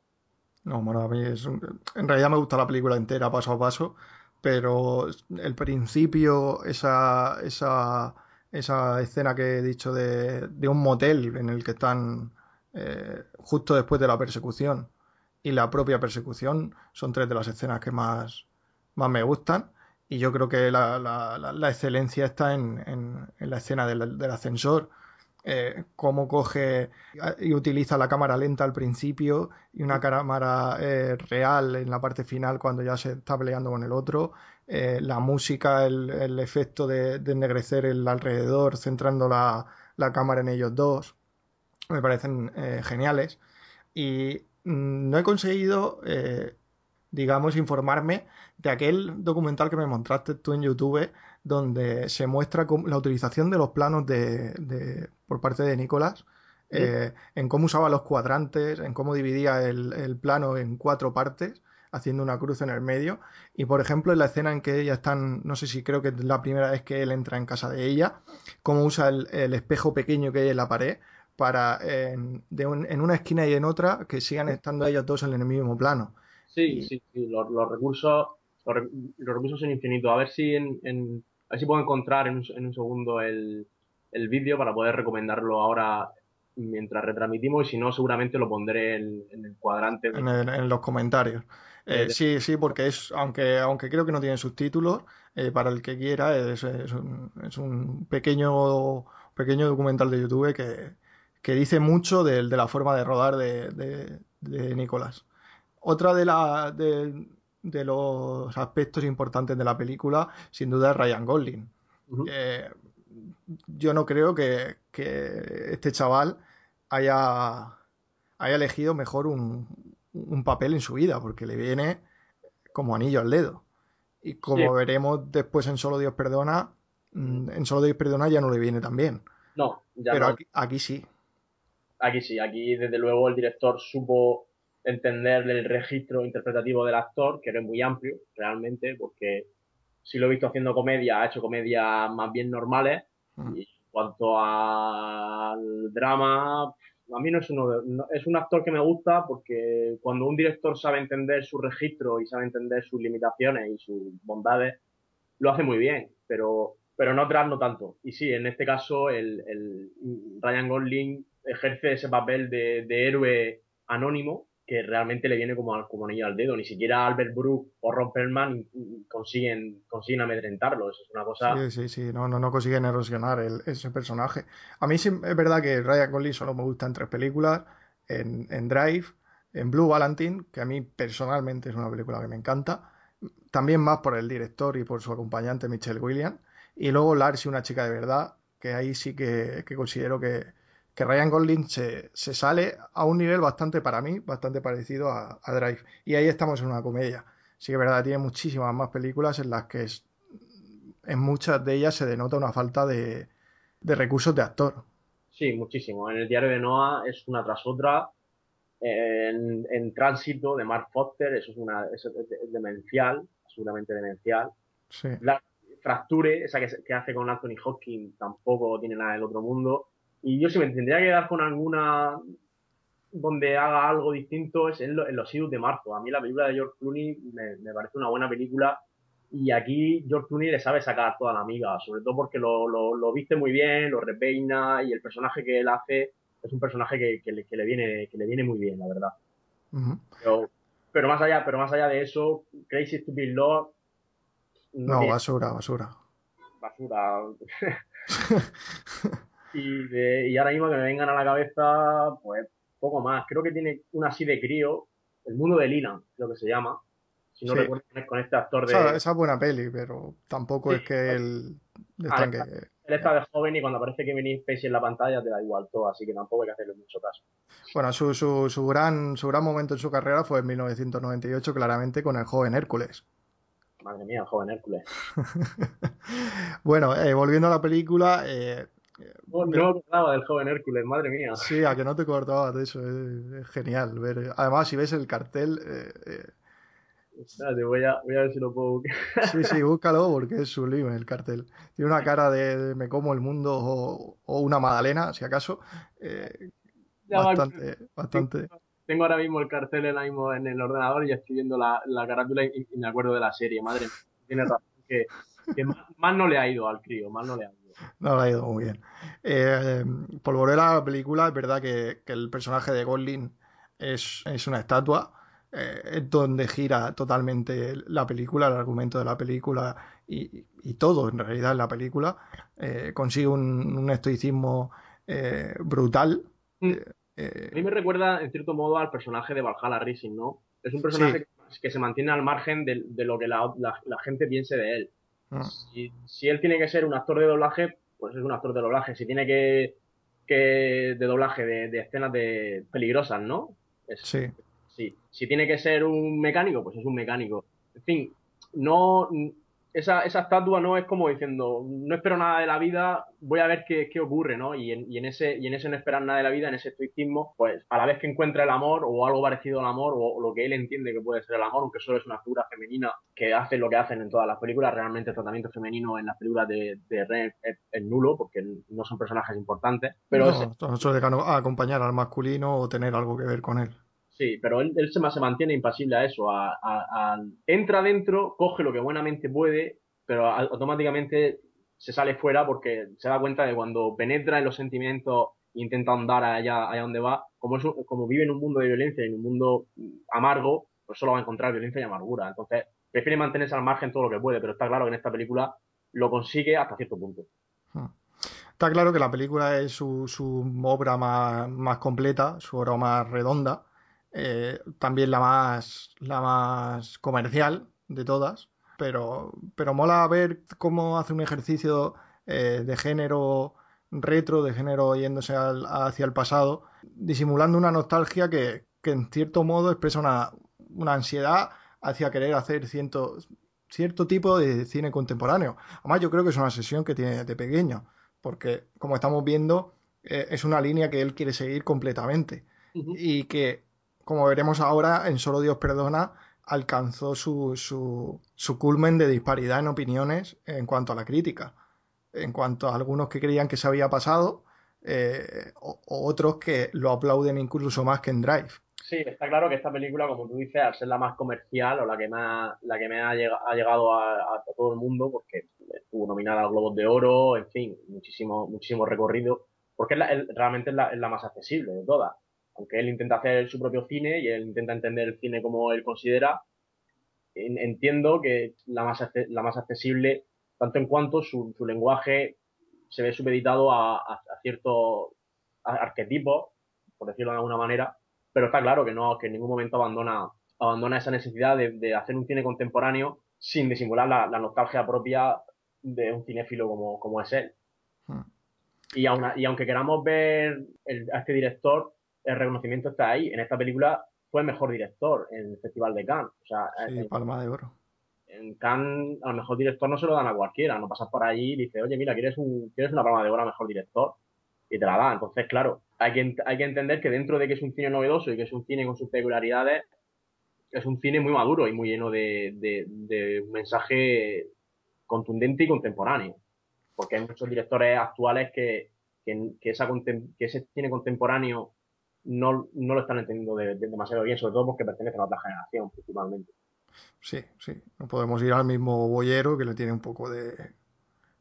No, bueno, a mí es un- en realidad me gusta la película entera, paso a paso, pero el principio, esa, esa, esa escena que he dicho de, de un motel en el que están eh, justo después de la persecución y la propia persecución son tres de las escenas que más, más me gustan. Y yo creo que la, la- excelencia está en, en- la escena del, ascensor, eh, cómo coge y utiliza la cámara lenta al principio y una cámara eh, real en la parte final cuando ya se está peleando con el otro. Eh, la música, el, efecto de, ennegrecer el alrededor, centrando la, la cámara en ellos dos, me parecen geniales. Y no he conseguido, eh, digamos, informarme de aquel documental que me mostraste tú en YouTube, donde se muestra la utilización de los planos de, de- por parte de Nicolás, eh, en cómo usaba los cuadrantes, en cómo dividía el, el plano en cuatro partes. haciendo una cruz en el medio. Y por ejemplo, en la escena en que ella están, no sé si creo que es la primera vez que él entra en casa de ella, cómo usa el, el espejo pequeño que hay en la pared para en, de un- en una esquina y en otra que sigan estando ellos dos en el mismo plano. Sí, sí, sí, los, los recursos, los, re- los recursos son infinitos. A ver si en, en- a ver si puedo encontrar en un, en un segundo el, el vídeo para poder recomendarlo ahora mientras retransmitimos y si no seguramente lo pondré en, en el cuadrante en, el- en los comentarios. Eh, Eh, sí, sí, porque es, aunque, aunque creo que no tiene subtítulos, eh, para el que quiera, es, es un, es un pequeño, pequeño documental de YouTube que, que dice mucho de, de la forma de rodar de, de, de Nicolás. Otra de, la, de, de los aspectos importantes de la película, sin duda, es Ryan Gosling. Eh, yo no creo que, que este chaval haya, haya elegido mejor un, un papel en su vida, porque le viene como anillo al dedo. Y como Sí. veremos después en Solo Dios Perdona, mm, en Solo Dios Perdona ya no le viene tan bien. No, ya Pero no. aquí, aquí sí. Aquí sí, aquí desde luego el director supo entender el registro interpretativo del actor, que era muy amplio, realmente, porque si lo he visto haciendo comedia, ha hecho comedias más bien normales, Mm. y en cuanto al drama, a mí no es uno de- no- es un actor que me gusta porque cuando un director sabe entender su registro y sabe entender sus limitaciones y sus bondades, lo hace muy bien, pero, pero en otras no tanto. Y sí, en este caso el, el Ryan Gosling ejerce ese papel de, héroe anónimo que realmente le viene como, como anillo al dedo. Ni siquiera Albert Brook o Ron Perlman consiguen, consiguen amedrentarlo. Eso es una cosa... Sí, sí, sí, no, no, no consiguen erosionar el- ese personaje. A mí sí es verdad que Ryan Gosling solo me gusta en tres películas, en, en Drive, en Blue Valentine, que a mí personalmente es una película que me encanta, también más por el director y por su acompañante Michelle Williams, y luego Lars y una chica de verdad, que ahí sí que, que considero que, que Ryan Gosling se, se sale a un nivel bastante, para mí, bastante parecido a, a Drive. Y ahí estamos en una comedia. Sí que es verdad, tiene muchísimas más películas en las que es- en muchas de ellas se denota una falta de, de recursos de actor. Sí, muchísimo. En el diario de Noah es una tras otra. En, en Tránsito de Mark Foster, eso es una eso es de- es demencial, absolutamente demencial. Sí. La Fracture, esa que, que hace con Anthony Hopkins, tampoco tiene nada del otro mundo. Y yo si me tendría que dar con alguna donde haga algo distinto es en, lo- en Los Idus de Marzo. A mí la película de George Clooney me, me parece una buena película y aquí George Clooney le sabe sacar toda la amiga, sobre todo porque lo, lo, lo viste muy bien, lo repeina y el personaje que él hace es un personaje que, que le, que le viene, que le viene muy bien, la verdad. Pero, pero más allá, pero más allá de eso, Crazy Stupid Love no tiene basura, basura. basura. y, de- y ahora mismo que me vengan a la cabeza, pues poco más. Creo que tiene una así de crío, El mundo de Lina, creo que se llama. Si no Sí. recuerdo con este actor de. Esa, esa es buena peli, pero tampoco Sí. es que él Ah, estanque. Él está de joven y cuando aparece Kevin Spacey en la pantalla te da igual todo, así que tampoco hay que hacerle mucho caso. Bueno, su, su, su gran, su gran momento en su carrera fue en 1998, claramente, con el joven Hércules. Madre mía, el joven Hércules. Bueno, eh, volviendo a la película, eh, No, me acordaba del joven Hércules, madre mía. sí, a que no te acordabas de eso, es, es genial ver. Además, si ves el cartel, eh, eh, Espérate, voy a, voy a ver si lo puedo. sí, sí, búscalo porque es sublime el cartel. Tiene una cara de, de me como el mundo o, o una magdalena, si acaso, eh, bastante, bastante. Tengo ahora mismo el cartel mismo en el ordenador y estoy viendo la, la carátula y, y me acuerdo de la serie. Madre mía, tienes razón que, que más, más no le ha ido al crío, más no le ha ido. No le ha ido muy bien. Eh, por volver a la película, es verdad que, que el personaje de Gosling es, es una estatua. eh, es donde gira totalmente la película, el argumento de la película y, y todo en realidad en la película. Eh, consigue un, un estoicismo eh, brutal. Mm. A mí me recuerda, en cierto modo, al personaje de Valhalla Rising, ¿no? Es un personaje que, que se mantiene al margen de, de lo que la, la- la gente piense de él. Mm, Si, si él tiene que ser un actor de doblaje, pues es un actor de doblaje. Si tiene que, que de doblaje de, de escenas de peligrosas, ¿no? Es- sí, Sí, si tiene que ser un mecánico, pues es un mecánico. En fin, no, esa, esa estatua no es como diciendo, no espero nada de la vida, voy a ver qué, qué ocurre, ¿no? Y en, y en ese, y en ese no esperar nada de la vida, en ese estoicismo, pues a la vez que encuentra el amor o algo parecido al amor o, lo que él entiende que puede ser el amor, aunque solo es una figura femenina que hace lo que hacen en todas las películas, realmente el tratamiento femenino en las películas de, de Ren es, es nulo porque no son personajes importantes, pero es- no, no suele gano- acompañar al masculino o tener algo que ver con él. Sí, pero él, se, ma- se mantiene impasible a eso. A, entra dentro, coge lo que buenamente puede, pero automáticamente se sale fuera porque se da cuenta de cuando penetra en los sentimientos e intenta andar allá, allá donde va, como, es como vive en un mundo de violencia, en un mundo amargo, pues solo va a encontrar violencia y amargura. Entonces, prefiere mantenerse al margen todo lo que puede, pero está claro que en esta película lo consigue hasta cierto punto. Hmm. Está claro que la película es su, obra más completa, su obra más redonda, eh, también la más, la más comercial de todas, pero, pero mola ver cómo hace un ejercicio eh, de género retro, de género yéndose al- hacia el pasado, disimulando una nostalgia que, que en cierto modo expresa una, una ansiedad hacia querer hacer ciento- cierto tipo de cine contemporáneo. Además, yo creo que es una sesión que tiene de pequeño porque como estamos viendo eh, es una línea que él quiere seguir completamente y que como veremos ahora en Solo Dios Perdona alcanzó su, su, su culmen de disparidad en opiniones en cuanto a la crítica, en cuanto a algunos que creían que se había pasado eh, o, otros que lo aplauden incluso más que en Drive. Sí, está claro que esta película, como tú dices, al ser la más comercial o la que más, la que me ha, llega- ha llegado a, a todo el mundo, porque estuvo nominada a Globos de Oro, en fin, muchísimo, muchísimo recorrido, porque es realmente es la más accesible de todas. Aunque él intenta hacer su propio cine y él intenta entender el cine como él considera, en- entiendo que la más, la más accesible, tanto en cuanto su, su lenguaje se ve supeditado a, a, a ciertos arquetipos, por decirlo de alguna manera, pero está claro que no, que en ningún momento abandona, abandona esa necesidad de, de hacer un cine contemporáneo sin disimular la, la nostalgia propia de un cinéfilo como, como es él. Hmm. Y, aun, y aunque queramos ver el- a este director, el reconocimiento está ahí. En esta película fue el mejor director en el Festival de Cannes. O sea, Sí, en, Palma de Oro. en Cannes al mejor director no se lo dan a cualquiera. No pasas por allí y dices, oye, mira, ¿quieres, un, ¿quieres una palma de oro a mejor director? Y te la da. Entonces, claro, hay que, hay que entender que dentro de que es un cine novedoso y que es un cine con sus peculiaridades, es un cine muy maduro y muy lleno de, de- de un mensaje contundente y contemporáneo. Porque hay muchos directores actuales que, que, que esa, que ese cine contemporáneo no, no lo están entendiendo de- de- demasiado bien, sobre todo porque pertenecen a otra generación, principalmente. Sí, sí. No podemos ir al mismo boyero que le tiene un poco de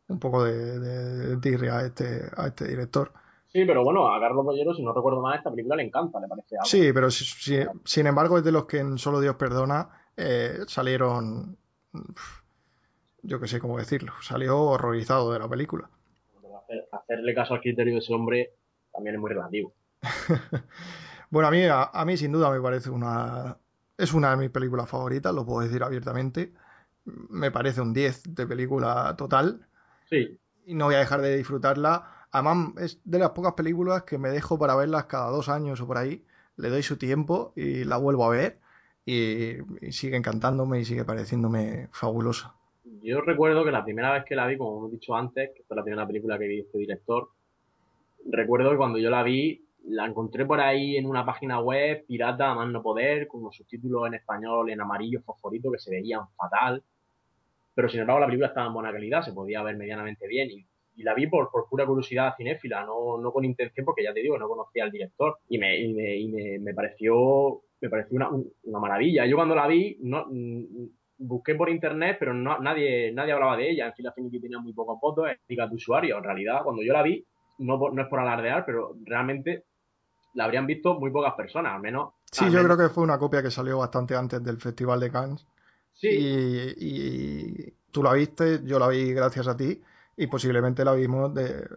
un poco de, de tirria a este, a este director. Sí, pero bueno, a Carlos Bollero, si no recuerdo mal, esta película le encanta, le parece algo. Sí, pero si- si- sin embargo es de los que en Solo Dios Perdona eh, salieron, yo que sé cómo decirlo, salió horrorizado de la película. Hacer- hacerle caso al criterio de ese hombre también es muy relativo. Bueno, a mí, a, a mí sin duda me parece una... Es una de mis películas favoritas, lo puedo decir abiertamente. Me parece un 10 de película total Sí, y no voy a dejar de disfrutarla. Además, es de las pocas películas que me dejo para verlas cada dos años o por ahí. Le doy su tiempo y la vuelvo a ver y, y sigue encantándome y sigue pareciéndome fabulosa. yo recuerdo que la primera vez que la vi, como hemos dicho antes, que fue la primera película que vi este director, recuerdo que cuando yo la vi, la encontré por ahí en una página web pirata más no poder, con unos subtítulos en español en amarillo fosforito que se veían fatal. Pero sin embargo la película estaba en buena calidad, se podía ver medianamente bien y, y la vi por, por pura curiosidad cinéfila, no, no con intención, porque ya te digo, no conocía al director y me, y me, y me, me pareció, me pareció una, un- una maravilla. Yo cuando la vi, no, mm, busqué por internet, pero no, nadie, nadie hablaba de ella. En fin, la Affinity tenía muy pocos votos, diga de usuario. En realidad, cuando yo la vi, no, no es por alardear, pero realmente la habrían visto muy pocas personas, al menos. Sí, al yo creo que fue una copia que salió bastante antes del Festival de Cannes. Sí, Y, y tú la viste, yo la vi gracias a ti y posiblemente la vimos de,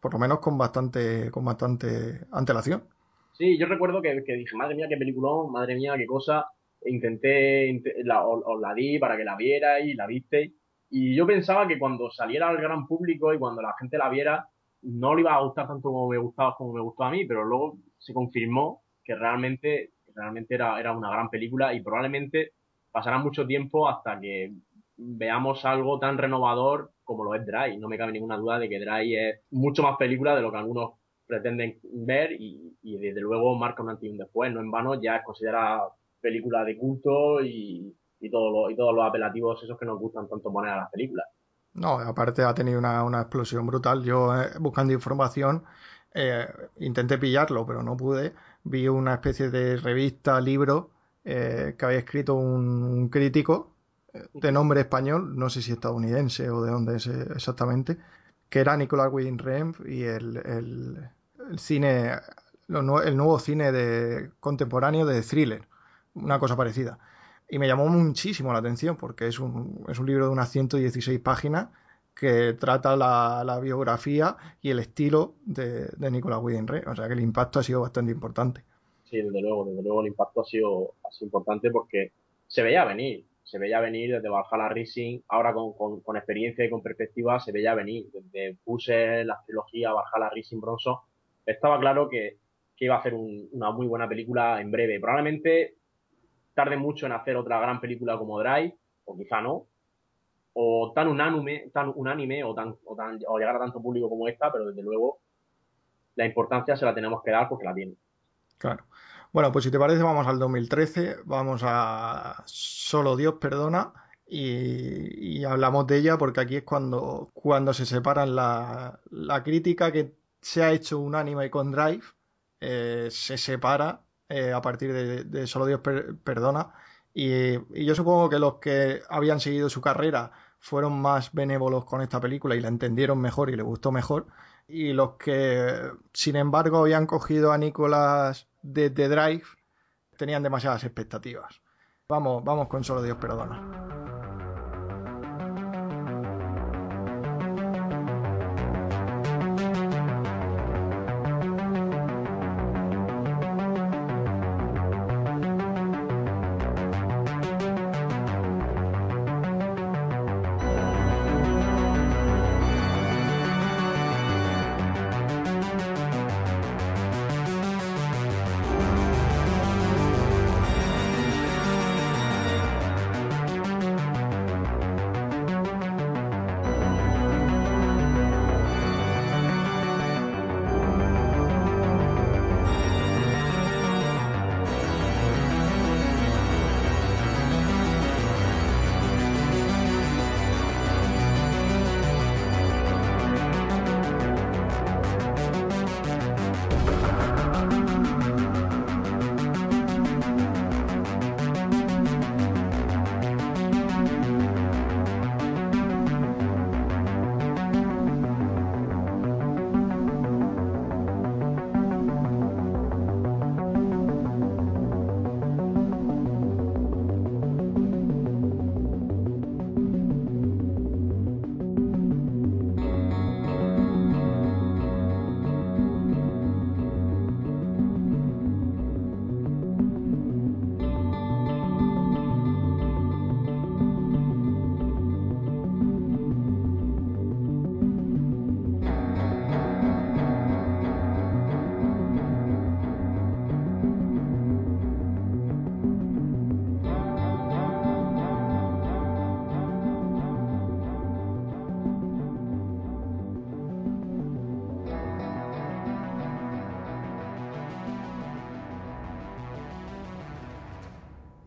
por lo menos con bastante, con bastante antelación. Sí, yo recuerdo que, que dije, madre mía, qué peliculón, madre mía, qué cosa. Intenté, inte- la, os, os la di para que la vierais y la visteis. Y yo pensaba que cuando saliera al gran público y cuando la gente la viera, no le iba a gustar tanto como me gustaba, como me gustó a mí, pero luego se confirmó que realmente, realmente era, era una gran película y probablemente pasará mucho tiempo hasta que veamos algo tan renovador como lo es Dry. No me cabe ninguna duda de que Dry es mucho más película de lo que algunos pretenden ver y, y desde luego marca un antes y un después. No en vano ya es considerada película de culto y, y, todo lo- y todos los apelativos esos que nos gustan tanto poner a las películas. No, aparte ha tenido una, una explosión brutal. Yo eh, buscando información eh, intenté pillarlo, pero no pude. Vi una especie de revista, libro eh, que había escrito un, un crítico eh, de nombre español, no sé si estadounidense o de dónde es exactamente, que era Nicolas Winding Refn y el, el- el cine, lo el nuevo cine de, contemporáneo de thriller, una cosa parecida. Y me llamó muchísimo la atención porque es un, es un libro de unas 116 páginas que trata la, la biografía y el estilo de, de Nicolas Winding Refn. O sea que el impacto ha sido bastante importante. Sí, desde luego, desde luego el impacto ha sido, importante porque se veía venir, se veía venir desde Valhalla Rising, ahora con, con, experiencia y con perspectiva se veía venir, desde Puse, la trilogía Valhalla Rising Bronson, estaba claro que, que iba a hacer un- una muy buena película en breve. Probablemente tarde mucho en hacer otra gran película como Drive, o quizá no, o tan unánime, tan unánime o, tan, o, tan, o llegar a tanto público como esta, pero desde luego la importancia se la tenemos que dar porque la tiene. Claro. Bueno, pues si te parece, vamos al 2013, vamos a Solo Dios perdona y, hablamos de ella porque aquí es cuando, cuando se separan la, la crítica que se ha hecho unánime con Drive, eh, se separa eh, a partir de, de Solo Dios per- perdona y, yo supongo que los que habían seguido su carrera fueron más benévolos con esta película y la entendieron mejor y le gustó mejor y los que, sin embargo, habían cogido a Nicolas de The Drive tenían demasiadas expectativas. Vamos, vamos con Solo Dios perdona.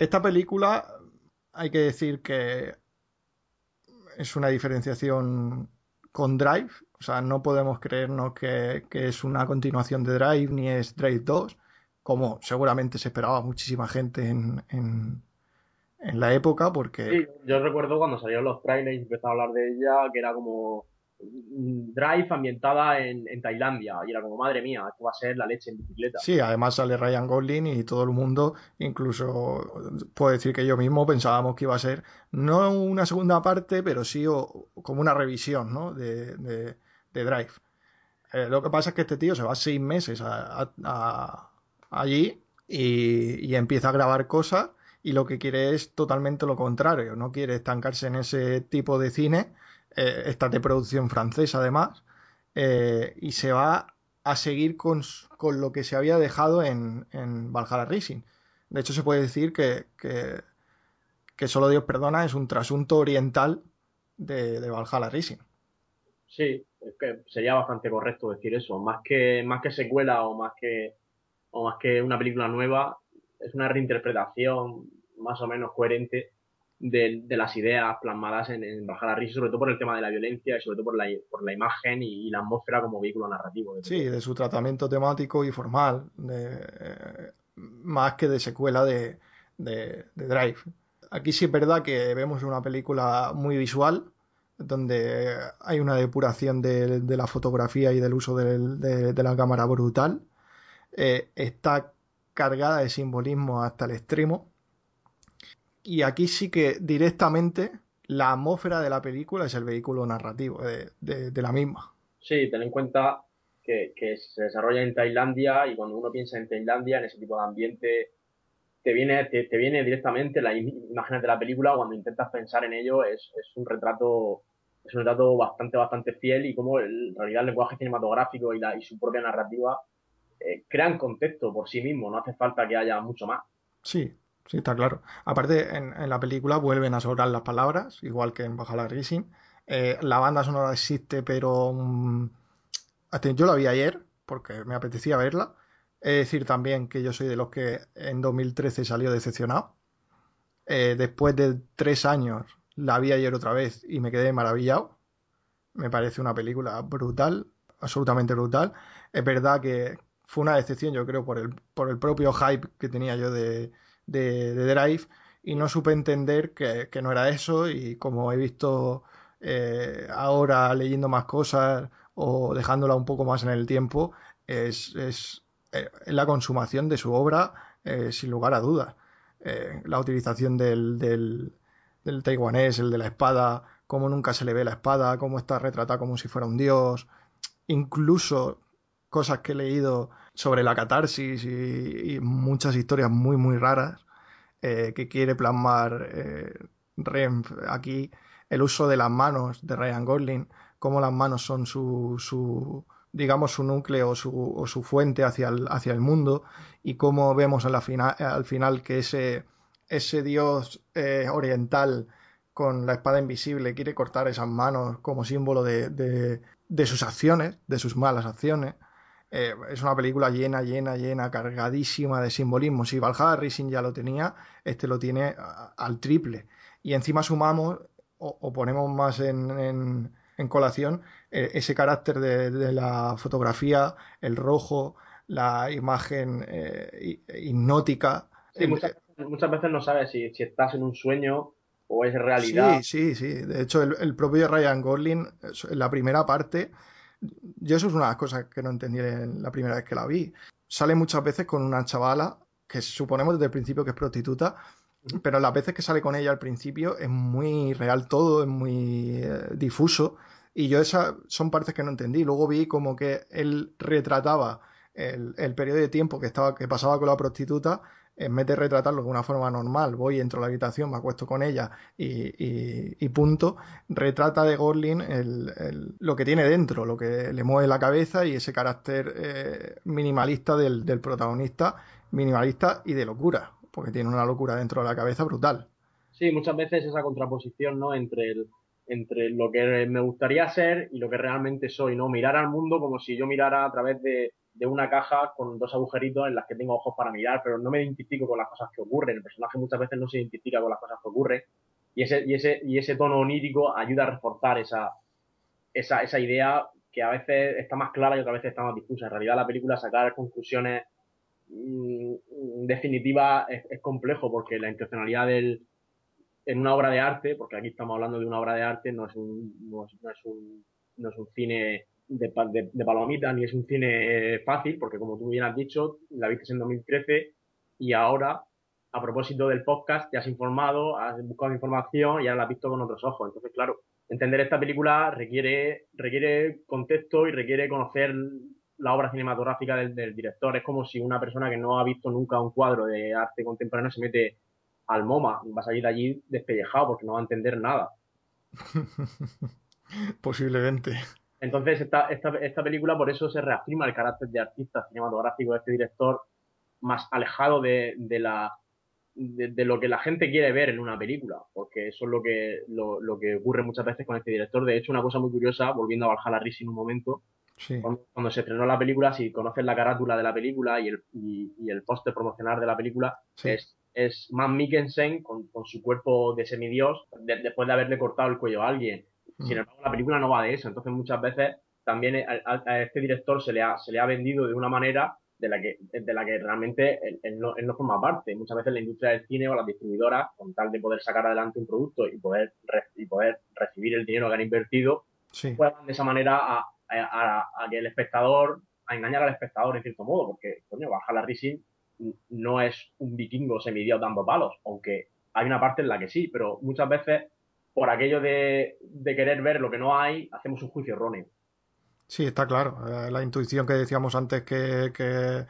Esta película hay que decir que es una diferenciación con Drive, o sea, no podemos creernos que, que es una continuación de Drive ni es Drive 2, como seguramente se esperaba muchísima gente en, en, la época, porque Sí, yo recuerdo cuando salieron los trailers y empezó a hablar de ella, que era como Drive ambientada en, en Tailandia. Y era como, madre mía, esto va a ser la leche en bicicleta. Sí, además sale Ryan Gosling y todo el mundo, incluso puedo decir que yo mismo pensábamos que iba a ser no una segunda parte, pero sí o- como una revisión, ¿no? de, de- Drive. Eh, lo que pasa es que este tío se va seis meses a- allí y, y empieza a grabar cosas y lo que quiere es totalmente lo contrario, no quiere estancarse en ese tipo de cine, eh, de producción francesa además, eh, y se va a seguir con, con lo que se había dejado en, en Valhalla Rising. De hecho, se puede decir que, que, que solo Dios perdona es un trasunto oriental de, de Valhalla Rising. Sí, es que sería bastante correcto decir eso. Más que, más que secuela o más que, o más que una película nueva, es una reinterpretación más o menos coherente de, de las ideas plasmadas en, en Valhalla Rising, sobre todo por el tema de la violencia y sobre todo por la, por la imagen y, y la atmósfera como vehículo narrativo. Sí, de su tratamiento temático y formal, de, más que de secuela de, de, de Drive. Aquí sí es verdad que vemos una película muy visual, donde hay una depuración de, de la fotografía y del uso de, de la cámara brutal. Eh, está cargada de simbolismo hasta el extremo. Y aquí sí que directamente la atmósfera de la película es el vehículo narrativo de, de- de la misma. Sí, ten en cuenta que, que se desarrolla en Tailandia y cuando uno piensa en Tailandia, en ese tipo de ambiente, te viene, te, te viene directamente la im- imagen de la película cuando intentas pensar en ello, es, es un retrato, es un retrato bastante, bastante fiel y como el- en realidad el lenguaje cinematográfico y, la, y su propia narrativa eh, crean contexto por sí mismo, no hace falta que haya mucho más. Sí, sí, está claro. Aparte, en, en la película vuelven a sobrar las palabras, igual que en Valhalla Rising. Eh, la banda sonora existe, pero mm, hasta yo la vi ayer porque me apetecía verla. Es decir también que yo soy de los que en 2013 salió decepcionado. Eh, después de tres años la vi ayer otra vez y me quedé maravillado. Me parece una película brutal, absolutamente brutal. Es verdad que fue una decepción, yo creo, por el, por el propio hype que tenía yo de, de, de Drive y no supe entender que, que no era eso y como he visto eh, ahora leyendo más cosas o dejándola un poco más en el tiempo, es, es, eh, la consumación de su obra eh, sin lugar a dudas. La utilización del, del, del taiwanés, el de la espada, cómo nunca se le ve la espada, cómo está retratada como si fuera un dios, incluso cosas que he leído sobre la catarsis y, muchas historias muy, muy raras eh, que quiere plasmar eh, Renf aquí, el uso de las manos de Ryan Gosling, cómo las manos son su, su digamos, su núcleo o su, fuente hacia el, hacia el mundo y cómo vemos al final que ese, ese dios eh, oriental con la espada invisible quiere cortar esas manos como símbolo de, de sus acciones, de sus malas acciones. Eh, es una película llena, llena, llena, cargadísima de simbolismo. Si Valhalla Rising ya lo tenía, este lo tiene a- al triple. Y encima sumamos o, o ponemos más en, en- en colación eh, ese carácter de, de la fotografía, el rojo, la imagen eh, hi- hipnótica. Sí, muchas, muchas veces no sabes si, si estás en un sueño o es realidad. Sí, sí, sí. De hecho, el, el propio Ryan Gosling, en la primera parte, yo eso es una de las cosas que no entendí en la primera vez que la vi. Sale muchas veces con una chavala que suponemos desde el principio que es prostituta, pero las veces que sale con ella al principio es muy real todo, es muy eh, difuso. Y yo esas son partes que no entendí. Luego vi como que él retrataba el, el periodo de tiempo que estaba, que pasaba con la prostituta, en vez de retratarlo de una forma normal, voy, entro a la habitación, me acuesto con ella y, y- y punto, retrata de Gorlin el- lo que tiene dentro, lo que le mueve la cabeza y ese carácter eh, minimalista del, del protagonista, minimalista y de locura, porque tiene una locura dentro de la cabeza brutal. Sí, muchas veces esa contraposición, ¿no? Entre el, entre lo que me gustaría ser y lo que realmente soy, ¿no? Mirar al mundo como si yo mirara a través de, de una caja con dos agujeritos en las que tengo ojos para mirar, pero no me identifico con las cosas que ocurren. El personaje muchas veces no se identifica con las cosas que ocurren y ese, y ese, y ese tono onírico ayuda a reforzar esa, esa, esa idea que a veces está más clara y otras veces está más difusa. En realidad la película sacar conclusiones mm, definitivas es, es complejo porque la intencionalidad del, en una obra de arte, porque aquí estamos hablando de una obra de arte, no es un, no es, no es un, no es un cine de, de, de palomitas, ni es un cine eh, fácil, porque como tú bien has dicho, la viste en 2013 y ahora, a propósito del podcast, te has informado, has buscado información y ahora la has visto con otros ojos. Entonces, claro, entender esta película requiere, requiere contexto y requiere conocer la obra cinematográfica del, del director. Es como si una persona que no ha visto nunca un cuadro de arte contemporáneo se mete al MoMA, va a salir allí despellejado porque no va a entender nada. Posiblemente. Entonces, esta, esta, esta película por eso se reafirma el carácter de artista cinematográfico de este director más alejado de, de la de, de lo que la gente quiere ver en una película, porque eso es lo que, lo, lo que ocurre muchas veces con este director. De hecho, una cosa muy curiosa, volviendo a Valhalla Rising un momento, Sí. cuando, cuando se estrenó la película, si conoces la carátula de la película y el, y, y el póster promocional de la película, Sí. es, es Matt Mikkelsen con, con su cuerpo de semidios de- después de haberle cortado el cuello a alguien. Sin Mm. embargo, la película no va de eso. Entonces, muchas veces también a, este director se le, ha, se le ha vendido de una manera de la que, de la que realmente él, él no, él no forma parte. Muchas veces la industria del cine o las distribuidoras, con tal de poder sacar adelante un producto y poder, y poder recibir el dinero que han invertido, Sí. juegan de esa manera a, a- que el espectador, a engañar al espectador en cierto modo, porque, coño, Valhalla Rising no es un vikingo semidios dando palos, aunque hay una parte en la que sí, pero muchas veces, por aquello de, de querer ver lo que no hay, hacemos un juicio erróneo. Sí, está claro. Eh, La intuición que decíamos antes que, que,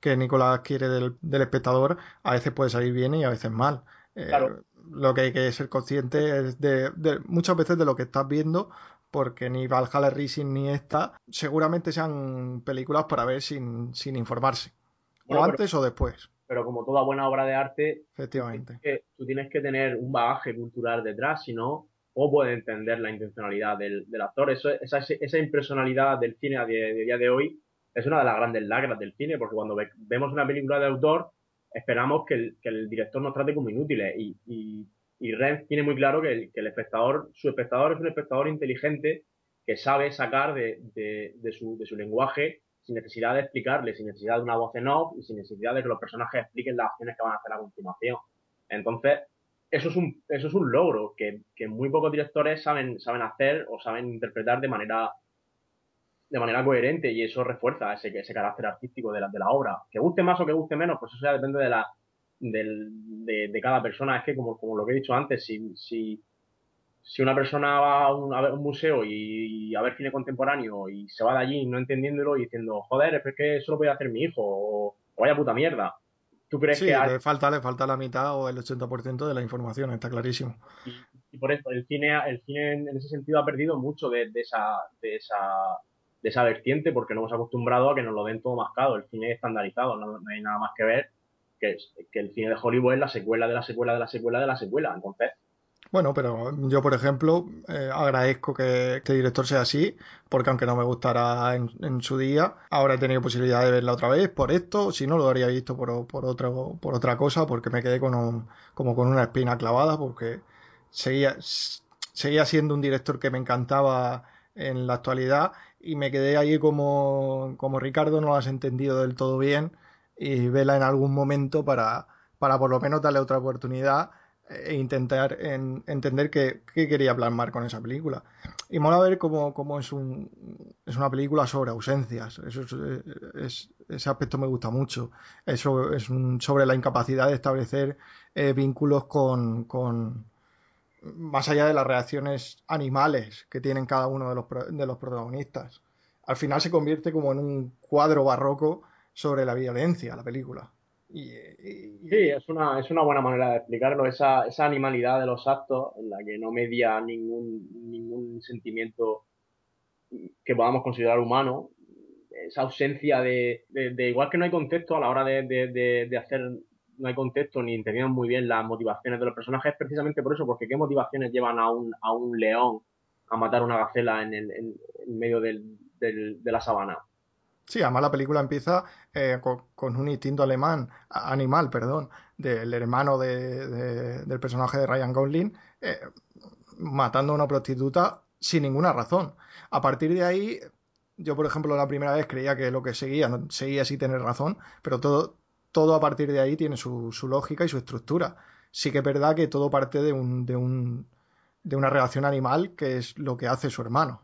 que Nicolás quiere del, del espectador a veces puede salir bien y a veces mal. Eh, Claro. Lo que hay que ser consciente es de, de- muchas veces de lo que estás viendo, porque ni Valhalla Rising ni esta seguramente sean películas para ver sin, sin informarse. O pero- antes o después, Pero como toda buena obra de arte, efectivamente. que tú tienes que tener un bagaje cultural detrás, si no, ¿cómo puedes entender la intencionalidad del, del actor? Eso, esa, esa impersonalidad del cine a día, de día de hoy es una de las grandes lacras del cine, porque cuando ve- vemos una película de autor, esperamos que el, que el director nos trate como inútiles. Y, y, y Renz tiene muy claro que el, que el espectador, su espectador es un espectador inteligente que sabe sacar de, de, de su, de su lenguaje sin necesidad de explicarle, sin necesidad de una voz en off y sin necesidad de que los personajes expliquen las acciones que van a hacer a continuación. Entonces, eso es un, eso es un logro que, que muy pocos directores saben, saben hacer o saben interpretar de manera, de manera coherente y eso refuerza ese, ese carácter artístico de la, de la obra. Que guste más o que guste menos, pues eso ya depende de, la, del, de, de cada persona. Es que, como, como lo que he dicho antes, si, si, si una persona va a un, a ver un museo y, y a ver cine contemporáneo y se va de allí no entendiéndolo y diciendo, joder, es que eso lo puede hacer mi hijo o, o vaya puta mierda. ¿Tú crees Sí, que hay- le falta, le falta la mitad o el 80% de la información, está clarísimo. y, y por eso el cine, el cine en, ese sentido ha perdido mucho de, de esa, de esa, de esa vertiente porque nos hemos acostumbrado a que nos lo den todo mascado, el cine estandarizado, no, no hay nada más que ver que, es- que el cine de Hollywood es la secuela de la secuela de la secuela de la secuela. Entonces, Bueno, pero yo, por ejemplo, eh, agradezco que este director sea así, porque aunque no me gustara en, su día, ahora he tenido posibilidad de verla otra vez por esto, si no lo habría visto por, otro, por otra cosa, porque me quedé con un- como con una espina clavada, porque seguía, seguía siendo un director que me encantaba en la actualidad y me quedé ahí como, como Ricardo no lo has entendido del todo bien y vela en algún momento para, para por lo menos darle otra oportunidad e intentar en- entender qué, quería plasmar con esa película. Y mola ver cómo, es, un, es una película sobre ausencias. Eso es, es- ese aspecto me gusta mucho. Eso es un- sobre la incapacidad de establecer eh, vínculos con, con- más allá de las reacciones animales que tienen cada uno de los, de los protagonistas. Al final se convierte como en un cuadro barroco sobre la violencia, la película. Sí, es una, es una buena manera de explicarlo, esa, esa animalidad de los actos en la que no media ningún, ningún sentimiento que podamos considerar humano, esa ausencia de, de- de- igual que no hay contexto a la hora de, de- de- de hacer, no hay contexto ni entendemos muy bien las motivaciones de los personajes, es precisamente por eso, porque qué motivaciones llevan a un, a un león a matar una gacela en, el, en, en medio del, del- de la sabana. Sí, además la película empieza eh, con, con un instinto alemán, animal, perdón, del hermano de- de- del personaje de Ryan Gosling, eh, matando a una prostituta sin ninguna razón. A partir de ahí, yo por ejemplo la primera vez creía que lo que seguía, no- seguía sí tener razón, pero todo, todo a partir de ahí tiene su, su lógica y su estructura. Sí que es verdad que todo parte de un, de un, de una relación animal que es lo que hace su hermano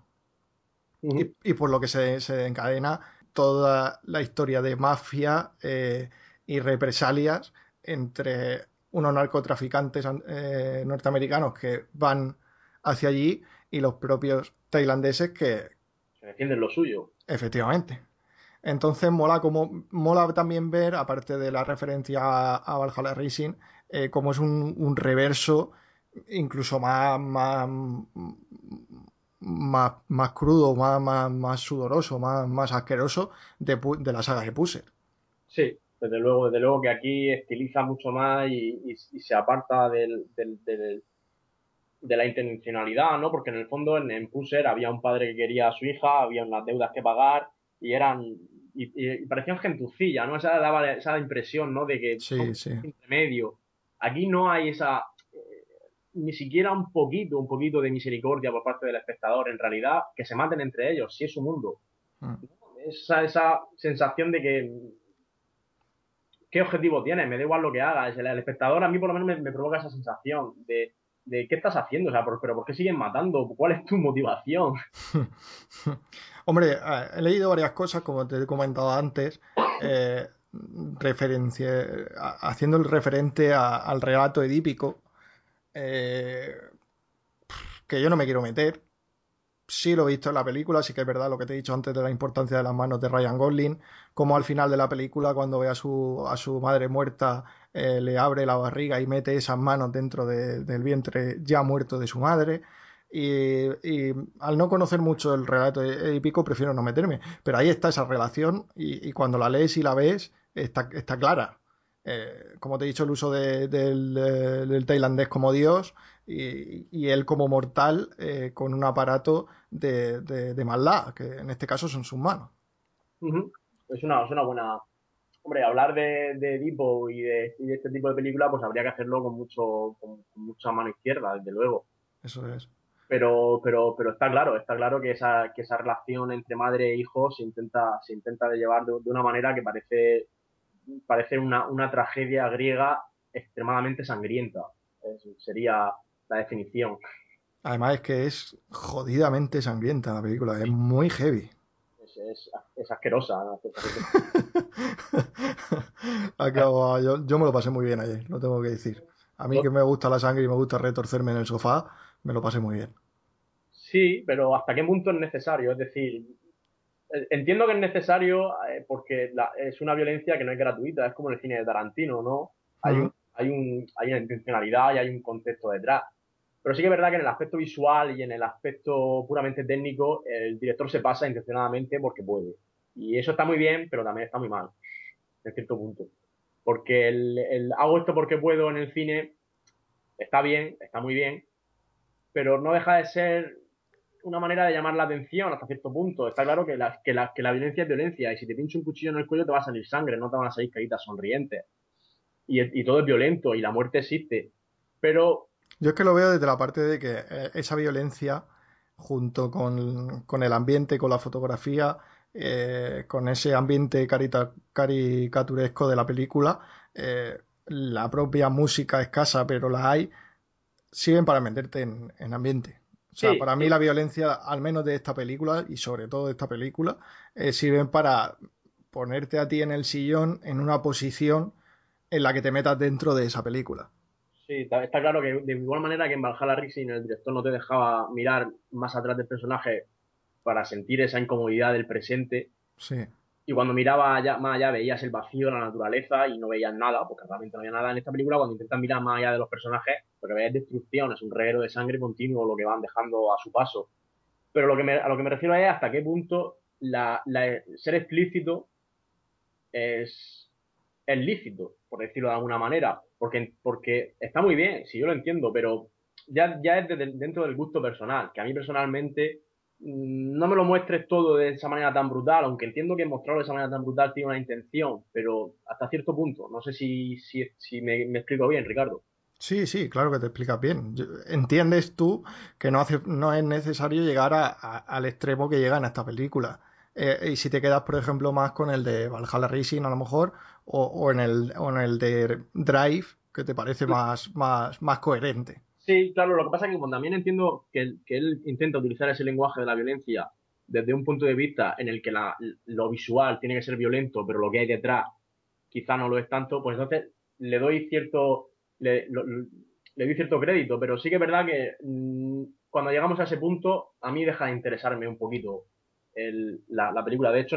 y, y por lo que se, se encadena toda la historia de mafia eh, y represalias entre unos narcotraficantes eh, norteamericanos que van hacia allí y los propios tailandeses que Se defienden lo suyo. efectivamente. Entonces mola como mola también ver, aparte de la referencia a, a Valhalla Rising, eh, como es un, un reverso incluso más, más, más, más crudo, más, más, más sudoroso, más, más asqueroso de, de la saga de Puzzle. Sí, Desde luego, desde luego que aquí estiliza mucho más y, y- y se aparta del, del- del- de la intencionalidad, ¿no? Porque en el fondo en, en Pusher había un padre que quería a su hija, había unas deudas que pagar y eran y, y- parecían gentucilla, ¿no? Esa daba esa impresión, ¿no? De que Sí, sí. intermedio. Aquí no hay esa ni siquiera un poquito, un poquito de misericordia por parte del espectador. En realidad, que se maten entre ellos, si es su mundo. Mm. Esa, esa sensación de que ¿qué objetivo tienes? Me da igual lo que hagas. El, el espectador a mí por lo menos me, me provoca esa sensación de, de ¿qué estás haciendo? O sea, por- pero ¿por qué siguen matando? ¿Cuál es tu motivación? Hombre, he leído varias cosas, como te he comentado antes, eh, referencia, haciendo el referente a- al relato edípico, eh, que yo no me quiero meter. Sí lo he visto en la película, sí que es verdad lo que te he dicho antes de la importancia de las manos de Ryan Gosling, como al final de la película, cuando ve a su, a su madre muerta, eh, le abre la barriga y mete esas manos dentro de- del vientre ya muerto de su madre. Y, al no conocer mucho el relato épico, prefiero no meterme. Pero ahí está esa relación y, y cuando la lees y la ves, está, está clara. Eh, como te he dicho, el uso de- del, eh, del tailandés como dios y, y él como mortal eh, con un aparato de, de- maldad, que en este caso son sus manos. Es una, es una buena... Hombre, hablar de, Edipo y de, y de este tipo de película, pues habría que hacerlo con mucho con, con mucha mano izquierda, desde luego. Eso es. Pero, pero, pero está claro, está claro que esa, que esa relación entre madre e hijo se intenta, se intenta de llevar de, de una manera que parece, parece una, una tragedia griega extremadamente sangrienta. Es- sería la definición. Además es que es jodidamente sangrienta la película, es muy heavy. Es, es, es asquerosa. ¿no? Acabo- yo, yo me lo pasé muy bien ayer, lo tengo que decir. A mí que me gusta la sangre y me gusta retorcerme en el sofá, me lo pasé muy bien. Sí, pero ¿hasta qué punto es necesario? Es decir, entiendo que es necesario eh, porque la- es una violencia que no es gratuita, es como en el cine de Tarantino, ¿no? Hay, un, Ujú. hay, un, hay una intencionalidad y hay un contexto detrás. Pero sí que es verdad que en el aspecto visual y en el aspecto puramente técnico, el director se pasa intencionadamente porque puede. Y eso está muy bien, pero también está muy mal, en cierto punto. Porque el, el hago esto porque puedo en el cine está bien, está muy bien, pero no deja de ser una manera de llamar la atención hasta cierto punto. Está claro que la, que la, que la violencia es violencia y si te pincha un cuchillo en el cuello te va a salir sangre, no te van a salir caritas sonrientes. Y, y todo es violento y la muerte existe. Pero Yo es que lo veo desde la parte de que eh, esa violencia, junto con, con el ambiente, con la fotografía, eh, con ese ambiente carita- caricaturesco de la película, eh, la propia música escasa, pero la hay, sirven para meterte en, en ambiente. O sea, Sí, para mí sí. la violencia, al menos de esta película, y sobre todo de esta película, eh, sirven para ponerte a ti en el sillón en una posición en la que te metas dentro de esa película. Sí, está, está claro que de igual manera que en Valhalla Rising el director no te dejaba mirar más atrás del personaje para sentir esa incomodidad del presente, Sí. y cuando miraba allá, más allá veías el vacío, la naturaleza y no veías nada, porque realmente no había nada en esta película, cuando intentas mirar más allá de los personajes, lo que ves es destrucción, es un reguero de sangre continuo lo que van dejando a su paso. Pero lo que me- a lo que me refiero es hasta qué punto la, ser explícito es, es lícito, por decirlo de alguna manera, porque, porque está muy bien, si yo lo entiendo, pero ya, ya es de- dentro del gusto personal, que a mí personalmente mm, no me lo muestres todo de esa manera tan brutal, aunque entiendo que mostrarlo de esa manera tan brutal tiene una intención, pero hasta cierto punto, no sé si, si, me explico bien, Ricardo. Sí, sí, claro que te explicas bien. Entiendes tú que no hace, no es necesario llegar a- a- al extremo que llega en esta película. Eh, y si te quedas, por ejemplo, más con el de Valhalla Rising, a lo mejor, o, o en el, o en el de Drive, que te parece más, más, más coherente. Sí, claro, lo que pasa es que como también entiendo que, él- que él intenta utilizar ese lenguaje de la violencia desde un punto de vista en el que la- lo visual tiene que ser violento, pero lo que hay detrás quizá no lo es tanto, pues entonces le doy cierto le, lo- le doy cierto crédito, pero sí que es verdad que mm, cuando llegamos a ese punto a mí deja de interesarme un poquito el- la, la película. De hecho,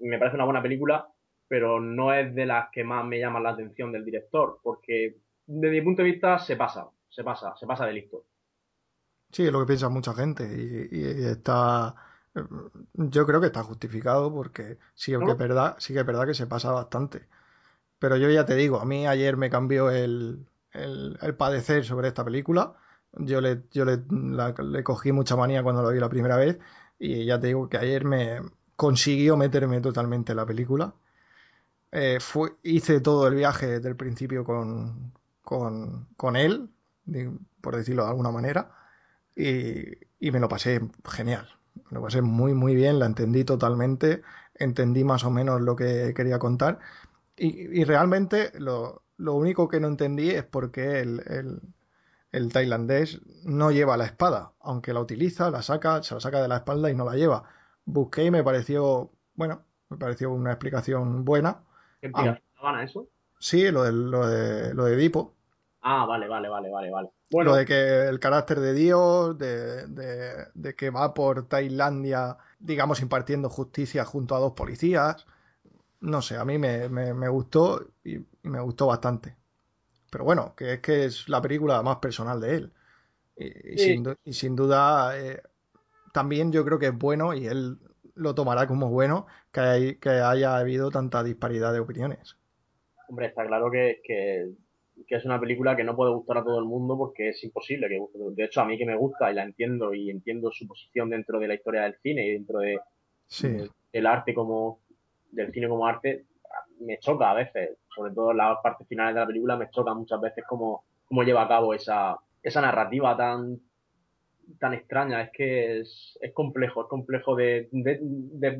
me parece una buena película, pero no es de las que más me llaman la atención del director, porque desde mi punto de vista se pasa, se pasa, se pasa de listo. Sí, es lo que piensa mucha gente y, y está, yo creo que está justificado porque sí que es verdad, sí que es verdad que se pasa bastante. Pero yo ya te digo, a mí ayer me cambió el, el, padecer sobre esta película. Yo le, yo le, cogí mucha manía cuando la vi la primera vez y ya te digo que ayer me consiguió meterme totalmente en la película. Eh, fue, hice todo el viaje desde el principio con, con, con él, por decirlo de alguna manera, y, y me lo pasé genial. Me lo pasé muy, muy bien, la entendí totalmente, entendí más o menos lo que quería contar. Y, y realmente lo, lo único que no entendí es por qué el, el- el tailandés no lleva la espada, aunque la utiliza, la saca, se la saca de la espalda y no la lleva. Busqué y me pareció, bueno, me pareció una explicación buena. ¿Qué explicación daban a eso? Sí, lo de, lo de, lo de Edipo, Ah, vale, vale, vale, vale, vale. lo de que el carácter de Dios, de, de- de que va por Tailandia, digamos, impartiendo justicia junto a dos policías. No sé, a mí me, me- me gustó y, y me gustó bastante. Pero bueno, que es que es la película más personal de él. Y, y Sí. sin, du- y sin duda, eh, también yo creo que es bueno y él lo tomará como bueno que, hay- que haya habido tanta disparidad de opiniones. hombre, está claro que, que, que es una película que no puede gustar a todo el mundo porque es imposible que guste. De hecho, a mí que me gusta y la entiendo y entiendo su posición dentro de la historia del cine y dentro de, Sí, de- del arte como del cine como arte me choca a veces sobre todo las partes finales de la película me choca muchas veces cómo, cómo lleva a cabo esa, esa narrativa tan tan extraña es que es, es complejo es complejo de,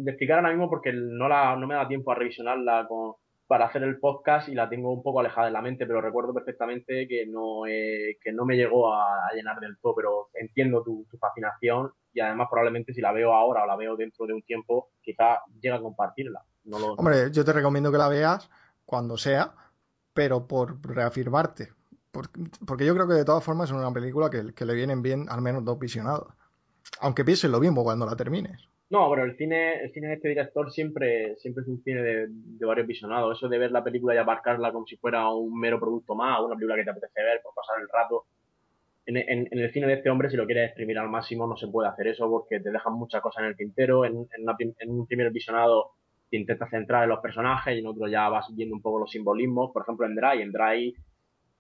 explicar ahora mismo porque no la no me da tiempo a revisionarla con, para hacer el podcast y la tengo un poco alejada de la mente pero recuerdo perfectamente que no eh, que no me llegó a, llenar del todo pero entiendo tu, tu fascinación y además probablemente si la veo ahora o la veo dentro de un tiempo, quizá llegue a compartirla. No lo... Hombre, yo te recomiendo que la veas cuando sea, pero por reafirmarte. Por- porque yo creo que de todas formas es una película que, le vienen bien al menos dos visionados. Aunque pienses lo mismo cuando la termines. No, pero el cine, el cine de este director siempre, siempre es un cine de, varios visionados. Eso de ver la película y abarcarla como si fuera un mero producto más, una película que te apetece ver por pasar el rato. En, el cine de este hombre, si lo quieres exprimir al máximo, no se puede hacer eso porque te dejan muchas cosas en el tintero. En un primer visionado te intentas centrar en los personajes y en otro ya vas viendo un poco los simbolismos. Por ejemplo, en Dry, en Dry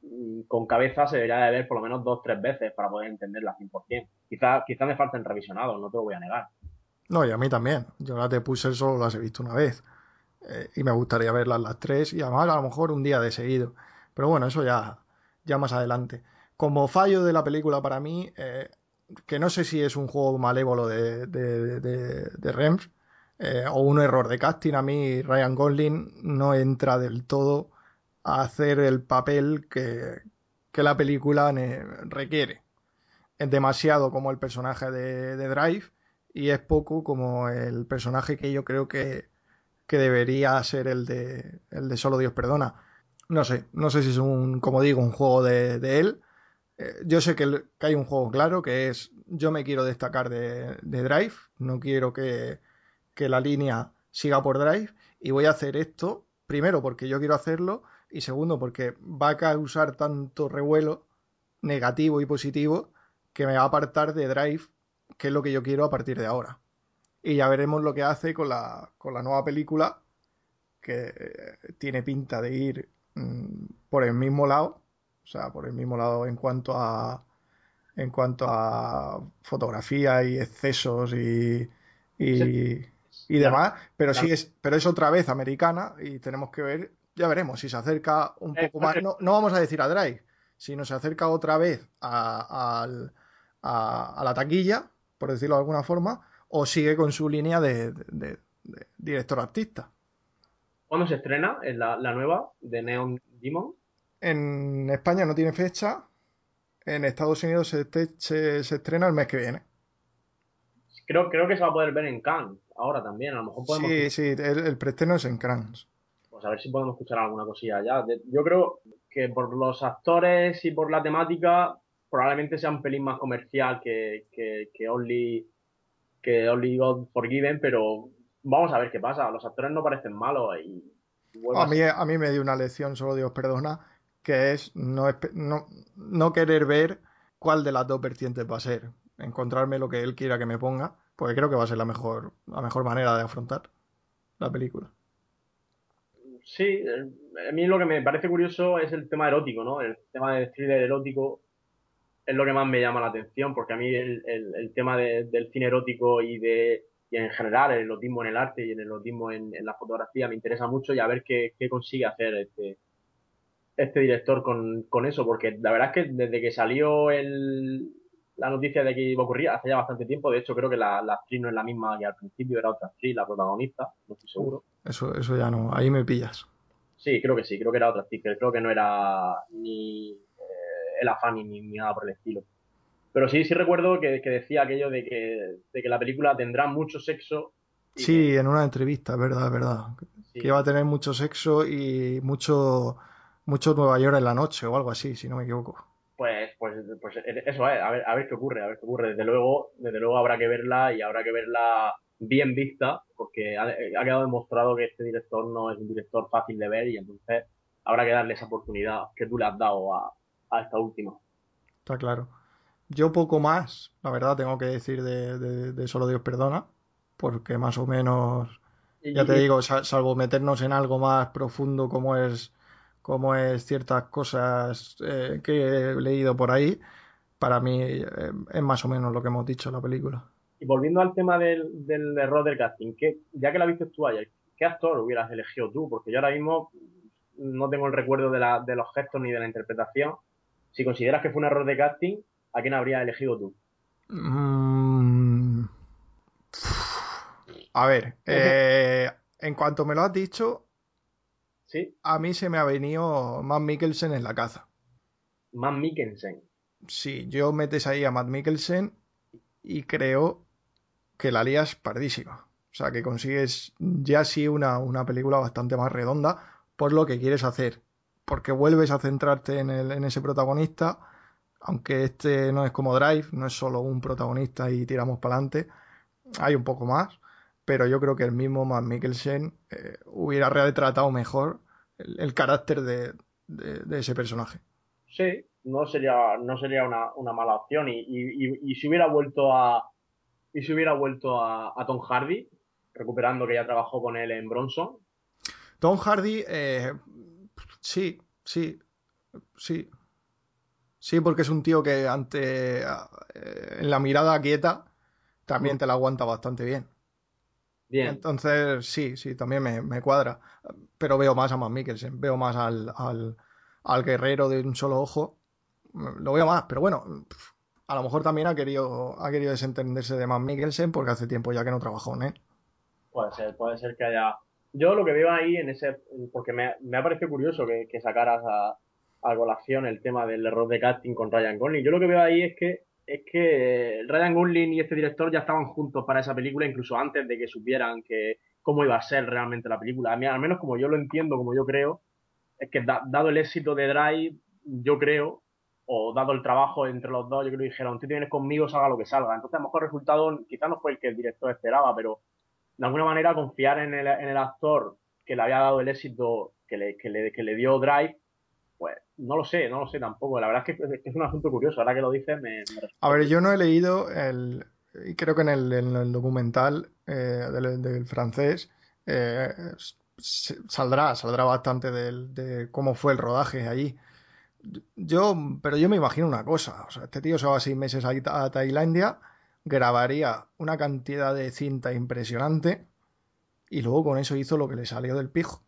mm, con cabeza se debería de ver por lo menos dos tres veces para poder entenderla 100%. Quizá, quizá me falten revisionados, no te lo voy a negar. No, y a mí también. Yo las de Puzzle solo las he visto una vez. Eh, y me gustaría verlas las tres y además a lo mejor un día de seguido. Pero bueno, eso ya, ya más adelante. Como fallo de la película para mí, eh, que no sé si es un juego malévolo de, de, de, de Rems eh, o un error de casting, a mí Ryan Gosling no entra del todo a hacer el papel que, que la película requiere. Es demasiado como el personaje de, de Drive y es poco como el personaje que yo creo que, que debería ser el de, el de Solo Dios Perdona. No sé, no sé si es un, como digo, un juego de, de él. Eh, yo sé que, que hay un juego claro que es yo me quiero destacar de, de Drive, no quiero que, que la línea siga por Drive y voy a hacer esto, primero porque yo quiero hacerlo y segundo porque va a causar tanto revuelo negativo y positivo que me va a apartar de Drive, que es lo que yo quiero a partir de ahora. Y ya veremos lo que hace con la, con la nueva película, que eh, tiene pinta de ir mm, por el mismo lado, o sea, por el mismo lado en cuanto a en cuanto a fotografía y excesos y. y demás, pero Claro. sí es, pero es otra vez americana y tenemos que ver, ya veremos si se acerca un Eh, poco más, no, no vamos a decir a Drive, sino se acerca otra vez a, a- a la taquilla, por decirlo de alguna forma, o sigue con su línea de, de- de- de director artista. ¿Cuándo se estrena en la, la nueva de Neon Demon? En España no tiene fecha, en Estados Unidos se- se estrena el mes que viene. Creo, creo que se va a poder ver en Cannes ahora también. A lo mejor podemos Sí, sí, el, el preestreno es en Cannes. pues a ver si podemos escuchar alguna cosilla. De- Yo creo que por los actores y por la temática probablemente sea un pelín más comercial que, que, que Only que Only God Forgiven, pero vamos a ver qué pasa. Los actores no parecen malos y A mí, a mí me dio una lección, solo Dios perdona, que es no, no, no querer ver cuál de las dos vertientes va a ser. Encontrarme lo que él quiera que me ponga, porque creo que va a ser la mejor, la mejor manera de afrontar la película. sí, eh, a mí lo que me parece curioso es el tema erótico, ¿no? El tema del thriller erótico es lo que más me llama la atención, porque a mí el, el- tema de- del cine erótico y de y en general el erotismo en el arte y el erotismo en, en la fotografía me interesa mucho y a ver qué, qué consigue hacer este, este director con, con eso, porque la verdad es que desde que salió el, la noticia de que iba a ocurrir, hace ya bastante tiempo, de hecho creo que la, la actriz no es la misma que al principio, era otra actriz, la protagonista, no estoy seguro. Eso, eso ya no, ahí me pillas. Sí, creo que sí, creo que era otra actriz, creo que no era ni eh, Ella Fanning ni, ni nada por el estilo. Pero sí, sí recuerdo que, que decía aquello de que, de que la película tendrá mucho sexo. Sí, en una entrevista, es verdad, es verdad. sí, Que iba a tener mucho sexo y mucho, mucho Nueva York en la noche o algo así, si no me equivoco. Pues, pues, pues eso es, a ver, a ver qué ocurre, a ver qué ocurre. Desde luego, desde luego habrá que verla y habrá que verla bien vista, porque ha, ha quedado demostrado que este director no es un director fácil de ver y entonces habrá que darle esa oportunidad que tú le has dado a, a esta última. Está claro. Yo poco más, la verdad, tengo que decir de, de- de Solo Dios perdona, porque más o menos, ya te digo, sa- salvo meternos en algo más profundo como es, como es ciertas cosas eh, que he leído por ahí, para mí eh, es más o menos lo que hemos dicho en la película. Y volviendo al tema del, del error del casting, ¿qué, ya que la viste tú ayer, ¿qué actor hubieras elegido tú? Porque yo ahora mismo no tengo el recuerdo de, la- de los gestos ni de la interpretación. Si consideras que fue un error de casting, ¿a quién habrías elegido tú? Mm. A ver, eh, en cuanto me lo has dicho, ¿Sí? a mí se me ha venido Matt Mikkelsen en la caza. Matt Mikkelsen. Sí, yo metes ahí a Matt Mikkelsen y creo que la lías pardísima. O sea, que consigues ya sí una, una película bastante más redonda por lo que quieres hacer. Porque vuelves a centrarte en, el, en ese protagonista, aunque este no es como Drive, no es solo un protagonista y tiramos para adelante. Hay un poco más, pero yo creo que el mismo Matt Mikkelsen eh, hubiera retratado mejor el, el carácter de, de- de ese personaje. Sí, no sería, no sería una, una mala opción. Y, y, y- y si hubiera vuelto a. Y si hubiera vuelto a, a Tom Hardy, recuperando que ya trabajó con él en Bronson, Tom Hardy, eh, sí, sí, sí. Sí, porque es un tío que ante eh, en la mirada quieta también te la aguanta bastante bien. Bien. Entonces, sí, sí, también me, me cuadra. Pero veo más a Matt Mikkelsen, veo más al, al, al guerrero de un solo ojo. Lo veo más, pero bueno, a lo mejor también ha querido, ha querido desentenderse de Matt Mikkelsen porque hace tiempo ya que no trabajó en él. Puede ser, puede ser que haya. Yo lo que veo ahí en ese. Porque me, me ha parecido curioso que, que sacaras a, a colación el tema del error de casting con Ryan Gosling. Yo lo que veo ahí es que es que Ryan Gosling y este director ya estaban juntos para esa película incluso antes de que supieran que cómo iba a ser realmente la película. A mí, al menos como yo lo entiendo, como yo creo, es que da- dado el éxito de Drive, yo creo, o dado el trabajo entre los dos, yo creo que dijeron, tú tienes conmigo, salga lo que salga. Entonces, a lo mejor el resultado quizás no fue el que el director esperaba, pero de alguna manera confiar en el, en el actor que le había dado el éxito que le, que le, que le dio Drive, pues no lo sé, no lo sé tampoco. La verdad es que, es que es un asunto curioso. Ahora que lo dices, me, me A ver, yo no he leído el, y creo que en el, en el documental eh, del, del francés eh, saldrá, saldrá bastante del- de cómo fue el rodaje allí. Yo, pero yo me imagino una cosa, o sea, este tío se va seis meses a, a Tailandia, grabaría una cantidad de cinta impresionante y luego con eso hizo lo que le salió del pijo.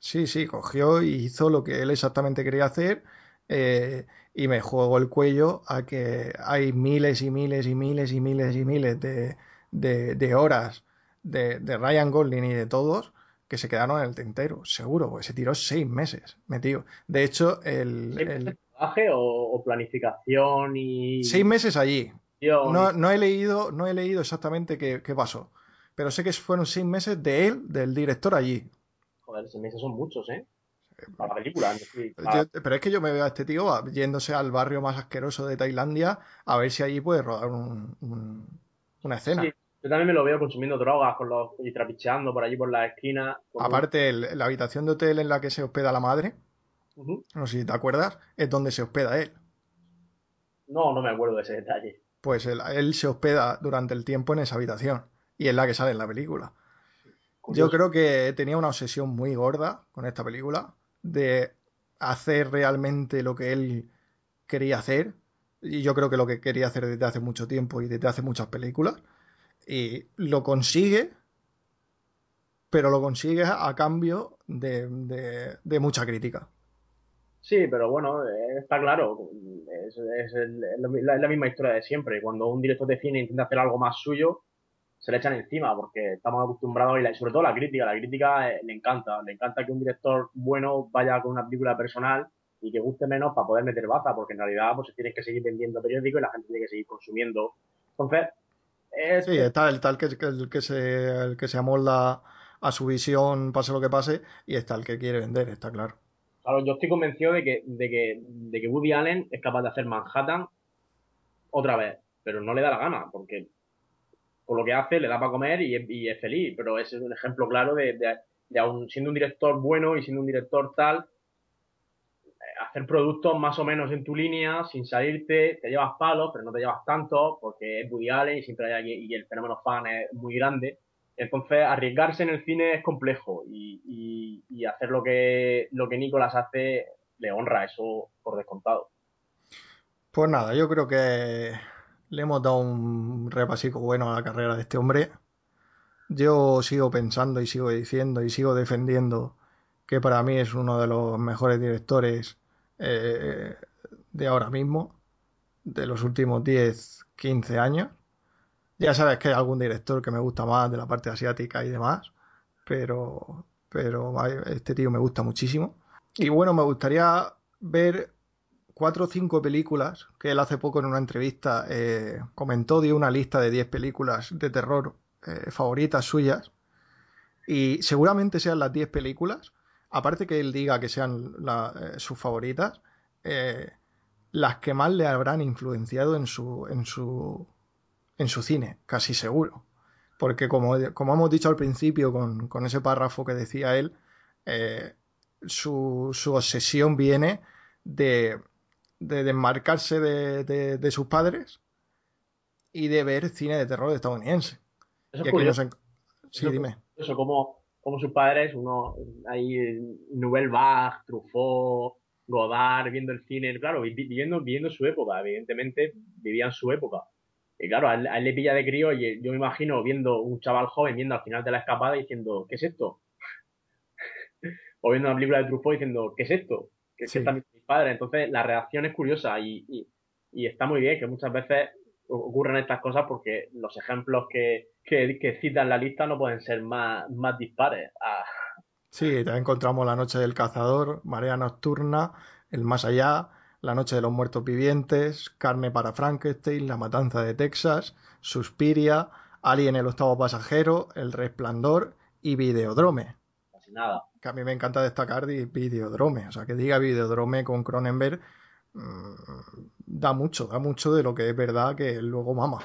Sí, sí, cogió y hizo lo que él exactamente quería hacer eh, y me juego el cuello a que hay miles y miles y miles y miles y miles de, de- de horas de, de Ryan Gosling y de todos que se quedaron en el tintero, seguro, porque se tiró seis meses metido. De hecho, el, ¿Seis el- meses de rodaje o, o planificación y... seis meses allí. No, no he leído, no he leído exactamente qué, qué pasó, pero sé que fueron seis meses de él, del director allí. Joder, seis meses son muchos, ¿eh? Para la película. es decir, para- Yo- pero es que yo me veo a este tío a- yéndose al barrio más asqueroso de Tailandia a ver si allí puede rodar un- un- una escena. Sí, yo también me lo veo consumiendo drogas con los, y trapicheando por allí por las esquinas. un- Aparte, el- la habitación de hotel en la que se hospeda la madre, no sé si te acuerdas, es donde se hospeda él. No, no me acuerdo de ese detalle. Pues él, él se hospeda durante el tiempo en esa habitación y es la que sale en la película. Yo creo que tenía una obsesión muy gorda con esta película de hacer realmente lo que él quería hacer. Y yo creo que lo que quería hacer desde hace mucho tiempo y desde hace muchas películas. Y lo consigue, pero lo consigue a cambio de, de- de mucha crítica. Sí, pero bueno, eh, está claro, es, es el- es lo mi- la, es la misma historia de siempre. Cuando un director de cine intenta hacer algo más suyo, se le echan encima porque estamos acostumbrados y la- sobre todo la crítica, la crítica eh, le encanta, le encanta que un director bueno vaya con una película personal y que guste menos para poder meter baza, porque en realidad pues se tiene que seguir vendiendo periódicos y la gente tiene que seguir consumiendo. Entonces, es, Sí, está el tal que, que- el que se, el que se amolda a su visión, pase lo que pase, y está el que quiere vender, está claro. Claro, yo estoy convencido de que, de que, de que Woody Allen es capaz de hacer Manhattan otra vez, pero no le da la gana, porque por lo que hace le da para comer y es, feliz, pero ese es un ejemplo claro de, aun siendo un director bueno y siendo un director tal, eh, hacer productos más o menos en tu línea, sin salirte, te llevas palos, pero no te llevas tanto, porque es Woody Allen y siempre hay y el fenómeno fan es muy grande. Entonces, arriesgarse en el cine es complejo y, hacer lo que, lo que Nicolas hace le honra eso por descontado. Pues nada, yo creo que le hemos dado un repasico bueno a la carrera de este hombre. Yo sigo pensando y sigo diciendo y sigo defendiendo que para mí es uno de los mejores directores eh, de ahora mismo, de los últimos 10, 15 años. Ya sabes que hay algún director que me gusta más de la parte asiática y demás, pero, pero este tío me gusta muchísimo. Y bueno, me gustaría ver cuatro o cinco películas que él hace poco en una entrevista eh, comentó, dio una lista de 10 películas de terror eh, favoritas suyas y seguramente sean las 10 películas, aparte que él diga que sean eh, sus favoritas, las que más le habrán influenciado en su, en su, en su cine, casi seguro. Porque como, como hemos dicho al principio con, con ese párrafo que decía él, su, su obsesión viene de, de desmarcarse de, de, de, sus padres y de ver cine de terror estadounidense. Eso es curioso. Sí, Eso- dime. Eso, como, como sus padres, uno ahí, Nouvelle Vague, Truffaut, Godard, viendo el cine, claro, vi- viviendo, viviendo su época, evidentemente vivían su época. Y claro, a él, a él le pilla de crío y yo me imagino viendo un chaval joven viendo al final de la escapada y diciendo, ¿qué es esto? o viendo una película de Truffaut diciendo, ¿qué es esto? ¿Qué, qué Sí. están padres? Entonces, la reacción es curiosa y, y, y está muy bien que muchas veces ocurren estas cosas porque los ejemplos que, que, que citan la lista no pueden ser más, más dispares. Ah, Sí, también encontramos La Noche del Cazador, Marea Nocturna, El Más Allá, La Noche de los Muertos Vivientes, Carne para Frankenstein, La Matanza de Texas, Suspiria, Alien el Octavo Pasajero, El Resplandor y Videodrome. casi nada. Que a mí me encanta destacar de Videodrome. O sea, que diga Videodrome con Cronenberg mm, da mucho, da mucho de lo que es verdad que luego mama.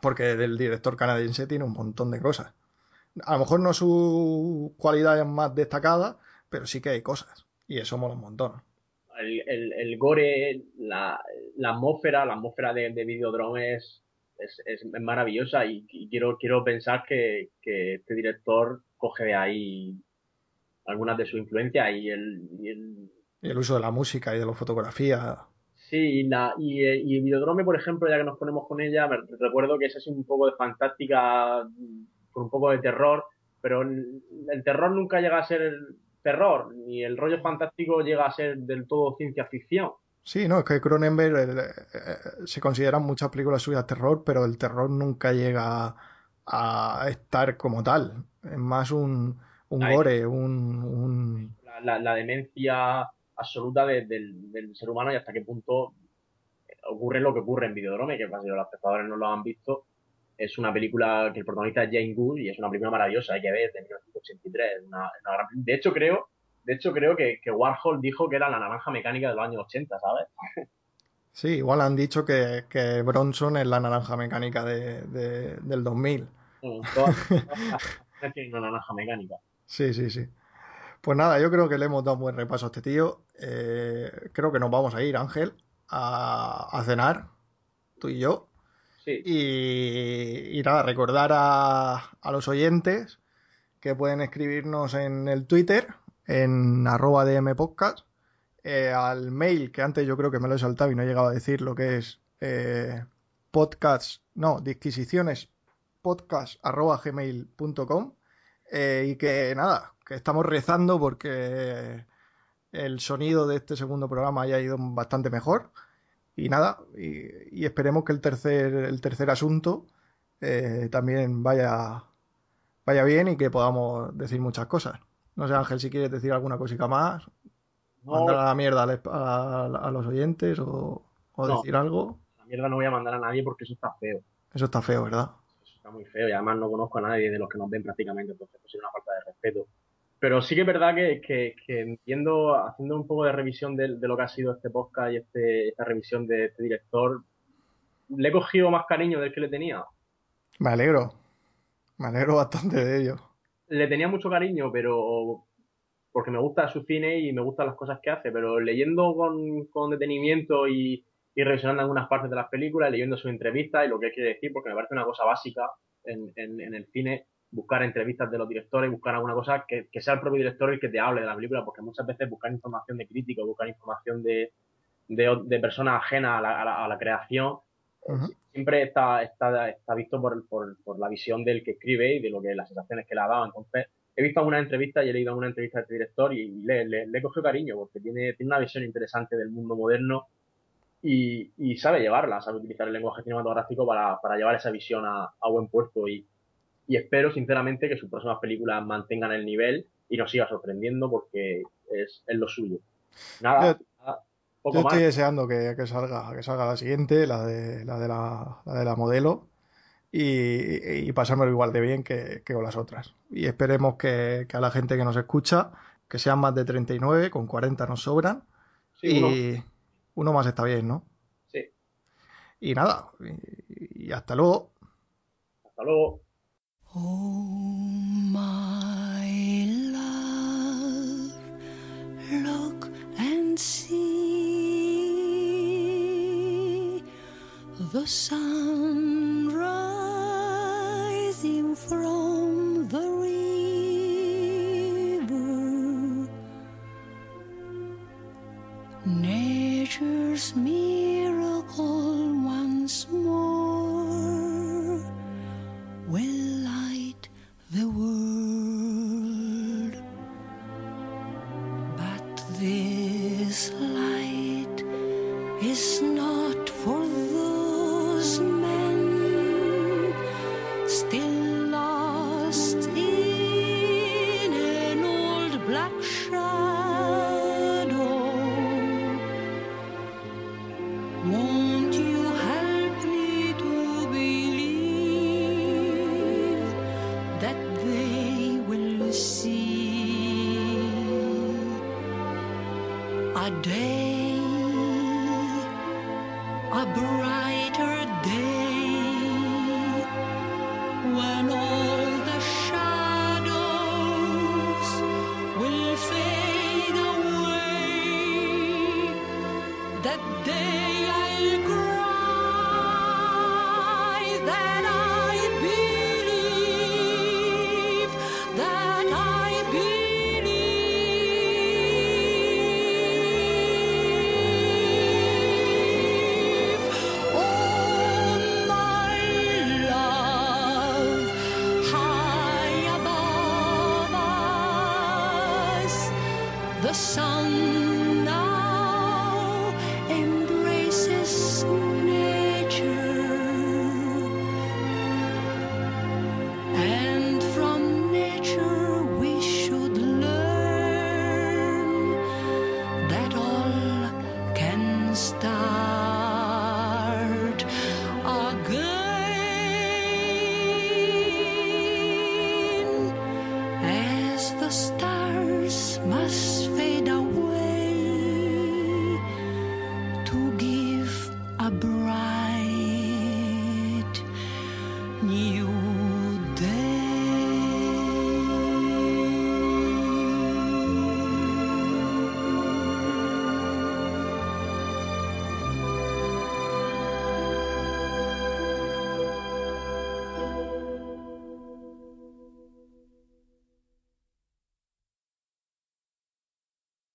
Porque del director canadiense tiene un montón de cosas. A lo mejor no sus cualidades más destacadas, pero sí que hay cosas. Y eso mola un montón. El, el, el gore, la, atmósfera, la atmósfera de, de Videodrome es, maravillosa y, y quiero, quiero pensar que, que este director coge de ahí algunas de sus influencias y el, y el Y el uso de la música y de la fotografía. Sí, y, la, y, eh, y Videodrome, por ejemplo, ya que nos ponemos con ella, me recuerdo que es así un poco de fantástica, con un poco de terror, pero el, el terror nunca llega a ser el terror, ni el rollo fantástico llega a ser del todo ciencia ficción. Sí, no, es que Cronenberg eh, eh, se consideran muchas películas suyas terror, pero el terror nunca llega a estar como tal. Es más un, un gore, un, un- La, la, la demencia absoluta de- del, del ser humano y hasta qué punto ocurre lo que ocurre en Videodrome, que para si los espectadores no lo han visto, es una película que el protagonista es Jane Gould y es una película maravillosa, hay que ver, de 1983. Una, una gran- De hecho, creo, de hecho, creo que, que Warhol dijo que era la naranja mecánica de los años 80, ¿sabes? Sí, igual han dicho que, que Bronson es la naranja mecánica de, de- del 2000. Mm, Todas, una naranja mecánica. Sí, sí, sí. Pues nada, yo creo que le hemos dado un buen repaso a este tío. Eh, creo que nos vamos a ir, Ángel, a, a cenar, tú y yo. Sí, Y, y nada, recordar a, a los oyentes que pueden escribirnos en el Twitter, en arroba dmpodcast, eh, al mail, que antes yo creo que me lo he saltado y no he llegado a decir lo que es eh, podcast, no, disquisiciones podcast arroba gmail.com eh, y que nada, que estamos rezando porque el sonido de este segundo programa haya ido bastante mejor y nada, y, y esperemos que el tercer, el tercer asunto eh, también vaya, vaya bien y que podamos decir muchas cosas. No sé, Ángel, si quieres decir alguna cosita más, No, mandar a la mierda a, a los oyentes o, o No. decir algo. la mierda no voy a mandar a nadie porque eso está feo. Eso está feo, ¿verdad? Está muy feo y además no conozco a nadie de los que nos ven prácticamente, entonces pues sería una falta de respeto. Pero sí que es verdad que, que, que entiendo, haciendo un poco de revisión de, de lo que ha sido este podcast y este, esta revisión de este director, le he cogido más cariño del que le tenía. Me alegro. Me alegro bastante de ello. Le tenía mucho cariño, pero porque me gusta su cine y me gustan las cosas que hace, pero leyendo con, con detenimiento y, y revisionando algunas partes de las películas, leyendo sus entrevistas y lo que hay que decir, porque me parece una cosa básica en, en, en el cine, buscar entrevistas de los directores, buscar alguna cosa que, que sea el propio director el que te hable de la película, porque muchas veces buscar información de críticos, buscar información de, de, de personas ajenas a la, a la, a la creación, siempre está, está, está visto por, por, por la visión del que escribe y de lo que las sensaciones que le ha dado. Entonces, he visto algunas entrevistas y he leído alguna entrevista de este director y le, le, le he cogido cariño porque tiene, tiene una visión interesante del mundo moderno y, y sabe llevarla, sabe utilizar el lenguaje cinematográfico para, para llevar esa visión a, a buen puerto y, y espero sinceramente que sus próximas películas mantengan el nivel y nos siga sorprendiendo porque es, es lo suyo. Nada, nada, poco Yo más. estoy deseando que, que salga, que salga la siguiente, la de la, de la, la, de la modelo, y, y pasármelo igual de bien que, que con las otras. Y esperemos que, que a la gente que nos escucha, que sean más de 39, con 40 nos sobran, Sí, y uno más está bien, ¿no? Sí. Y nada, y, y hasta luego. Hasta luego. Oh, my love, look and see the sun rising from the Nature's miracle